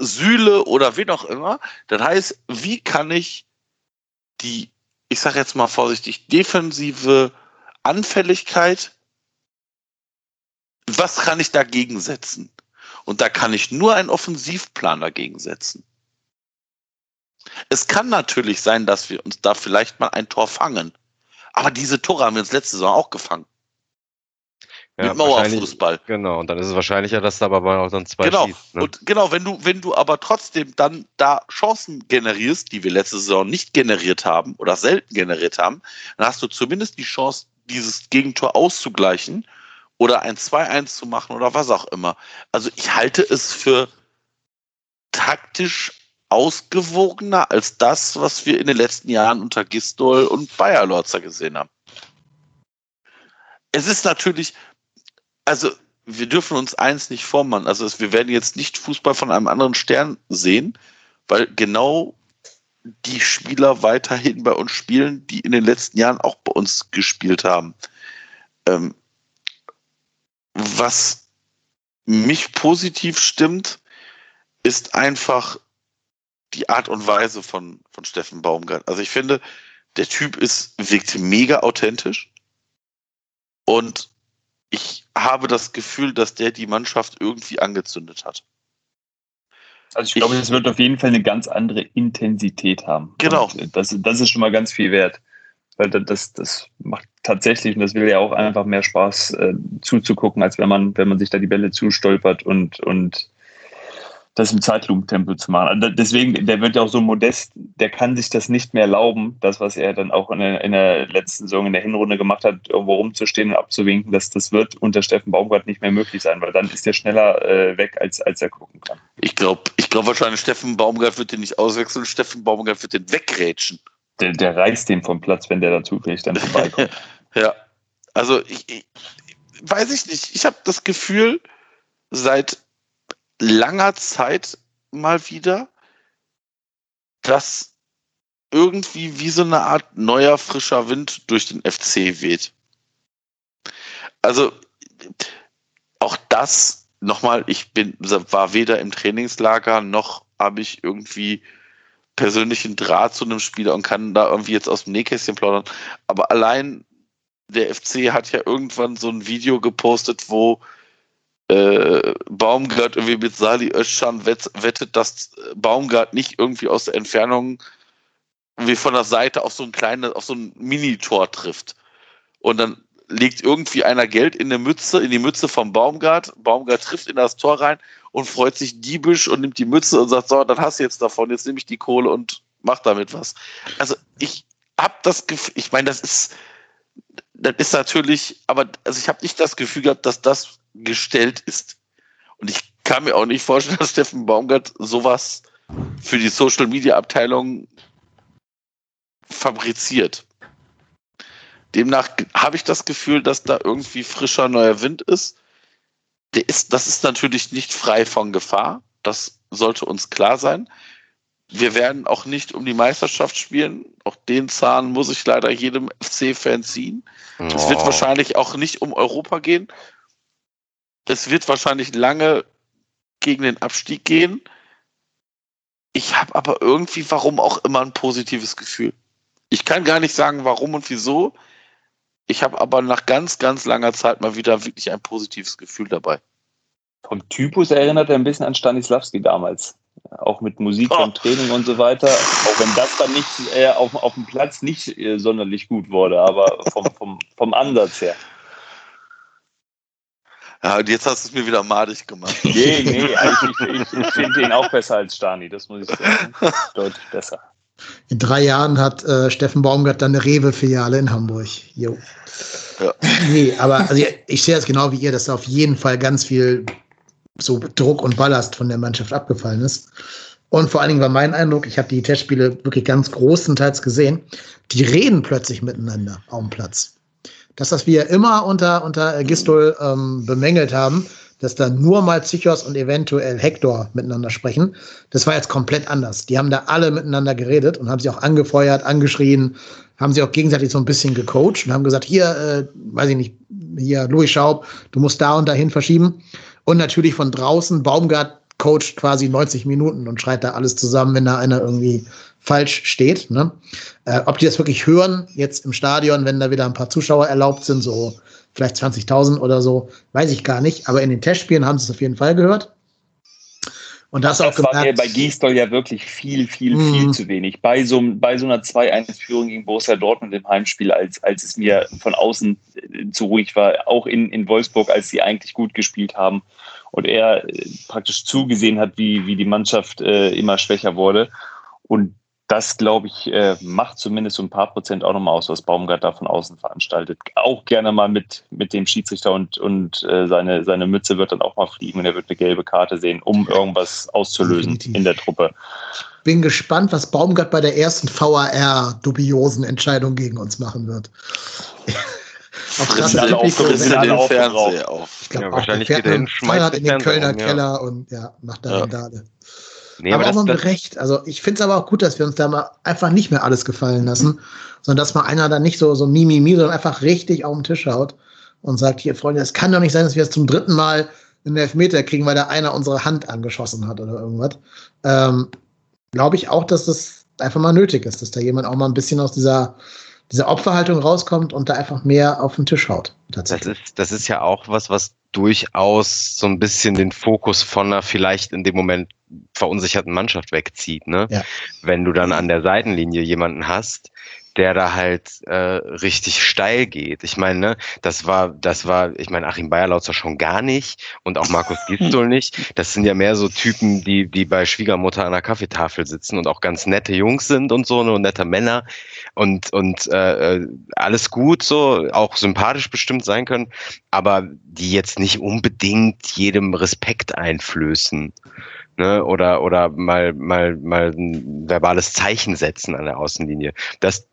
Sühle oder wen auch immer. Das heißt, wie kann ich die, ich sage jetzt mal vorsichtig, defensive Anfälligkeit, was kann ich dagegen setzen? Und da kann ich nur einen Offensivplan dagegen setzen. Es kann natürlich sein, dass wir uns da vielleicht mal ein Tor fangen. Aber diese Tore haben wir uns letzte Saison auch gefangen. Ja, mit Mauerfußball. Genau, und dann ist es wahrscheinlicher, dass da aber auch dann zwei Genau, schießt, ne? und genau, wenn du, wenn du aber trotzdem dann da Chancen generierst, die wir letzte Saison nicht generiert haben oder selten generiert haben, dann hast du zumindest die Chance, dieses Gegentor auszugleichen oder ein 2-1 zu machen oder was auch immer. Also ich halte es für taktisch ausgewogener als das, was wir in den letzten Jahren unter Gistol und Bayer Lorzer gesehen haben. Es ist natürlich, also wir dürfen uns eins nicht vormachen. Also wir werden jetzt nicht Fußball von einem anderen Stern sehen, weil genau die Spieler weiterhin bei uns spielen, die in den letzten Jahren auch bei uns gespielt haben. Ähm, was mich positiv stimmt, ist einfach die Art und Weise von, von Steffen Baumgart. Also ich finde, der Typ ist, wirkt mega authentisch und ich habe das Gefühl, dass der die Mannschaft irgendwie angezündet hat. Also ich glaube, es wird auf jeden Fall eine ganz andere Intensität haben. Genau. das, das ist schon mal ganz viel wert. Weil das, das macht tatsächlich, und das will ja auch einfach mehr Spaß äh, zuzugucken, als wenn man, wenn man sich da die Bälle zustolpert und, und das im Zeitlupentempo zu machen. Also deswegen, der wird ja auch so modest, der kann sich das nicht mehr erlauben, das, was er dann auch in der, in der letzten Saison in der Hinrunde gemacht hat, irgendwo rumzustehen und abzuwinken, das, das wird unter Steffen Baumgart nicht mehr möglich sein, weil dann ist er schneller äh, weg, als, als er gucken kann. Ich glaube ich glaub wahrscheinlich, Steffen Baumgart wird den nicht auswechseln, Steffen Baumgart wird den wegrätschen. Der, der reißt den vom Platz, wenn der da zufällig dann vorbeikommt. ja, also ich, ich weiß ich nicht. Ich habe das Gefühl, seit langer Zeit mal wieder, dass irgendwie wie so eine Art neuer frischer Wind durch den FC weht. Also auch das nochmal, ich bin war weder im Trainingslager noch habe ich irgendwie persönlichen Draht zu einem Spieler und kann da irgendwie jetzt aus dem Nähkästchen plaudern. Aber allein der FC hat ja irgendwann so ein Video gepostet, wo äh, Baumgart irgendwie mit Sali Özcan wett, wettet, dass Baumgart nicht irgendwie aus der Entfernung wie von der Seite auf so ein kleines, auf so ein Mini-Tor trifft. Und dann legt irgendwie einer Geld in eine Mütze, in die Mütze vom Baumgart. Baumgart trifft in das Tor rein und freut sich diebisch und nimmt die Mütze und sagt, so, dann hast du jetzt davon, jetzt nehme ich die Kohle und mach damit was. Also ich hab das Gefühl, ich meine, das ist, das ist natürlich, aber also ich habe nicht das Gefühl gehabt, dass das gestellt ist. Und ich kann mir auch nicht vorstellen, dass Steffen Baumgart sowas für die Social Media Abteilung fabriziert. Demnach habe ich das Gefühl, dass da irgendwie frischer neuer Wind ist. Der ist. Das ist natürlich nicht frei von Gefahr. Das sollte uns klar sein. Wir werden auch nicht um die Meisterschaft spielen. Auch den Zahn muss ich leider jedem FC-Fan ziehen. Oh. Es wird wahrscheinlich auch nicht um Europa gehen. Es wird wahrscheinlich lange gegen den Abstieg gehen. Ich habe aber irgendwie, warum auch immer, ein positives Gefühl. Ich kann gar nicht sagen, warum und wieso. Ich habe aber nach ganz, ganz langer Zeit mal wieder wirklich ein positives Gefühl dabei. Vom Typus erinnert er ein bisschen an Stanislavski damals. Auch mit Musik oh. und Training und so weiter. Auch wenn das dann nicht äh, auf, auf dem Platz nicht äh, sonderlich gut wurde, aber vom, vom, vom Ansatz her. Ja, und jetzt hast du es mir wieder madig gemacht. Nee, nee, ich, ich, ich finde ihn auch besser als Stani, das muss ich sagen. Deutlich besser. In drei Jahren hat äh, Steffen Baumgart dann eine Rewe-Filiale in Hamburg. Jo. Ja. Nee, aber also ich sehe das genau wie ihr, dass da auf jeden Fall ganz viel so Druck und Ballast von der Mannschaft abgefallen ist. Und vor allen Dingen war mein Eindruck, ich habe die Testspiele wirklich ganz großenteils gesehen, die reden plötzlich miteinander auf dem Platz. Das, was wir immer unter, unter Gistol ähm, bemängelt haben, dass da nur mal Psychos und eventuell Hector miteinander sprechen. Das war jetzt komplett anders. Die haben da alle miteinander geredet und haben sie auch angefeuert, angeschrien, haben sie auch gegenseitig so ein bisschen gecoacht und haben gesagt, hier, äh, weiß ich nicht, hier, Louis Schaub, du musst da und dahin verschieben. Und natürlich von draußen, Baumgart coacht quasi 90 Minuten und schreit da alles zusammen, wenn da einer irgendwie falsch steht. Ne? Äh, ob die das wirklich hören, jetzt im Stadion, wenn da wieder ein paar Zuschauer erlaubt sind, so vielleicht 20.000 oder so, weiß ich gar nicht. Aber in den Testspielen haben sie es auf jeden Fall gehört. Und das, das auch gemerkt, war mir bei Gisdol ja wirklich viel, viel, mm. viel zu wenig. Bei so, bei so einer 2-1-Führung gegen Borussia Dortmund im Heimspiel, als, als es mir von außen äh, zu ruhig war, auch in, in Wolfsburg, als sie eigentlich gut gespielt haben und er äh, praktisch zugesehen hat, wie, wie die Mannschaft äh, immer schwächer wurde. Und das, glaube ich, äh, macht zumindest so ein paar Prozent auch nochmal aus, was Baumgart da von außen veranstaltet. Auch gerne mal mit, mit dem Schiedsrichter und, und äh, seine, seine Mütze wird dann auch mal fliegen und er wird eine gelbe Karte sehen, um irgendwas auszulösen Definitiv. in der Truppe. Bin gespannt, was Baumgart bei der ersten VAR-dubiosen Entscheidung gegen uns machen wird. Auf das alle aufgerissen den Fernseher auf. Ich glaube, ja, wahrscheinlich geht er hin, schmeißt in den Kölner um, ja. Keller und ja, macht da ja. Randale. Nee, aber, aber auch mal recht. Also ich finde es aber auch gut, dass wir uns da mal einfach nicht mehr alles gefallen lassen, sondern dass mal einer da nicht so, so mimimi, sondern einfach richtig auf den Tisch haut und sagt, hier, Freunde, es kann doch nicht sein, dass wir jetzt zum dritten Mal einen Elfmeter kriegen, weil da einer unsere Hand angeschossen hat oder irgendwas. Ähm, Glaube ich auch, dass das einfach mal nötig ist, dass da jemand auch mal ein bisschen aus dieser, dieser Opferhaltung rauskommt und da einfach mehr auf den Tisch haut. Das ist, das ist ja auch was, was durchaus so ein bisschen den Fokus von einer vielleicht in dem Moment verunsicherten Mannschaft wegzieht. Ne? Ja. Wenn du dann an der Seitenlinie jemanden hast, der da halt äh, richtig steil geht. Ich meine, ne, das war, das war, ich meine, Achim Bayerlautzer schon gar nicht und auch Markus Gistol nicht. Das sind ja mehr so Typen, die, die bei Schwiegermutter an der Kaffeetafel sitzen und auch ganz nette Jungs sind und so, ne, nette Männer und, und äh, äh, alles gut, so, auch sympathisch bestimmt sein können, aber die jetzt nicht unbedingt jedem Respekt einflößen ne, oder, oder mal, mal, mal ein verbales Zeichen setzen an der Außenlinie. Das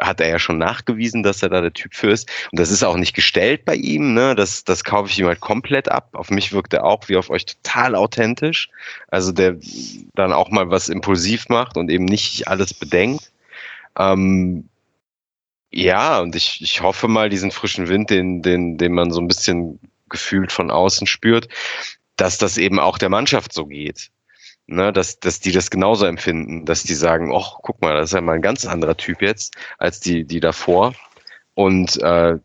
hat er ja schon nachgewiesen, dass er da der Typ für ist. Und das ist auch nicht gestellt bei ihm, ne? Das, das kaufe ich ihm halt komplett ab. Auf mich wirkt er auch wie auf euch total authentisch. Also der dann auch mal was impulsiv macht und eben nicht alles bedenkt. Ähm, ja, und ich, ich hoffe mal, diesen frischen Wind, den, den, den man so ein bisschen gefühlt von außen spürt, dass das eben auch der Mannschaft so geht. Ne, dass, dass die das genauso empfinden, dass die sagen, oh, guck mal, das ist ja mal ein ganz anderer Typ jetzt als die, die davor. Und äh,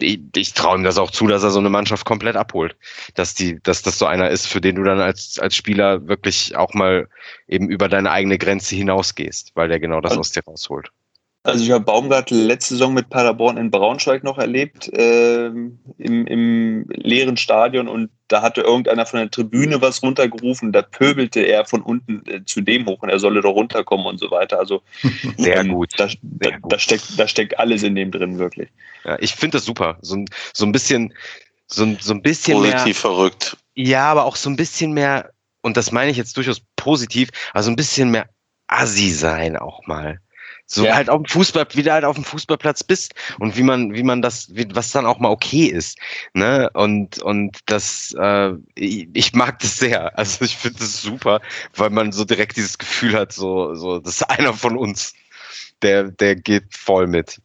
ich, ich traue ihm das auch zu, dass er so eine Mannschaft komplett abholt. Dass die, dass das so einer ist, für den du dann als, als Spieler wirklich auch mal eben über deine eigene Grenze hinausgehst, weil der genau das aus dir rausholt. Also ich habe Baumgart letzte Saison mit Paderborn in Braunschweig noch erlebt, äh, im, im leeren Stadion und da hatte irgendeiner von der Tribüne was runtergerufen, da pöbelte er von unten äh, zu dem hoch und er solle doch runterkommen und so weiter. Also sehr ähm, gut. Da, da, gut. da, steckt, da steckt alles in dem drin, wirklich. Ja, ich finde das super. So, so ein bisschen, so, so ein bisschen Positiv mehr, verrückt. Ja, aber auch so ein bisschen mehr, und das meine ich jetzt durchaus positiv, also ein bisschen mehr Assi sein auch mal. So ja. halt auf dem Fußball, wie du halt auf dem Fußballplatz bist und wie man, wie man das, wie, was dann auch mal okay ist. Ne? Und, und das, äh, ich, ich mag das sehr. Also ich finde das super, weil man so direkt dieses Gefühl hat, so, so, das ist einer von uns. Der, der geht voll mit.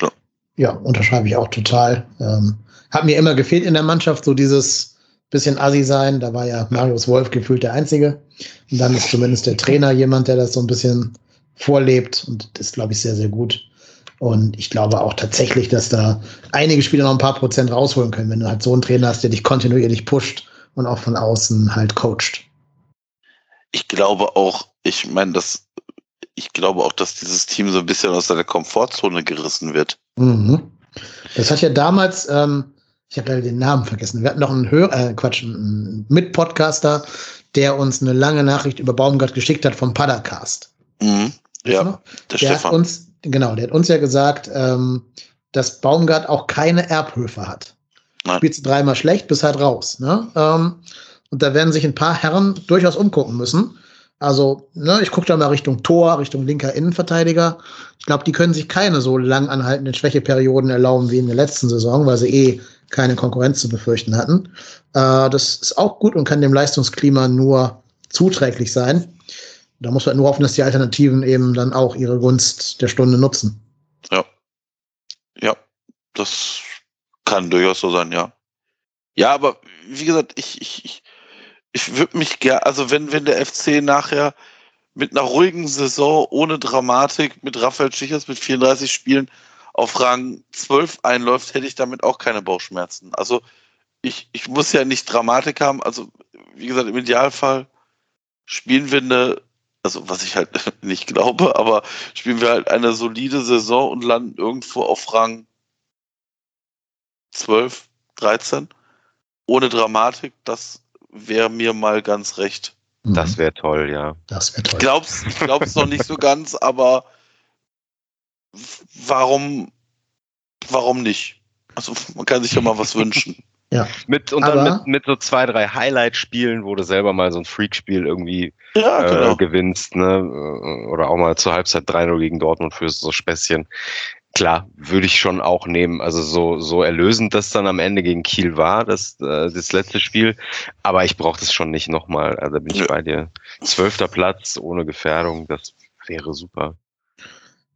Ja, ja unterschreibe ich auch total. Ähm, hat mir immer gefehlt in der Mannschaft, so dieses bisschen assi sein. Da war ja Marius Wolf gefühlt der Einzige. Und dann ist zumindest der Trainer jemand, der das so ein bisschen vorlebt und das ist, glaube ich, sehr, sehr gut. Und ich glaube auch tatsächlich, dass da einige Spieler noch ein paar Prozent rausholen können, wenn du halt so einen Trainer hast, der dich kontinuierlich pusht und auch von außen halt coacht. Ich glaube auch, ich meine, dass ich glaube auch, dass dieses Team so ein bisschen aus seiner Komfortzone gerissen wird. Mhm. Das hat ja damals, ähm, ich habe leider den Namen vergessen. Wir hatten noch einen Hörer, äh, Quatsch, einen Mitpodcaster, der uns eine lange Nachricht über Baumgart geschickt hat vom Padercast. Mhm. Ja, der Der hat Stefan. uns, genau, der hat uns ja gesagt, ähm, dass Baumgart auch keine Erbhöfe hat. Nein. Spielt sie dreimal schlecht, bis halt raus. Ne? Ähm, und da werden sich ein paar Herren durchaus umgucken müssen. Also, ne, ich gucke da mal Richtung Tor, Richtung linker Innenverteidiger. Ich glaube, die können sich keine so lang anhaltenden Schwächeperioden erlauben wie in der letzten Saison, weil sie eh keine Konkurrenz zu befürchten hatten. Äh, das ist auch gut und kann dem Leistungsklima nur zuträglich sein. Da muss man nur hoffen, dass die Alternativen eben dann auch ihre Gunst der Stunde nutzen. Ja. Ja, das kann durchaus so sein, ja. Ja, aber wie gesagt, ich, ich, ich, ich würde mich gerne, also wenn, wenn der FC nachher mit einer ruhigen Saison ohne Dramatik mit Raphael Schichers mit 34 Spielen auf Rang 12 einläuft, hätte ich damit auch keine Bauchschmerzen. Also ich, ich muss ja nicht Dramatik haben. Also, wie gesagt, im Idealfall spielen wir eine, also was ich halt nicht glaube, aber spielen wir halt eine solide Saison und landen irgendwo auf Rang 12, 13. Ohne Dramatik, das wäre mir mal ganz recht. Das wäre toll, ja. das wäre Ich toll. glaub's, ich glaub's noch nicht so ganz, aber warum, warum nicht? Also man kann sich ja mal was wünschen. Mit, und dann mit, mit so zwei, drei Highlight-Spielen, wo du selber mal so ein Freak-Spiel irgendwie Ja, äh, genau. gewinnst, ne? Äh, Oder auch mal zur Halbzeit 3-0 gegen Dortmund für so Späßchen. Klar, würde ich schon auch nehmen. Also so, so erlösend das dann am Ende gegen Kiel war, das, äh, das letzte Spiel. Aber ich brauche das schon nicht nochmal. Also bin ich bei dir. Zwölfter Platz ohne Gefährdung, das wäre super.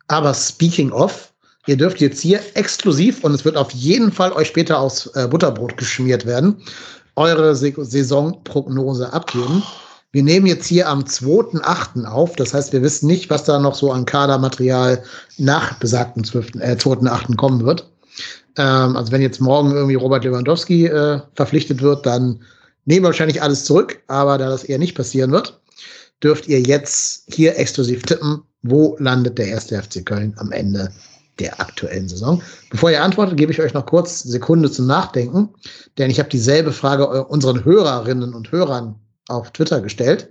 Aber speaking of, ihr dürft jetzt hier exklusiv, und es wird auf jeden Fall euch später aus äh, Butterbrot geschmiert werden, eure Se Saisonprognose abgeben. Wir nehmen jetzt hier am 2.8. auf. Das heißt, wir wissen nicht, was da noch so an Kadermaterial nach besagten 12., äh, 2.8. kommen wird. Ähm, also wenn jetzt morgen irgendwie Robert Lewandowski äh, verpflichtet wird, dann nehmen wir wahrscheinlich alles zurück. Aber da das eher nicht passieren wird, dürft ihr jetzt hier exklusiv tippen, wo landet der erste FC Köln am Ende der aktuellen Saison. Bevor ihr antwortet, gebe ich euch noch kurz Sekunde zum Nachdenken, denn ich habe dieselbe Frage unseren Hörerinnen und Hörern auf Twitter gestellt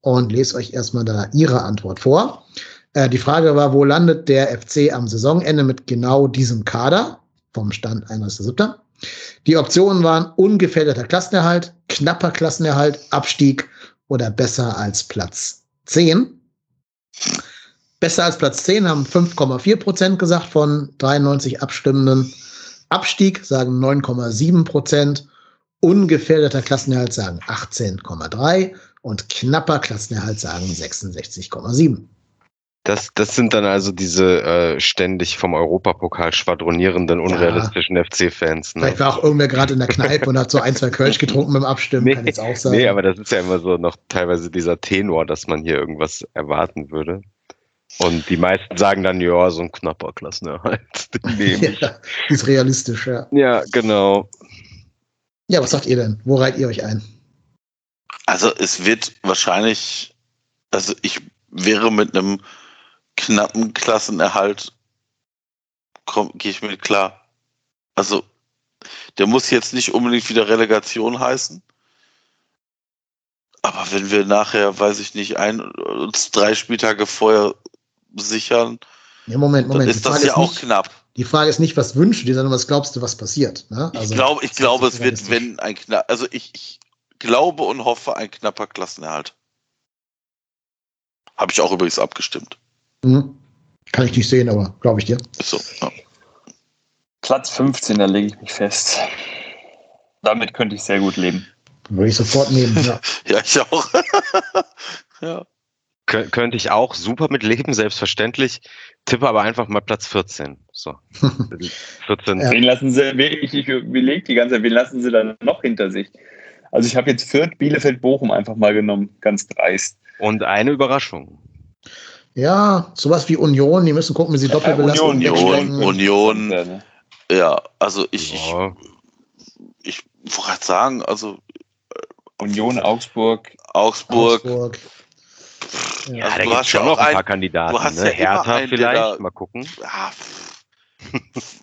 und lese euch erstmal da ihre Antwort vor. Äh, die Frage war, wo landet der FC am Saisonende mit genau diesem Kader vom Stand 31.7.? Die Optionen waren ungefährdeter Klassenerhalt, knapper Klassenerhalt, Abstieg oder besser als Platz 10. Besser als Platz 10 haben 5,4 Prozent gesagt von 93 Abstimmenden. Abstieg sagen 9,7 Prozent. Ungefährdeter Klassenerhalt sagen 18,3 und knapper Klassenerhalt sagen 66,7. Das, das sind dann also diese äh, ständig vom Europapokal schwadronierenden, unrealistischen FC-Fans. Ne? Vielleicht war auch irgendwer gerade in der Kneipe und hat so ein, zwei Kölsch getrunken beim Abstimmen, Nee, kann jetzt auch sein. Nee, aber das ist ja immer so noch teilweise dieser Tenor, dass man hier irgendwas erwarten würde. Und die meisten sagen dann, ja, so ein knapper Klassenerhalt. Den nehme ich. ja, ist realistisch, ja. Ja, genau. Ja, was sagt ihr denn? Wo reiht ihr euch ein? Also es wird wahrscheinlich, also ich wäre mit einem knappen Klassenerhalt, komm, gehe ich mit klar. Also der muss jetzt nicht unbedingt wieder Relegation heißen. Aber wenn wir nachher, weiß ich nicht, ein, uns drei Spieltage vorher sichern, Ja, Moment, dann Moment. ist das ja ist auch nicht, knapp. die Frage ist nicht, was wünschst du dir, sondern was glaubst du, was passiert? Ne? Ich Also, glaube, ich das ist glaube, es wird, wenn ein knapp, also ich, ich glaube und hoffe, ein knapper Klassenerhalt. Habe ich auch übrigens abgestimmt. Mhm. Kann ich nicht sehen, aber glaube ich dir. Ist so. Ja. Platz 15, da lege ich mich fest. Damit könnte ich sehr gut leben. Würde ich sofort nehmen. Ja. ja, ich auch. ja. Kön könnte ich auch super mit leben, selbstverständlich. Tippe aber einfach mal Platz 14. So. 14. Ja. Wen lassen Sie, ich, ich überlege die ganze Zeit, wen lassen Sie dann noch hinter sich? Also ich habe jetzt Fürth, Bielefeld, Bochum einfach mal genommen, ganz dreist. Und eine Überraschung. ja, sowas wie Union, die müssen gucken, wie sie Doppelbelastung Union, wegstecken. Union, Union, Ja, ne? ja, also ich, ich, Ja. ich wollte gerade sagen, also Union, Augsburg. Augsburg, Augsburg. Ja. Also da gibt es schon ja noch ein paar Kandidaten. du hast ne? ja Hertha einen, vielleicht, mal gucken. pff.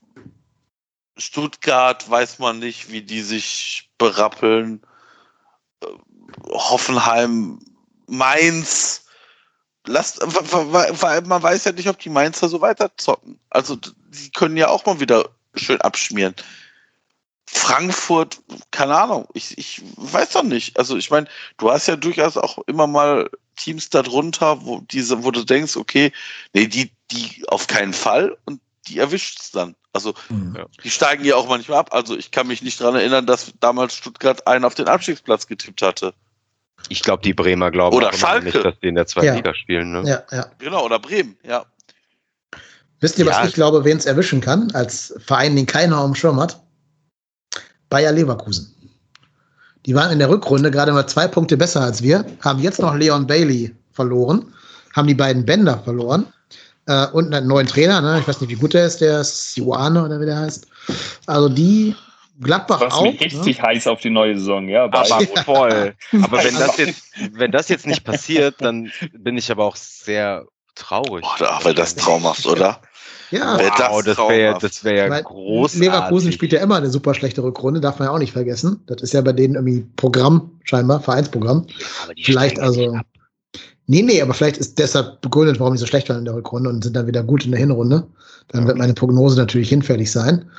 Stuttgart weiß man nicht, wie die sich berappeln. Äh, Hoffenheim, Mainz, lasst, vor allem man weiß ja nicht, ob die Mainzer so weiter zocken. Also die können ja auch mal wieder schön abschmieren. Frankfurt, keine Ahnung, ich, ich weiß doch nicht. Also ich meine, du hast ja durchaus auch immer mal Teams darunter, wo diese, wo du denkst, okay, nee, die, die auf keinen Fall und die erwischt es dann. Also mhm. die steigen ja auch manchmal ab. Also ich kann mich nicht daran erinnern, dass damals Stuttgart einen auf den Abstiegsplatz getippt hatte. Ich glaube, die Bremer glauben oder Schalke. nicht, dass die in der zweiten ja. Liga spielen. Ne? Ja, ja. Genau, oder Bremen, ja. Wisst ihr, was ja. ich glaube, wen es erwischen kann, als Verein, den keiner auf dem Schirm hat? Bayer Leverkusen. Die waren in der Rückrunde gerade mal zwei Punkte besser als wir, haben jetzt noch Leon Bailey verloren, haben die beiden Bänder verloren äh, und einen neuen Trainer, ne? ich weiß nicht, wie gut der ist, der ist Joane oder wie der heißt. Also die Gladbach Was auch. Mich ne? richtig ne? heiß auf die neue Saison, ja. Aber ja. voll. Aber wenn das jetzt, wenn das jetzt nicht passiert, dann bin ich aber auch sehr traurig. Boah, aber das traumhaft, oder? Ja, wow, das, wäre das wäre ja großartig. Leverkusen spielt ja immer eine super schlechte Rückrunde, darf man ja auch nicht vergessen. Das ist ja bei denen irgendwie Programm, scheinbar, Vereinsprogramm. Ja, vielleicht also. Nee, nee, aber vielleicht ist deshalb begründet, warum die so schlecht waren in der Rückrunde und sind dann wieder gut in der Hinrunde. Dann okay. wird meine Prognose natürlich hinfällig sein.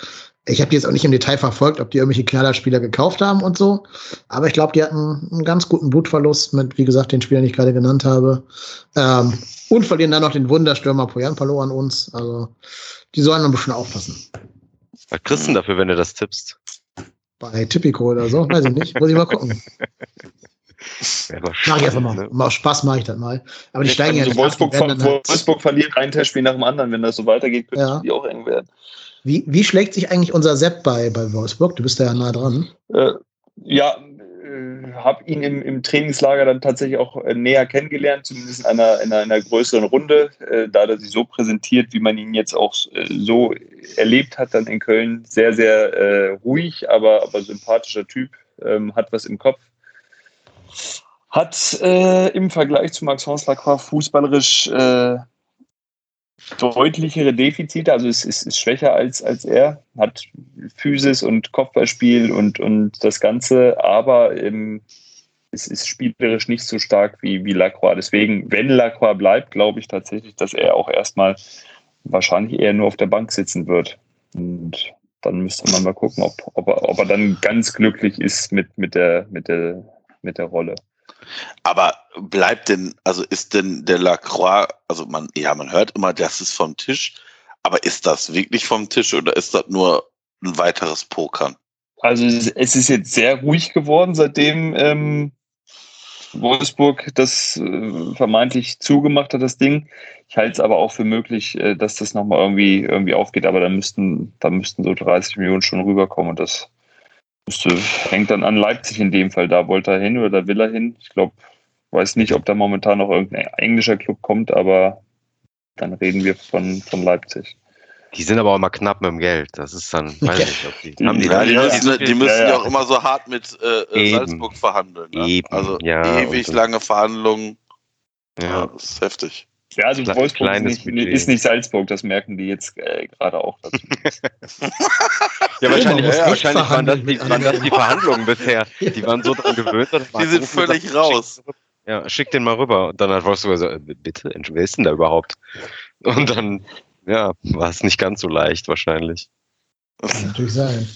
Ich habe die jetzt auch nicht im Detail verfolgt, ob die irgendwelche Knallerspieler gekauft haben und so. Aber ich glaube, die hatten einen ganz guten Blutverlust mit, wie gesagt, den Spielern, die ich gerade genannt habe. Ähm, und verlieren dann noch den Wunderstürmer Poyan verloren uns. Also, die sollen ein bisschen aufpassen. Was kriegst du denn dafür, wenn du das tippst? Bei Tipico oder so, weiß ich nicht. Muss ich mal gucken. Mach ich einfach mal. Ne? Mal Spaß mache ich das mal. Aber die ja, steigen ja nicht. Wolfsburg, ab, Wolfsburg verliert ein Testspiel nach dem anderen. Wenn das so weitergeht, könnte ja. die auch eng werden. Wie, wie schlägt sich eigentlich unser Sepp bei, bei Wolfsburg? Du bist da ja nah dran. Äh, ja, äh, habe ihn im, im, Trainingslager dann tatsächlich auch äh, näher kennengelernt, zumindest in einer, in einer, in einer größeren Runde. Äh, da er sich so präsentiert, wie man ihn jetzt auch äh, so erlebt hat, dann in Köln. Sehr, sehr äh, ruhig, aber, aber sympathischer Typ, ähm, hat was im Kopf. Hat äh, im Vergleich zu Max Horslacroix fußballerisch deutlichere Defizite, also es ist, ist, schwächer als, als er, hat Physis und Kopfballspiel und, und das Ganze, aber ähm, es ist spielerisch nicht so stark wie, wie Lacroix. Deswegen, wenn Lacroix bleibt, glaube ich tatsächlich, dass er auch erstmal wahrscheinlich eher nur auf der Bank sitzen wird. Und dann müsste man mal gucken, ob, ob, er, ob er dann ganz glücklich ist mit, mit, der, mit, der, mit der Rolle. Aber bleibt denn, also ist denn der Lacroix, also man, ja, man hört immer, das ist vom Tisch, aber ist das wirklich vom Tisch oder ist das nur ein weiteres Pokern? Also es ist jetzt sehr ruhig geworden, seitdem ähm, Wolfsburg das äh, vermeintlich zugemacht hat, das Ding. Ich halte es aber auch für möglich, äh, dass das nochmal irgendwie, irgendwie aufgeht, aber da müssten, da müssten so 30 Millionen schon rüberkommen und das das hängt dann an Leipzig in dem Fall. Da wollte er hin oder da will er hin. Ich glaube, weiß nicht, ob da momentan noch irgendein englischer Club kommt, aber dann reden wir von, von Leipzig. Die sind aber auch immer knapp mit dem Geld. Das ist dann, weiß ja. nicht, ob die, die haben die, ja, die, müssen, die müssen ja, ja, auch immer so hart mit äh, Salzburg verhandeln. Ne? Eben, also ewig lange Verhandlungen. Ja. das ist heftig. Ja, also Kle Wolfsburg ist nicht, ist nicht, Salzburg, das merken die jetzt äh, gerade auch ja, wahrscheinlich, ja, wahrscheinlich waren, das die, waren das die Verhandlungen bisher. Die waren so dran gewöhnt. Die sind völlig gesagt, raus. Schick, ja, schick den mal rüber. Und dann hat Wolfsburg so, äh, bitte, wer ist denn da überhaupt? Und dann, ja, war es nicht ganz so leicht wahrscheinlich. Das kann natürlich sein.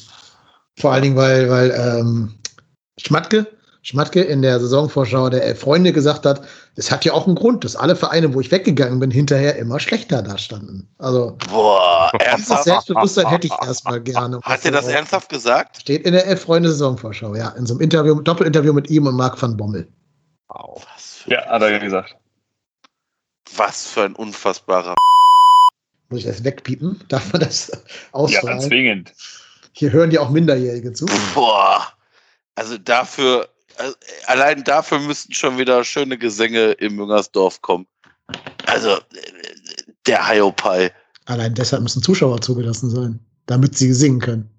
Vor allen Dingen, weil, weil ähm, Schmatke Schmatke in der Saisonvorschau der Elf Freunde gesagt hat, es hat ja auch einen Grund, dass alle Vereine, wo ich weggegangen bin, hinterher immer schlechter dastanden. Also, Boah, ernsthaft? Selbstbewusstsein hätte ich erstmal gerne. Hat er das ernsthaft gesagt? Steht in der Elf Freunde Saisonvorschau, ja. In so einem Interview, Doppelinterview mit ihm und Marc van Bommel. Wow. Ja, hat er gesagt. Was für ein unfassbarer. Muss ich das wegpiepen? Darf man das ausstrahlen? Ja, zwingend. Hier hören ja auch Minderjährige zu. Boah. Also dafür, also, allein dafür müssten schon wieder schöne Gesänge im Müngersdorf kommen. Also, der Hiopai. Allein deshalb müssen Zuschauer zugelassen sein, damit sie singen können.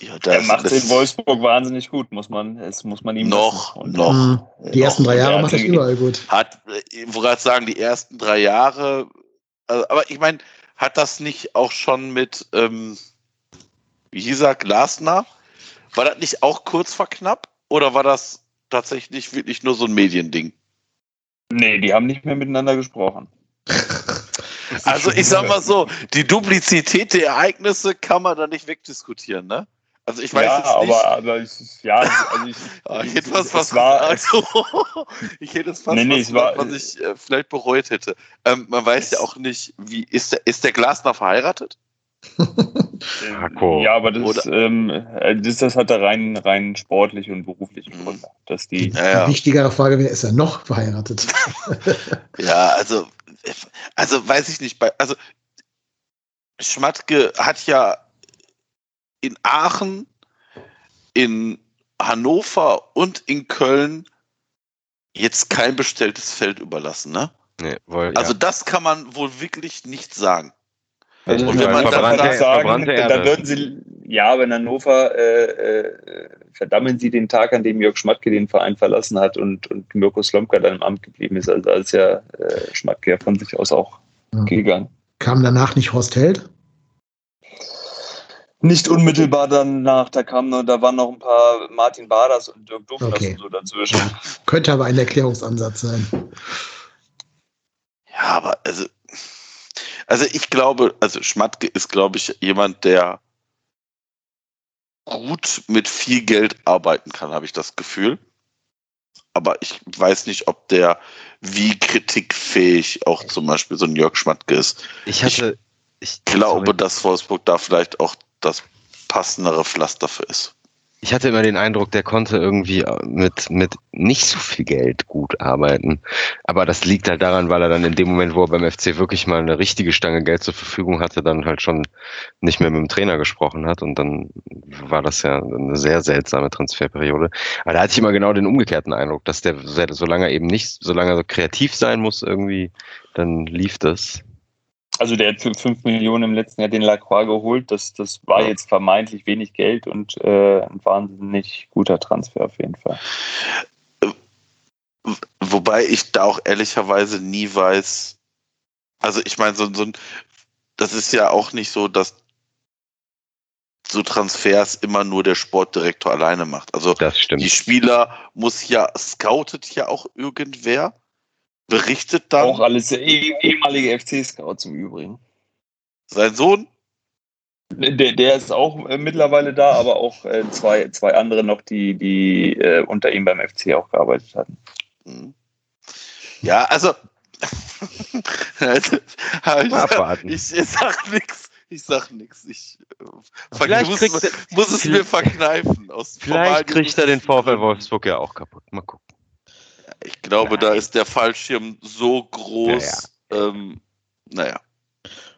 Ja, er macht es in Wolfsburg wahnsinnig gut, muss man, es muss man ihm noch, noch. Mhm. Die noch. ersten drei Jahre macht er überall gut. Hat, ich wollte gerade sagen, die ersten drei Jahre, also, aber ich meine, hat das nicht auch schon mit, ähm, wie hieß er, Glasner? War das nicht auch kurz vor knapp? Oder war das tatsächlich wirklich nur so ein Mediending. Nee, die haben nicht mehr miteinander gesprochen. Also ich sag mal so, die Duplizität der Ereignisse kann man da nicht wegdiskutieren, ne? Also ich weiß ja, jetzt nicht. Aber, aber ich, ja, also ich, Ah, ich hätte was, was war, also, ich hätte es fast Nee, nee, was, es war- was ich äh, vielleicht bereut hätte. Ähm, man weiß ja auch nicht, wie ist der, ist der Glasner verheiratet? Ja, aber das, ähm, äh, das, das hat da rein, rein sportlich und berufliche Mhm. Gründe, dass die Ja, ja. Die wichtigere Frage wäre, ist er noch verheiratet? Ja, also, also weiß ich nicht. Also Schmatke hat ja in Aachen, in Hannover und in Köln jetzt kein bestelltes Feld überlassen, ne? Nee, wohl, Also ja. das kann man wohl wirklich nicht sagen. Also Und wenn man dann sagt, ich sagen, verbrannte da Erde. würden sie, ja, in Hannover äh, äh, verdammen sie den Tag, an dem Jörg Schmatke den Verein verlassen hat und, und Mirko Slomka dann im Amt geblieben ist. Also da ist ja äh, Schmatke ja von sich aus auch Ja. gegangen. Kam danach nicht Horst Held? Nicht unmittelbar danach, da kamen noch, da waren noch ein paar Martin Baders und Dirk Duffners Okay. und so dazwischen. Könnte aber ein Erklärungsansatz sein. Ja, aber also, also ich glaube, also Schmatke ist, glaube ich, jemand, der gut mit viel Geld arbeiten kann, habe ich das Gefühl. Aber ich weiß nicht, ob der wie kritikfähig auch zum Beispiel so ein Jörg Schmatke ist. ich hatte. Ich glaube, sorry. dass Wolfsburg da vielleicht auch das passendere Pflaster für ist. Ich hatte immer den Eindruck, der konnte irgendwie mit, mit nicht so viel Geld gut arbeiten. Aber das liegt halt daran, weil er dann in dem Moment, wo er beim FC wirklich mal eine richtige Stange Geld zur Verfügung hatte, dann halt schon nicht mehr mit dem Trainer gesprochen hat. Und dann war das ja eine sehr seltsame Transferperiode. Aber da hatte ich immer genau den umgekehrten Eindruck, dass der, solange er eben nicht, solange er so kreativ sein muss, irgendwie, dann lief das. Also der hat für 5 Millionen im letzten Jahr den Lacroix geholt. Das, das war jetzt vermeintlich wenig Geld und äh, ein wahnsinnig guter Transfer auf jeden Fall. Wobei ich da auch ehrlicherweise nie weiß, also ich meine, so, so das ist ja auch nicht so, dass so Transfers immer nur der Sportdirektor alleine macht. Also Das stimmt. die Spieler muss ja, scoutet ja auch irgendwer, berichtet dann Auch alles ehemalige FC-Scouts im Übrigen. sein Sohn. Der, der ist auch äh, mittlerweile da, aber auch äh, zwei, zwei andere noch, die, die äh, unter ihm beim FC auch gearbeitet hatten. Hm. Ja, also, also abwarten. ich, ich sag nix. Ich sag nix. Ich äh, Vielleicht muss, kriegt muss es mir verkneifen. Aus Vielleicht kriegt er den VfL. Wolfsburg ja auch kaputt. Mal gucken. Ich glaube, da Nein. ist der Fallschirm so groß. Ähm, naja.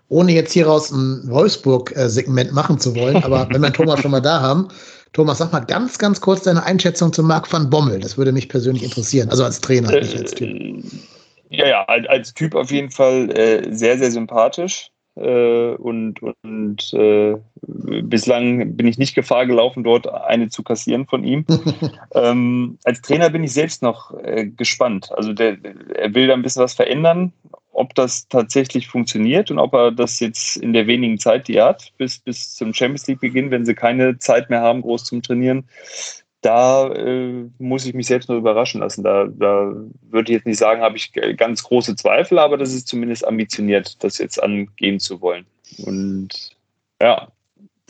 Ohne jetzt hieraus ein Wolfsburg-Segment machen zu wollen, aber wenn wir Thomas schon mal da haben, Thomas, sag mal ganz, ganz kurz deine Einschätzung zu Marc van Bommel. Das würde mich persönlich interessieren. Also als Trainer, nicht als Typ. Äh, ja, ja, als, als Typ auf jeden Fall äh, sehr, sehr sympathisch. Äh, und und äh, bislang bin ich nicht Gefahr gelaufen, dort eine zu kassieren von ihm. ähm, als Trainer bin ich selbst noch äh, gespannt. Also der, er will da ein bisschen was verändern, ob das tatsächlich funktioniert und ob er das jetzt in der wenigen Zeit, die er hat, bis, bis zum Champions League Beginn, wenn sie keine Zeit mehr haben, groß zum Trainieren, da äh, muss ich mich selbst noch überraschen lassen. Da, da würde ich jetzt nicht sagen, habe ich ganz große Zweifel, aber das ist zumindest ambitioniert, das jetzt angehen zu wollen. Und ja,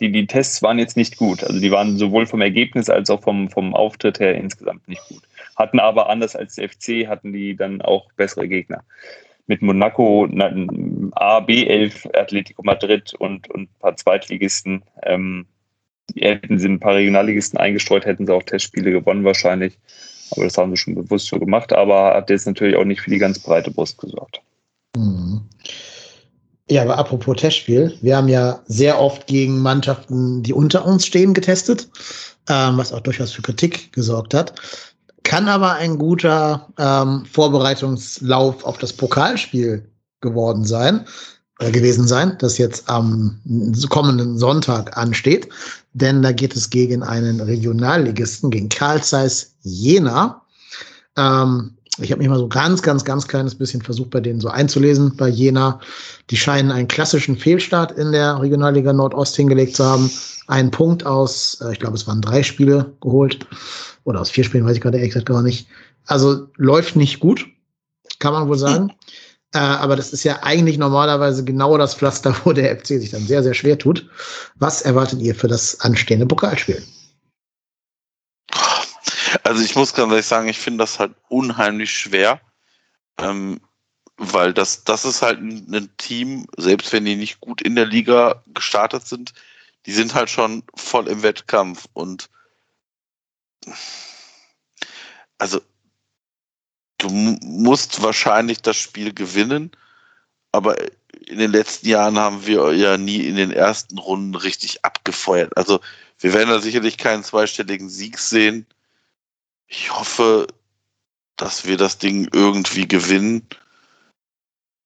die, die Tests waren jetzt nicht gut. Also die waren sowohl vom Ergebnis als auch vom, vom Auftritt her insgesamt nicht gut. Hatten aber anders als der FC, hatten die dann auch bessere Gegner. Mit Monaco, na, A, B11, Atletico Madrid und, und ein paar Zweitligisten. Ähm, hätten sie ein paar Regionalligisten eingestreut, hätten sie auch Testspiele gewonnen wahrscheinlich. Aber das haben sie schon bewusst so gemacht. Aber hat jetzt natürlich auch nicht für die ganz breite Brust gesorgt. Mhm. Ja, aber apropos Testspiel, wir haben ja sehr oft gegen Mannschaften, die unter uns stehen, getestet, ähm, was auch durchaus für Kritik gesorgt hat. Kann aber ein guter ähm, Vorbereitungslauf auf das Pokalspiel geworden sein, äh, gewesen sein, das jetzt am kommenden Sonntag ansteht. Denn da geht es gegen einen Regionalligisten, gegen Karl Zeiss Jena. Ähm, ich habe mich mal so ganz, ganz, ganz kleines bisschen versucht, bei denen so einzulesen, bei Jena. Die scheinen einen klassischen Fehlstart in der Regionalliga Nordost hingelegt zu haben. Einen Punkt aus, äh, ich glaube, es waren drei Spiele geholt. Oder aus vier Spielen, weiß ich gerade ehrlich gesagt gar nicht. Also läuft nicht gut. kann man wohl sagen. Äh, aber das ist ja eigentlich normalerweise genau das Pflaster, wo der FC sich dann sehr, sehr schwer tut. Was erwartet ihr für das anstehende Pokalspiel? Also ich muss ganz ehrlich sagen, ich finde das halt unheimlich schwer, ähm, weil das, das ist halt ein, ein, Team, selbst wenn die nicht gut in der Liga gestartet sind, die sind halt schon voll im Wettkampf und also du musst wahrscheinlich das Spiel gewinnen, aber in den letzten Jahren haben wir ja nie in den ersten Runden richtig abgefeuert. Also wir werden da sicherlich keinen zweistelligen Sieg sehen. Ich hoffe, dass wir das Ding irgendwie gewinnen,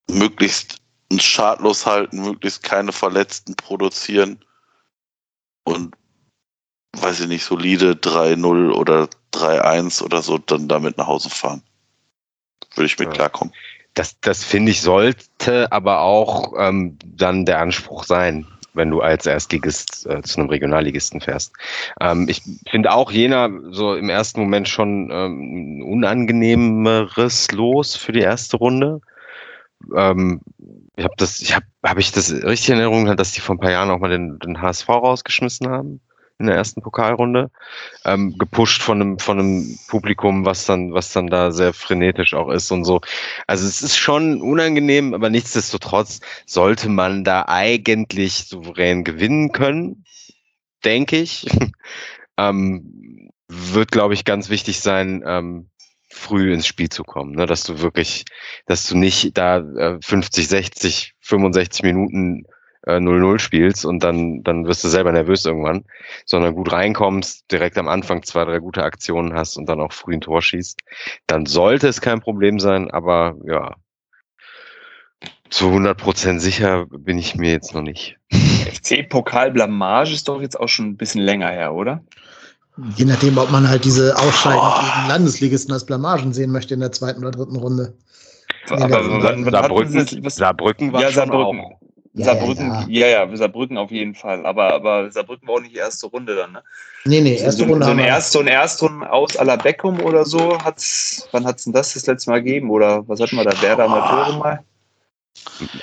möglichst uns schadlos halten, möglichst keine Verletzten produzieren und weiß ich nicht, solide 3-0 oder 3-1 oder so dann damit nach Hause fahren. Würde ich mit ja. klarkommen. Das, das finde ich sollte aber auch ähm, dann der Anspruch sein, wenn du als Erstligist äh, zu einem Regionalligisten fährst. Ähm, ich finde auch Jena so im ersten Moment schon ähm, ein unangenehmeres Los für die erste Runde. Ähm, ich habe das, ich habe, habe ich das richtig in Erinnerung, dass die vor ein paar Jahren auch mal den, den HSV rausgeschmissen haben? In der ersten Pokalrunde, ähm, gepusht von einem, von einem Publikum, was dann, was dann da sehr frenetisch auch ist und so. Also es ist schon unangenehm, aber nichtsdestotrotz sollte man da eigentlich souverän gewinnen können, denke ich. ähm, wird, glaube ich, ganz wichtig sein, ähm, früh ins Spiel zu kommen, ne? dass du wirklich, dass du nicht da äh, 50, 60, 65 Minuten 0-0 äh, spielst und dann, dann wirst du selber nervös irgendwann, sondern gut reinkommst, direkt am Anfang zwei, drei gute Aktionen hast und dann auch früh ein Tor schießt, dann sollte es kein Problem sein, aber ja, zu 100% sicher bin ich mir jetzt noch nicht. FC-Pokal-Blamage ist doch jetzt auch schon ein bisschen länger her, oder? Je nachdem, ob man halt diese Ausscheidung oh. gegen Landesligisten als Blamagen sehen möchte in der zweiten oder dritten Runde. Aber, aber Saarbrücken, Saarbrücken war ja, schon Saarbrücken. auch. Ja, Saarbrücken, ja, ja. ja, Saarbrücken auf jeden Fall. Aber, aber Saarbrücken war auch nicht die erste Runde dann, ne? Nee, nee, erste so, Runde. So, ein Erst, so ein Erstrunden aus à la Beckum oder so hat's, wann hat's denn das das letzte Mal gegeben? Oder was hatten wir da? Werder Amateure mal?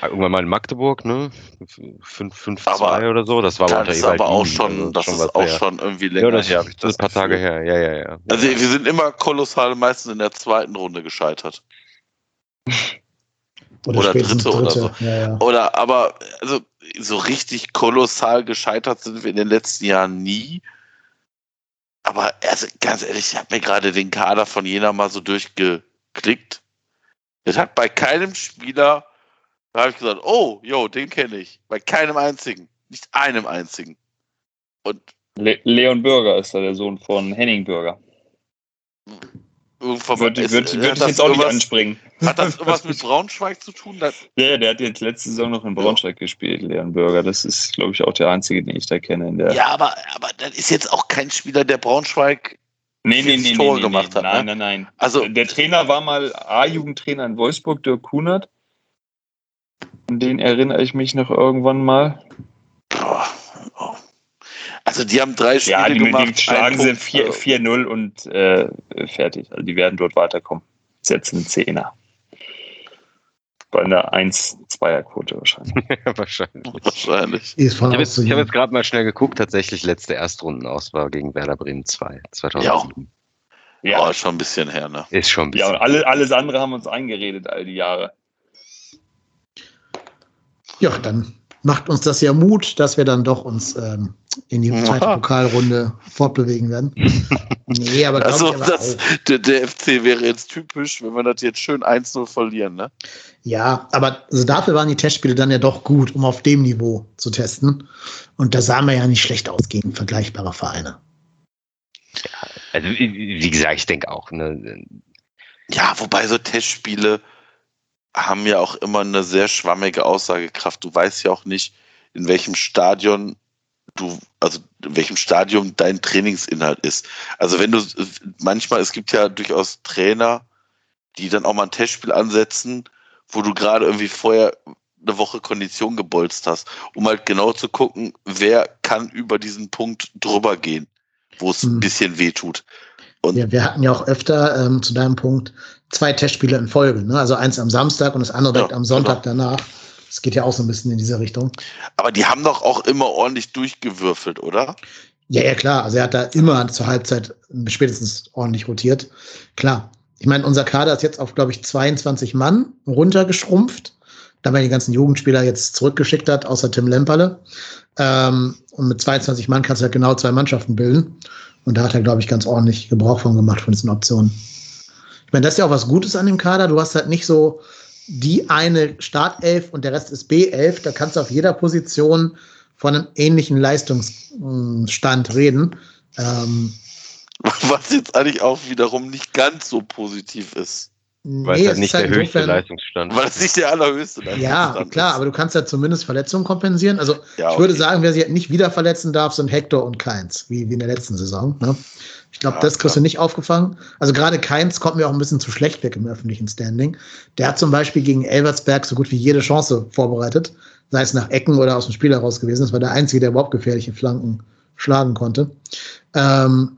Irgendwann mal in Magdeburg, ne? 5-2 oder so. Das war aber, das ist aber auch schon, also das ist auch schon irgendwie länger ja, das, her. Das ist ein paar Tage her, ja, ja, ja. Also wir sind immer kolossal meistens in der zweiten Runde gescheitert. Oder, oder dritte, dritte, oder so. Ja, ja. Oder aber also so richtig kolossal gescheitert sind wir in den letzten Jahren nie. Aber also ganz ehrlich, ich habe mir gerade den Kader von Jena mal so durchgeklickt. Es hat bei keinem Spieler, da habe ich gesagt, oh, jo, den kenne ich. Bei keinem einzigen. Nicht einem einzigen. Und Le Leon Bürger ist da der Sohn von Henning Bürger. Würde, ist, würde, würde ich jetzt auch nicht anspringen. Hat das irgendwas mit Braunschweig zu tun? ja, der hat jetzt letzte Saison noch in Braunschweig ja. gespielt, Leon Bürger. Das ist, glaube ich, auch der einzige, den ich da kenne. ja, aber, aber das ist jetzt auch kein Spieler, der Braunschweig nee, nee, nee, Tore nee, gemacht nee, hat. Nein, ne? nein, nein. Also, der Trainer war mal A-Jugendtrainer in Wolfsburg, Dirk Kunert. An den erinnere ich mich noch irgendwann mal. Boah. Also die haben drei Spiele ja, die, gemacht. Die schlagen sie 4-0 und äh, fertig. Also die werden dort weiterkommen. Setzen Zehner. Bei einer 1-2er-Quote wahrscheinlich. wahrscheinlich. wahrscheinlich. Ich habe jetzt, hab jetzt gerade mal schnell geguckt, tatsächlich letzte Erstrundenauswahl gegen Werder Bremen 2, 2007. Ja, ja. Oh, schon ein bisschen her, ne? Ist schon ein bisschen. Ja, und alle, alles andere haben uns eingeredet all die Jahre. Ja, dann macht uns das ja Mut, dass wir dann doch uns ähm, in die zweite Pokalrunde fortbewegen werden. nee, aber also aber das, der, der, FC wäre jetzt typisch, wenn wir das jetzt schön 1-0 verlieren, ne? Ja, aber also dafür waren die Testspiele dann ja doch gut, um auf dem Niveau zu testen. Und da sahen wir ja nicht schlecht aus gegen vergleichbare Vereine. Ja, also wie gesagt, ich denke auch. Ne? Ja, wobei so Testspiele haben ja auch immer eine sehr schwammige Aussagekraft. Du weißt ja auch nicht, in welchem Stadion du, also in welchem Stadium dein Trainingsinhalt ist. Also wenn du, manchmal, es gibt ja durchaus Trainer, die dann auch mal ein Testspiel ansetzen, wo du gerade irgendwie vorher eine Woche Kondition gebolzt hast, um halt genau zu gucken, wer kann über diesen Punkt drüber gehen, wo es hm. ein bisschen weh tut. Und ja, wir hatten ja auch öfter ähm, zu deinem Punkt zwei Testspiele in Folge. Ne? Also eins am Samstag und das andere direkt ja, am Sonntag genau. danach. Das geht ja auch so ein bisschen in diese Richtung. Aber die haben doch auch immer ordentlich durchgewürfelt, oder? Ja, ja, klar. Also er hat da immer zur Halbzeit spätestens ordentlich rotiert. Klar. Ich meine, unser Kader ist jetzt auf, glaube ich, 22 Mann runtergeschrumpft. Da man die ganzen Jugendspieler jetzt zurückgeschickt hat, außer Tim Lemperle. Ähm, und mit 22 Mann kannst du halt genau zwei Mannschaften bilden. Und da hat er, glaube ich, ganz ordentlich Gebrauch von gemacht, von diesen Optionen. Ich meine, das ist ja auch was Gutes an dem Kader. Du hast halt nicht so die eine Startelf und der Rest ist B11. Da kannst du auf jeder Position von einem ähnlichen Leistungsstand reden. Ähm, was jetzt eigentlich auch wiederum nicht ganz so positiv ist. Weil nee, es halt nicht halt der höchste Leistungsstand Weil es nicht der allerhöchste Leistungsstand Ja, klar, ist. aber du kannst ja zumindest Verletzungen kompensieren. Also ja, ich würde sagen, wer sich halt nicht wieder verletzen darf, sind Hector und Keins, wie, wie in der letzten Saison. Ne? Ich glaube, ja, das kriegst du nicht aufgefangen. Also gerade Keins kommt mir auch ein bisschen zu schlecht weg im öffentlichen Standing. Der hat zum Beispiel gegen Elversberg so gut wie jede Chance vorbereitet, sei es nach Ecken oder aus dem Spiel heraus gewesen. Das war der Einzige, der überhaupt gefährliche Flanken schlagen konnte. Ähm,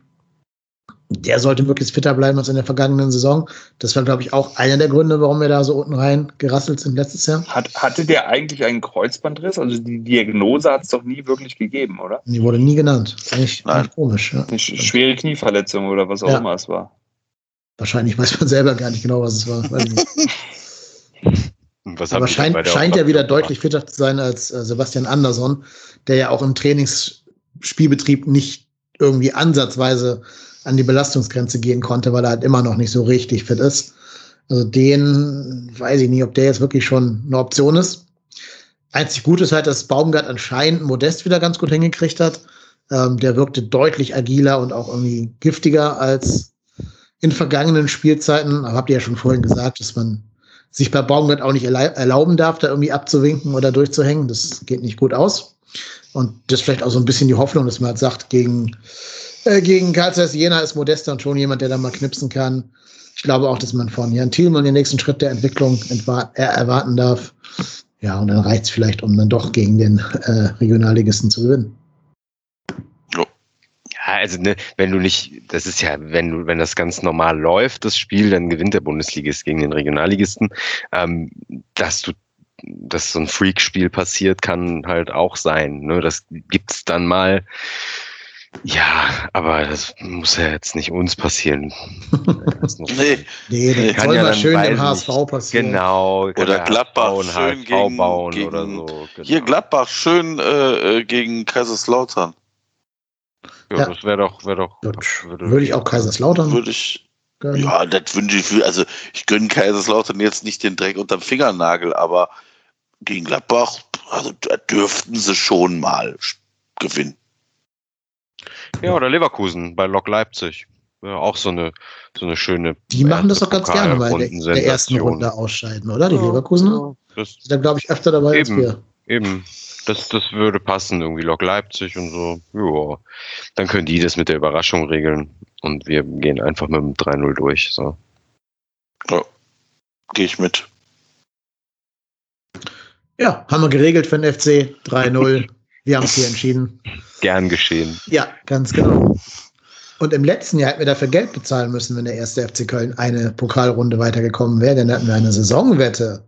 der sollte möglichst fitter bleiben als in der vergangenen Saison. Das war, glaube ich, auch einer der Gründe, warum wir da so unten rein gerasselt sind letztes Jahr. Hat, hatte der eigentlich einen Kreuzbandriss? Also die Diagnose hat es doch nie wirklich gegeben, oder? Die wurde nie genannt. Eigentlich, eigentlich komisch. Ja. Eine schwere Knieverletzung oder was auch ja. immer es war. Wahrscheinlich weiß man selber gar nicht genau, was es war. was Aber scheint, scheint ja wieder deutlich fitter zu sein als äh, Sebastian Andersson, der ja auch im Trainingsspielbetrieb nicht irgendwie ansatzweise an die Belastungsgrenze gehen konnte, weil er halt immer noch nicht so richtig fit ist. Also den weiß ich nicht, ob der jetzt wirklich schon eine Option ist. Einzig gut ist halt, dass Baumgart anscheinend Modest wieder ganz gut hingekriegt hat. Ähm, der wirkte deutlich agiler und auch irgendwie giftiger als in vergangenen Spielzeiten. Aber habt ihr ja schon vorhin gesagt, dass man sich bei Baumgart auch nicht erlauben darf, da irgendwie abzuwinken oder durchzuhängen. Das geht nicht gut aus. Und das ist vielleicht auch so ein bisschen die Hoffnung, dass man halt sagt, gegen äh, gegen Karl Zeiss Jena ist Modesta und schon jemand, der da mal knipsen kann. Ich glaube auch, dass man von Jan Thielmann den nächsten Schritt der Entwicklung erwarten darf. Ja, und dann reicht es vielleicht, um dann doch gegen den äh, Regionalligisten zu gewinnen. Ja, also ne, wenn du nicht, das ist ja, wenn du, wenn das ganz normal läuft, das Spiel, dann gewinnt der Bundesligist gegen den Regionalligisten. Ähm, dass du dass so ein Freak-Spiel passiert, kann halt auch sein. Ne? Das gibt's dann mal. Ja, aber das muss ja jetzt nicht uns passieren. nee, nee, das kann soll ja mal schön dem HSV passieren. Genau. Oder Gladbach schön HSV gegen, bauen gegen, oder so. Genau. Hier Gladbach schön äh, äh, gegen Kaiserslautern. Ja, ja. das wäre doch, wäre doch. Würde, würde ich auch Kaiserslautern. Würde ich. Gönnen. Ja, das wünsche ich. Also ich gönne Kaiserslautern jetzt nicht den Dreck unterm Fingernagel, aber gegen Gladbach, also da dürften sie schon mal gewinnen. Ja, oder Leverkusen bei Lok Leipzig. Ja, auch so eine, so eine schöne. Die machen das doch ganz gerne mal in der, ersten Runde ausscheiden, oder? Die ja, Leverkusener? Das sind da, glaube ich, öfter dabei eben, als wir. Eben. Das, das würde passen, irgendwie Lok Leipzig und so. Ja. Dann können die das mit der Überraschung regeln und wir gehen einfach mit dem 3-0 durch. So. Ja, gehe ich mit. Ja, haben wir geregelt für den FC 3-0. Wir haben es hier entschieden. Gern geschehen. Ja, ganz genau. Und im letzten Jahr hätten wir dafür Geld bezahlen müssen, wenn der erste FC Köln eine Pokalrunde weitergekommen wäre. Dann hätten wir eine Saisonwette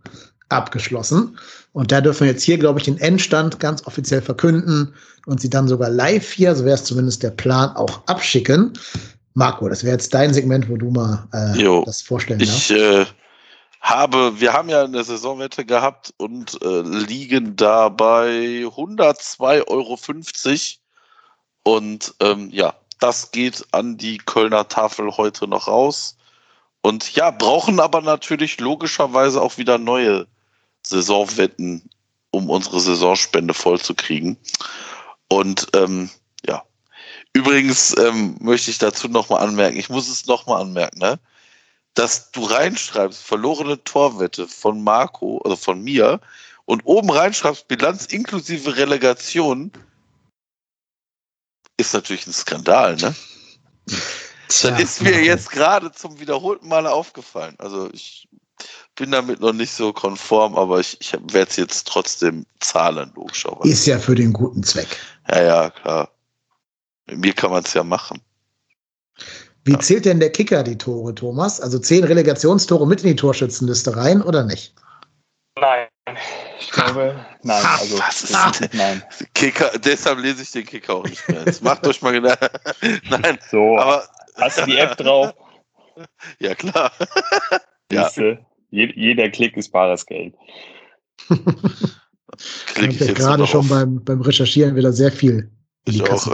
abgeschlossen. Und da dürfen wir jetzt hier, glaube ich, den Endstand ganz offiziell verkünden und sie dann sogar live hier, so wäre es zumindest der Plan, auch abschicken. Marco, das wäre jetzt dein Segment, wo du mal äh, das vorstellen darfst. Ich äh, habe, wir haben ja eine Saisonwette gehabt und äh, liegen da bei 102,50 Euro. Und ähm, ja, das geht an die Kölner Tafel heute noch raus. Und ja, brauchen aber natürlich logischerweise auch wieder neue Saisonwetten, um unsere Saisonspende vollzukriegen. Und ähm, ja, übrigens ähm, möchte ich dazu nochmal anmerken, ich muss es nochmal anmerken, ne? dass du reinschreibst, verlorene Torwette von Marco, also von mir, und oben reinschreibst, Bilanz inklusive Relegation, ist natürlich ein Skandal, ne? Tja. Das ist mir jetzt gerade zum wiederholten Male aufgefallen. Also ich bin damit noch nicht so konform, aber ich, ich werde es jetzt trotzdem zahlen, logischerweise. Ist ja für den guten Zweck. Ja, ja, klar. Mit mir kann man es ja machen. Wie zählt denn der Kicker die Tore, Thomas? Also zehn Relegationstore mit in die Torschützenliste rein oder nicht? Nein. Ich glaube, nein. Ha, Also, was ist das- nein. Kicker, deshalb lese ich den Kicker auch nicht mehr. Jetzt macht euch mal Gedanken. Nein, So, aber hast du die App drauf? ja klar. Ja. Siehste, je, jeder Klick ist bares Geld. Ich Klicke ich habe jetzt gerade schon auf. beim, beim Recherchieren wieder sehr viel in die Ich Kasse.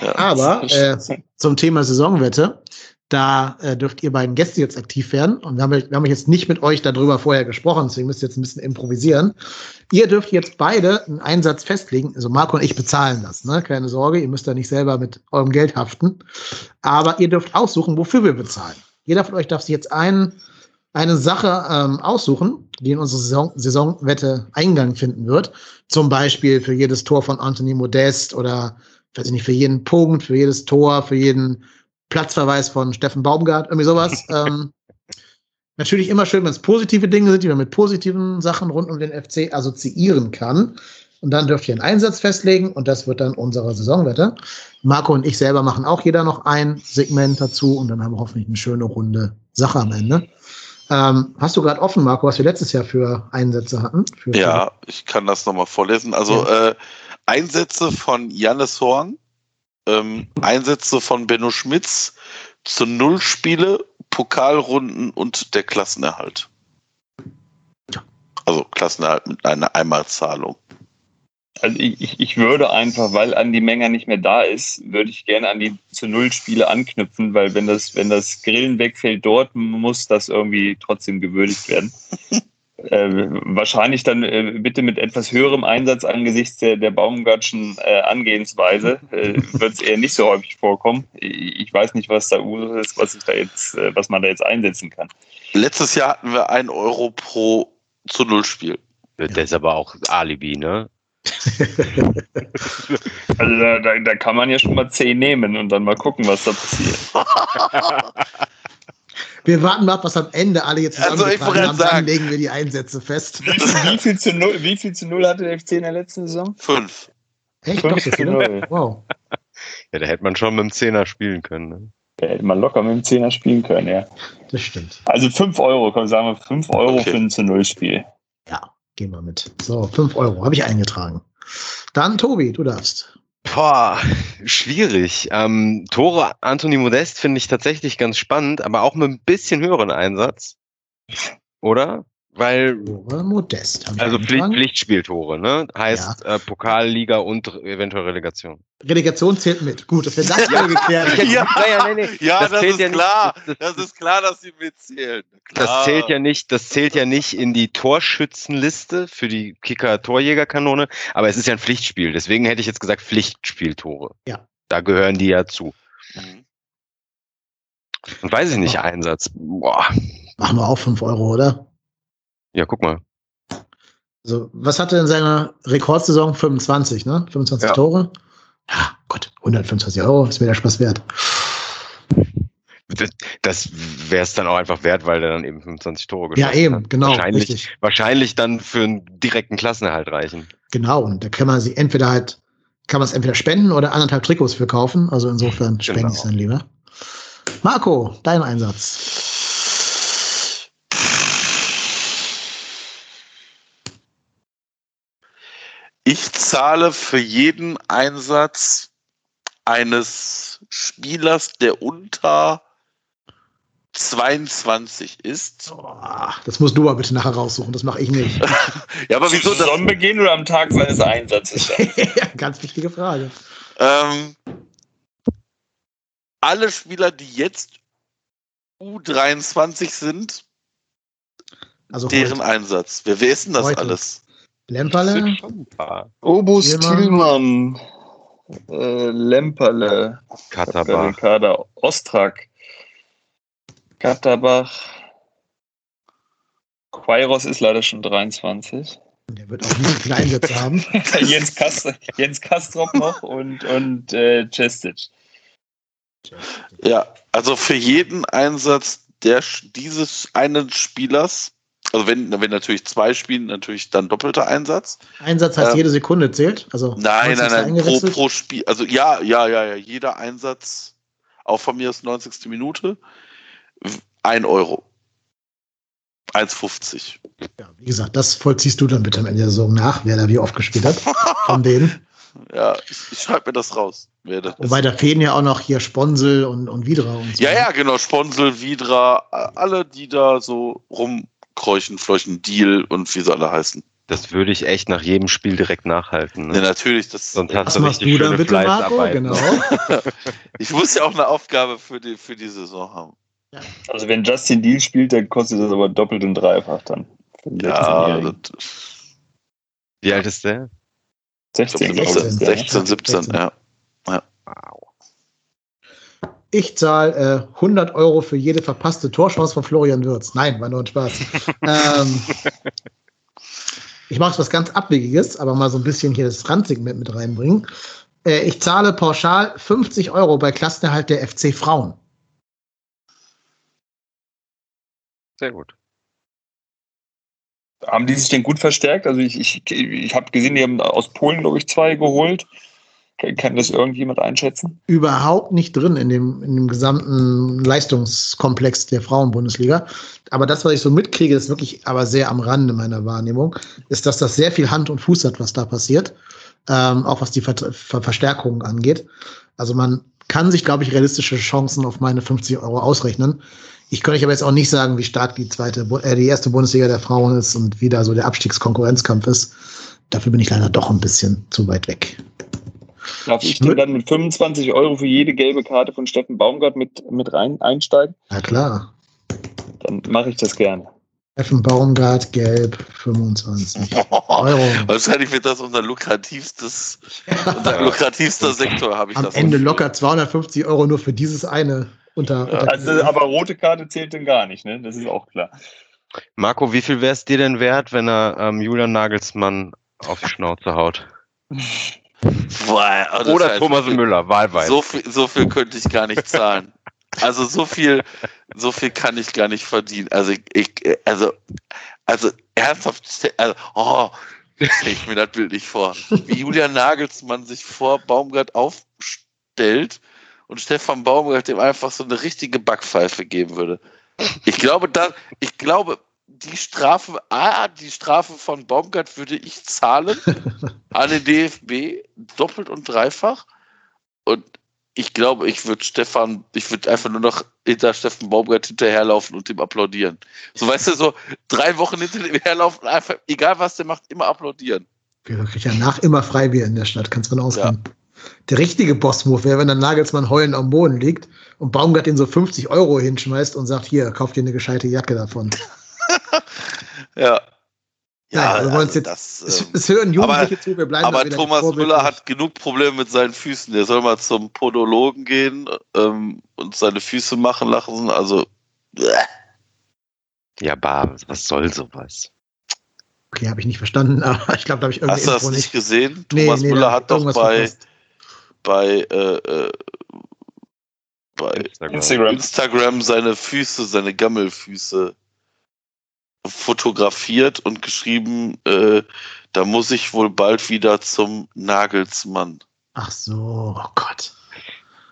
Ja. Aber äh, zum Thema Saisonwette, da äh, dürft ihr beiden Gäste jetzt aktiv werden. Und wir haben, wir haben jetzt nicht mit euch darüber vorher gesprochen, deswegen müsst ihr jetzt ein bisschen improvisieren. Ihr dürft jetzt beide einen Einsatz festlegen. Also Marco und ich bezahlen das, ne? Keine Sorge, ihr müsst da nicht selber mit eurem Geld haften. Aber ihr dürft aussuchen, wofür wir bezahlen. Jeder von euch darf sich jetzt einen, eine Sache ähm, aussuchen, die in unsere Saison, Saisonwette Eingang finden wird. Zum Beispiel für jedes Tor von Anthony Modest oder, weiß ich nicht, für jeden Punkt, für jedes Tor, für jeden Platzverweis von Steffen Baumgart, irgendwie sowas. ähm, natürlich immer schön, wenn es positive Dinge sind, die man mit positiven Sachen rund um den FC assoziieren kann. Und dann dürft ihr einen Einsatz festlegen und das wird dann unsere Saisonwette. Marco und ich selber machen auch jeder noch ein Segment dazu und dann haben wir hoffentlich eine schöne runde Sache am Ende. Ähm, hast du gerade offen, Marco, was wir letztes Jahr für Einsätze hatten? Für Ja, ich kann das nochmal vorlesen. Also äh, Einsätze von Jannis Horn, ähm, Einsätze von Benno Schmitz zu Nullspiele, Pokalrunden und der Klassenerhalt. Also Klassenerhalt mit einer Einmalzahlung. Also ich, ich, würde einfach, weil Andi Menger nicht mehr da ist, würde ich gerne an die zu Null Spiele anknüpfen, weil wenn das, wenn das Grillen wegfällt dort, muss das irgendwie trotzdem gewürdigt werden. äh, wahrscheinlich dann äh, bitte mit etwas höherem Einsatz angesichts der, der Baumgartschen äh, Angehensweise äh, wird es eher nicht so häufig vorkommen. Ich weiß nicht, was da Usus ist, was ich da jetzt, äh, was man da jetzt einsetzen kann. Letztes Jahr hatten wir ein Euro pro zu Null-Spiel. Das ist aber auch Alibi, ne? Also da, da, da kann man ja schon mal 10 nehmen und dann mal gucken, was da passiert. Wir warten mal ab, was am Ende alle jetzt Also, ich wollte zusammengetragen haben, dann sagen- legen wir die Einsätze fest. Wie viel zu null, wie viel zu null hatte der FC in der letzten Saison? Fünf. Echt? Fünf zu null. Wow. Ja, da hätte man schon mit dem Zehner spielen können. Ne? Da hätte man locker mit dem Zehner spielen können, ja. Das stimmt. Also 5 Euro, komm, sagen wir 5 Euro Okay. für ein zu null Spiel. Ja, gehen wir mit. So, 5 Euro habe ich eingetragen. Dann, Tobi, du darfst. Boah, schwierig. Ähm, Tore Anthony Modest finde ich tatsächlich ganz spannend, aber auch mit ein bisschen höheren Einsatz. Oder? Weil, Tore Modest. also Pflicht. Pflichtspieltore, ne? Heißt äh, Pokalliga und eventuell Relegation. Relegation zählt mit. Gut, dass wir das mal geklärt haben. Ja, ja, nee, nee. Ja, das, zählt ist ja nicht- klar. das- Das ist klar, dass sie mitzählen. Klar. Das zählt ja nicht, das zählt ja nicht in die Torschützenliste für die Kicker-Torjägerkanone, aber es ist ja ein Pflichtspiel. Deswegen hätte ich jetzt gesagt Pflichtspieltore. Ja. Da gehören die ja zu. Mhm. Und weiß ich nicht, Ja. Einsatz. Boah. Machen wir auch 5 Euro, oder? Ja, guck mal. Also, was hatte in seiner Rekordsaison 25, ne? 25 Ja. Tore? Ja, Gott, 125 Euro ist mir der Spaß wert. Das, das wäre es dann auch einfach wert, weil der dann eben 25 Tore Ja, geschossen eben, hat. genau, Wahrscheinlich, richtig. wahrscheinlich dann für einen direkten Klassenerhalt reichen. Genau, und da kann man sie entweder halt, kann man es entweder spenden oder anderthalb Trikots für kaufen. Also insofern spende Genau. ich es dann lieber. Marco, dein Einsatz. Ich zahle für jeden Einsatz eines Spielers, der unter 22 ist. Das musst du mal bitte nachher raussuchen, das mache ich nicht. Ja, aber wieso das? Sonnenbeginn oder am Tag seines Einsatzes? Ganz wichtige Frage. Ähm, alle Spieler, die jetzt U23 sind, Also deren heute Einsatz. Wer, wer ist denn das Heute. alles? Lemperle. Obus. Thielmann, äh, Lemperle, Katterbach. Ricarda Ostrak, Katterbach, Quairos ist leider schon 23. der wird auch nicht so viele Einsätze haben. Jens, Kast Jens Kastrop noch und, und äh, Cestic. Ja, also für jeden Einsatz der, dieses einen Spielers, also wenn, wenn natürlich zwei spielen, natürlich dann doppelter Einsatz. Einsatz heißt, Ähm, jede Sekunde zählt. Also Nein, 90. nein, nein, pro, pro Spiel. Also ja, ja, ja, ja, jeder Einsatz. auch von mir aus 90. Minute, 1 Euro. 1,50. Ja, wie gesagt, das vollziehst du dann bitte am Ende der Saison nach, wer da wie oft gespielt hat. Von denen. Ja, ich, ich schreibe mir das raus. Wer das Wobei da fehlen ja auch noch hier Sponsel und, und Vidra und so. Ja, ja, genau. Sponsel, Vidra, alle, die da so rumkreuchen, fleuchen, Deal und wie sie alle heißen. Das würde ich echt nach jedem Spiel direkt nachhalten. Ja, Ne? natürlich. Das, Sonst hast Was du machst richtig du dann schöne bitte, Marco? Fleißarbeit. Genau. ich muss ja auch eine Aufgabe für die, für die Saison haben. Also wenn Justin Deal spielt, dann kostet das aber doppelt und dreifach dann. Ja, 16-Jährigen. das- Wie alt ist der? 16, glaube ich. 17, ist der, ne? 16, 17, ja. Ich zahle äh, 100 Euro für jede verpasste Torchance von Florian Würz. Nein, war nur ein Spaß. ähm, ich mache was ganz Abwegiges, aber mal so ein bisschen hier das Randsegment mit reinbringen. Äh, ich zahle pauschal 50 Euro bei Klassenerhalt der FC Frauen. Sehr gut. Haben die sich denn gut verstärkt? Also ich, ich, ich habe gesehen, die haben aus Polen, glaube ich, zwei geholt. Kann, das irgendjemand einschätzen? Überhaupt nicht drin in dem, in dem gesamten Leistungskomplex der Frauenbundesliga. Aber das, was ich so mitkriege, ist wirklich aber sehr am Rande meiner Wahrnehmung, ist, dass das sehr viel Hand und Fuß hat, was da passiert. Ähm, auch was die Ver Ver Verstärkungen angeht. Also man kann sich, glaube ich, realistische Chancen auf meine 50 Euro ausrechnen. Ich könnte aber jetzt auch nicht sagen, wie stark die zweite, äh, die erste Bundesliga der Frauen ist und wie da so der Abstiegskonkurrenzkampf ist. Dafür bin ich leider doch ein bisschen zu weit weg. Darf ich denn dann mit 25 Euro für jede gelbe Karte von Steffen Baumgart mit, mit rein einsteigen? Na klar. Dann mache ich das gerne. Steffen Baumgart, gelb, 25 Euro. Wahrscheinlich wird das unser lukrativstes, unser lukrativster Sektor, habe ich Am das Ende locker 250 Euro nur für dieses eine unter. unter Also, aber rote Karte zählt dann gar nicht, ne? Das ist auch klar. Marco, wie viel wäre es dir denn wert, wenn er ähm, Julian Nagelsmann auf die Schnauze haut? Boah, das Oder heißt, Thomas Müller, wahlweise. So viel, so viel könnte ich gar nicht zahlen. Also so viel, so viel kann ich gar nicht verdienen. Also ich, also, also ernsthaft, also, oh, stell ich mir das Bild nicht vor. Wie Julian Nagelsmann sich vor Baumgart aufstellt und Stefan Baumgart dem einfach so eine richtige Backpfeife geben würde. Ich glaube, da, ich glaube, die Strafe, ah, die Strafe von Baumgart würde ich zahlen an den DFB doppelt und dreifach. Und ich glaube, ich würde Stefan, ich würde einfach nur noch hinter Steffen Baumgart hinterherlaufen und ihm applaudieren. So weißt du, so drei Wochen hinter dem herlaufen, einfach, egal was der macht, immer applaudieren. Da kriegt ja nach immer Freibier in der Stadt, kannst du ausgehen. Der richtige Boss-Move wäre, wenn dann Nagelsmann heulend am Boden liegt und Baumgart den so 50 Euro hinschmeißt und sagt, hier, kauf dir eine gescheite Jacke davon. Ja. Ja, wir wollen's jetzt- das, Es, ähm, es hören Jugendliche zu, wir bleiben aber Thomas. Müller hat genug Probleme mit seinen Füßen. Der soll mal zum Podologen gehen ähm, und seine Füße machen lassen. Also, äh, Ja, bah, was soll sowas? Okay, habe ich nicht verstanden, aber ich glaube, da habe ich irgendwie hast du das nicht gesehen? Nee, Thomas nee, Müller hat doch bei, bei, äh, äh, bei Instagram. Instagram. Instagram seine Füße, seine Gammelfüße fotografiert und geschrieben, äh, da muss ich wohl bald wieder zum Nagelsmann. Ach so, oh Gott.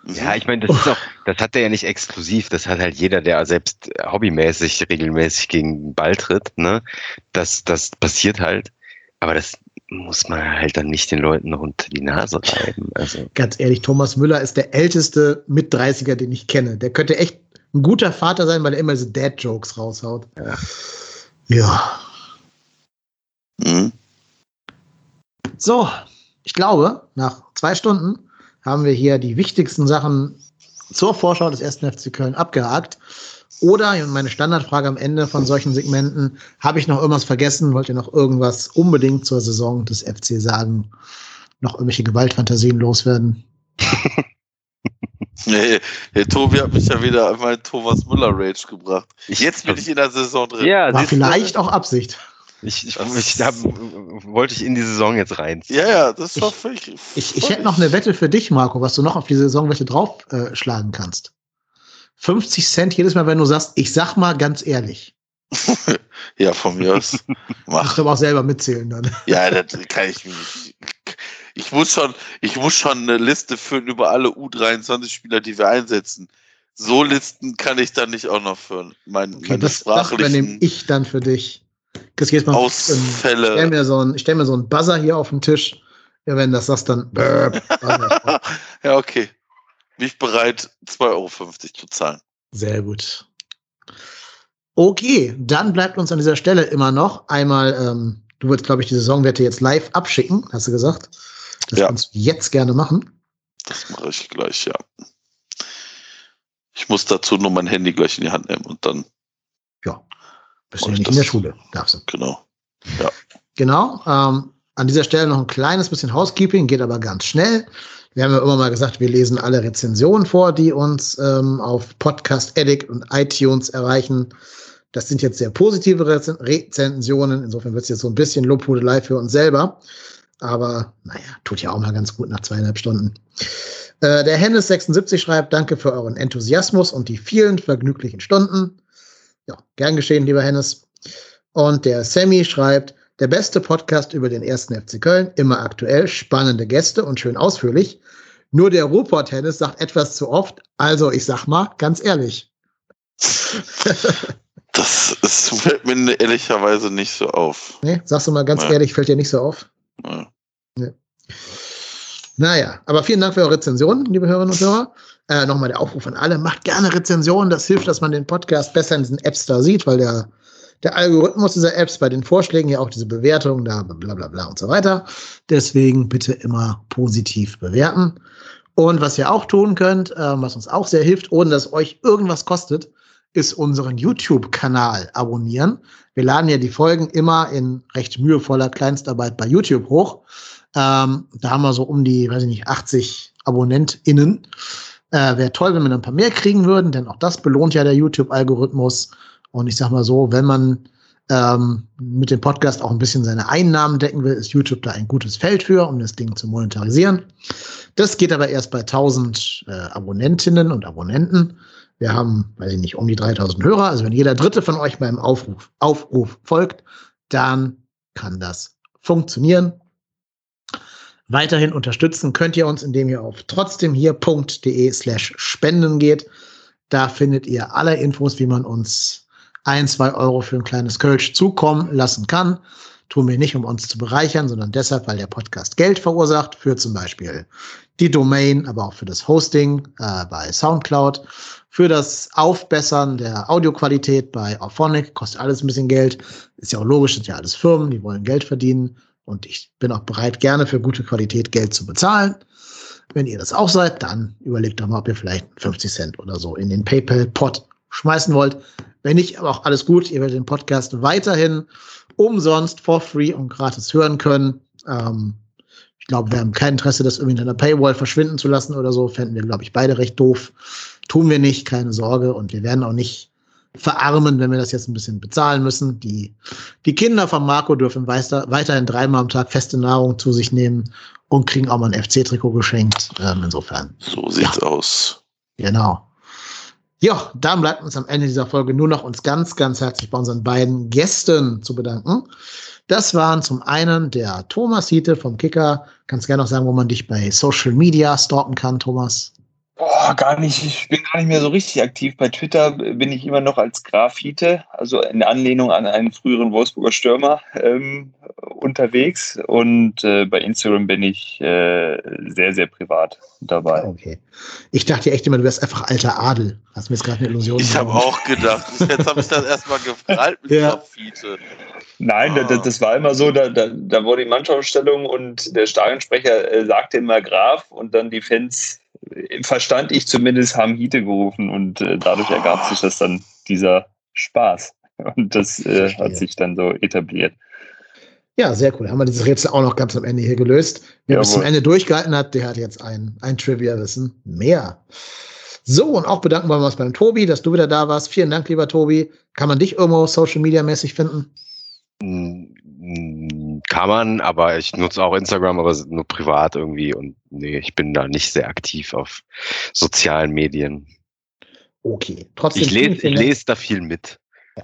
Mhm. Ja, ich meine, das ist auch, das hat er ja nicht exklusiv. Das hat halt jeder, der selbst hobbymäßig regelmäßig gegen den Ball tritt, ne? Das, das passiert halt. Aber das muss man halt dann nicht den Leuten noch unter die Nase reiben. Also, Ganz ehrlich, Thomas Müller ist der älteste Mit-30er, den ich kenne. Der könnte echt ein guter Vater sein, weil er immer diese Dad-Jokes raushaut. Ja. Ja. Mhm. So, ich glaube, nach zwei Stunden haben wir hier die wichtigsten Sachen zur Vorschau des 1. FC Köln abgehakt. Oder meine Standardfrage am Ende von solchen Segmenten, habe ich noch irgendwas vergessen? Wollt ihr noch irgendwas unbedingt zur Saison des FC sagen? Noch irgendwelche Gewaltfantasien loswerden? Nee, der Tobi hat mich ja wieder einmal Thomas Müller Rage gebracht. Jetzt bin ich in der Saison drin. ja, War du, vielleicht auch Absicht. ich, ich, ich hab, wollte ich in die Saison jetzt rein. Ja, ja, das war Ich- völlig. Ich, ich hätte noch eine Wette für dich, Marco, was du noch auf die Saisonwette draufschlagen äh, schlagen kannst. 50 Cent jedes Mal, wenn du sagst, ich sag mal ganz ehrlich. Ja, von mir aus. Mach. du aber auch selber mitzählen dann. Ja, das kann ich mir nicht. Ich muss schon, ich muss schon eine Liste führen über alle U23-Spieler, die wir einsetzen. So Listen kann ich dann nicht auch noch führen. Mein, okay, das, das übernehme ich dann für dich. Das geht mal Ausfälle. Ich stelle mir, so ein, stell mir so einen Buzzer hier auf den Tisch. Ja, wenn das sagst, dann. ja, okay. Bin ich bereit, 2,50 Euro zu zahlen. Sehr gut. Okay, dann bleibt uns an dieser Stelle immer noch einmal, ähm, du würdest, glaube ich, die Saisonwette jetzt live abschicken, hast du gesagt. Das ja. kannst du jetzt gerne machen. Das mache ich gleich, ja. Ich muss dazu nur mein Handy gleich in die Hand nehmen und dann. Ja. Bist du ja nicht in der Schule, darfst du. Genau. Ja. Genau. Ähm, an dieser Stelle noch ein kleines bisschen Housekeeping, geht aber ganz schnell. Wir haben ja immer mal gesagt, wir lesen alle Rezensionen vor, die uns ähm, auf Podcast Addict und iTunes erreichen. Das sind jetzt sehr positive Rezensionen. Insofern wird es jetzt so ein bisschen Lobhudelei für uns selber. Aber naja, tut ja auch mal ganz gut nach zweieinhalb Stunden. Äh, der Hennes76 schreibt, danke für euren Enthusiasmus und die vielen vergnüglichen Stunden. Ja, gern geschehen, lieber Hennes. Und der Sammy schreibt, der beste Podcast über den ersten FC Köln, immer aktuell, spannende Gäste und schön ausführlich. Nur der Ruhrport Hennes sagt etwas zu oft. Also ich sag mal, ganz ehrlich. das, das fällt mir ehrlicherweise nicht so auf. Nee, sagst du mal ganz ja. ehrlich, fällt dir nicht so auf? Ja. Nee. Naja, aber vielen Dank für eure Rezensionen, liebe Hörerinnen und Hörer. Äh, Nochmal der Aufruf an alle, macht gerne Rezensionen. Das hilft, dass man den Podcast besser in diesen Apps da sieht, weil der der Algorithmus dieser Apps bei den Vorschlägen ja auch diese Bewertungen da, bla bla bla und so weiter. Deswegen bitte immer positiv bewerten. Und was ihr auch tun könnt, äh, was uns auch sehr hilft, ohne dass euch irgendwas kostet, ist unseren YouTube-Kanal abonnieren. Wir laden ja die Folgen immer in recht mühevoller Kleinstarbeit bei YouTube hoch. Ähm, da haben wir so um die, weiß ich nicht, 80 AbonnentInnen. Äh, Wäre toll, wenn wir ein paar mehr kriegen würden, denn auch das belohnt ja der YouTube-Algorithmus. Und ich sag mal so, wenn man ähm, mit dem Podcast auch ein bisschen seine Einnahmen decken will, ist YouTube da ein gutes Feld für, um das Ding zu monetarisieren. Das geht aber erst bei 1000 äh, Abonnentinnen und Abonnenten. Wir haben, weiß ich nicht, um die 3000 Hörer. Also wenn jeder dritte von euch beim Aufruf, Aufruf folgt, dann kann das funktionieren. Weiterhin unterstützen könnt ihr uns, indem ihr auf trotzdemhier.de slash spenden geht. Da findet ihr alle Infos, wie man uns ein, zwei Euro für ein kleines Kölsch zukommen lassen kann. Tun wir nicht, um uns zu bereichern, sondern deshalb, weil der Podcast Geld verursacht, für zum Beispiel die Domain, aber auch für das Hosting äh, bei SoundCloud, für das Aufbessern der Audioqualität bei Auphonic, kostet alles ein bisschen Geld. Ist ja auch logisch, sind ja alles Firmen, die wollen Geld verdienen. Und ich bin auch bereit, gerne für gute Qualität Geld zu bezahlen. Wenn ihr das auch seid, dann überlegt doch mal, ob ihr vielleicht 50 Cent oder so in den PayPal-Pot schmeißen wollt. Wenn nicht, aber auch alles gut. Ihr werdet den Podcast weiterhin umsonst, for free und gratis hören können. Ähm, ich glaube, wir haben kein Interesse, das irgendwie in einer Paywall verschwinden zu lassen oder so. Fänden wir, glaube ich, beide recht doof. Tun wir nicht, keine Sorge. Und wir werden auch nicht verarmen, wenn wir das jetzt ein bisschen bezahlen müssen. Die, die Kinder von Marco dürfen weiter, weiterhin dreimal am Tag feste Nahrung zu sich nehmen und kriegen auch mal ein FC-Trikot geschenkt. Ähm, insofern. So sieht's ja. aus. Genau. Ja, dann bleibt uns am Ende dieser Folge nur noch uns ganz, ganz herzlich bei unseren beiden Gästen zu bedanken. Das waren zum einen der Thomas Hiete vom Kicker. Kannst gerne noch sagen, wo man dich bei Social Media stalken kann, Thomas? Boah, gar nicht. Ich bin gar nicht mehr so richtig aktiv. Bei Twitter bin ich immer noch als Grafite, also in Anlehnung an einen früheren Wolfsburger Stürmer, ähm, unterwegs. Und äh, bei Instagram bin ich äh, sehr, sehr privat dabei. Okay. Ich dachte echt immer, du wärst einfach alter Adel. Hast mir jetzt gerade eine Illusion Ich habe auch gedacht. Jetzt habe ich das erstmal gefragt mit ja. Grafite. Nein, ah. das, das, war immer so, da, da, da wurde die Mannschaftsaufstellung und der Stadionsprecher äh, sagte immer Graf und dann die Fans verstand ich zumindest, haben Hite gerufen und äh, dadurch ergab sich das dann dieser Spaß. Und das äh, hat sich dann so etabliert. Ja, sehr cool. Haben wir dieses Rätsel auch noch ganz am Ende hier gelöst. Wer bis zum Ende durchgehalten hat, der hat jetzt ein, ein Trivia-Wissen mehr. So, und auch bedanken wollen wir uns beim Tobi, dass du wieder da warst. Vielen Dank, lieber Tobi. Kann man dich irgendwo Social Media mäßig finden? Kann man, aber ich nutze auch Instagram, aber nur privat irgendwie und nee, ich bin da nicht sehr aktiv auf sozialen Medien. Okay, trotzdem. Ich lese les da viel mit. Ja.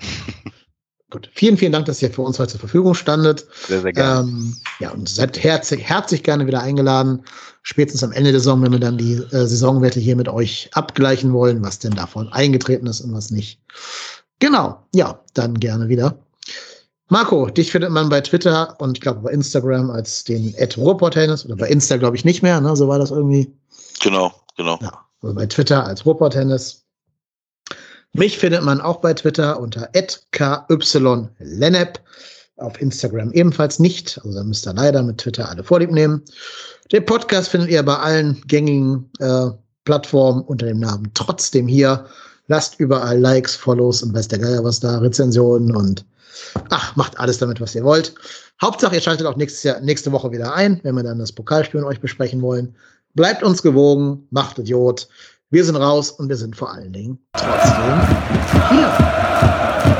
Gut. Vielen, vielen Dank, dass ihr für uns heute zur Verfügung standet. Sehr, sehr gerne. Ähm, ja, und seid herzlich, herzlich gerne wieder eingeladen. Spätestens am Ende der Saison, wenn wir dann die äh, Saisonwerte hier mit euch abgleichen wollen, was denn davon eingetreten ist und was nicht. Genau. Ja, dann gerne wieder. Marco, dich findet man bei Twitter und ich glaube bei Instagram als den Ed Ruhrpott-Tennis oder bei Insta glaube ich nicht mehr, ne? So war das irgendwie. Genau, genau. Ja, also bei Twitter als Ruhrpott-Tennis. Mich findet man auch bei Twitter unter @kylennep. Auf Instagram ebenfalls nicht. Also da müsst ihr leider mit Twitter alle Vorlieb nehmen. Den Podcast findet ihr bei allen gängigen äh, Plattformen unter dem Namen trotzdem hier. Lasst überall Likes, Follows und weiß der Geier was da, Rezensionen und ach, macht alles damit, was ihr wollt. Hauptsache, ihr schaltet auch nächstes Jahr, nächste Woche wieder ein, wenn wir dann das Pokalspiel mit euch besprechen wollen. Bleibt uns gewogen, macht Idiot. Wir sind raus und wir sind vor allen Dingen trotzdem hier.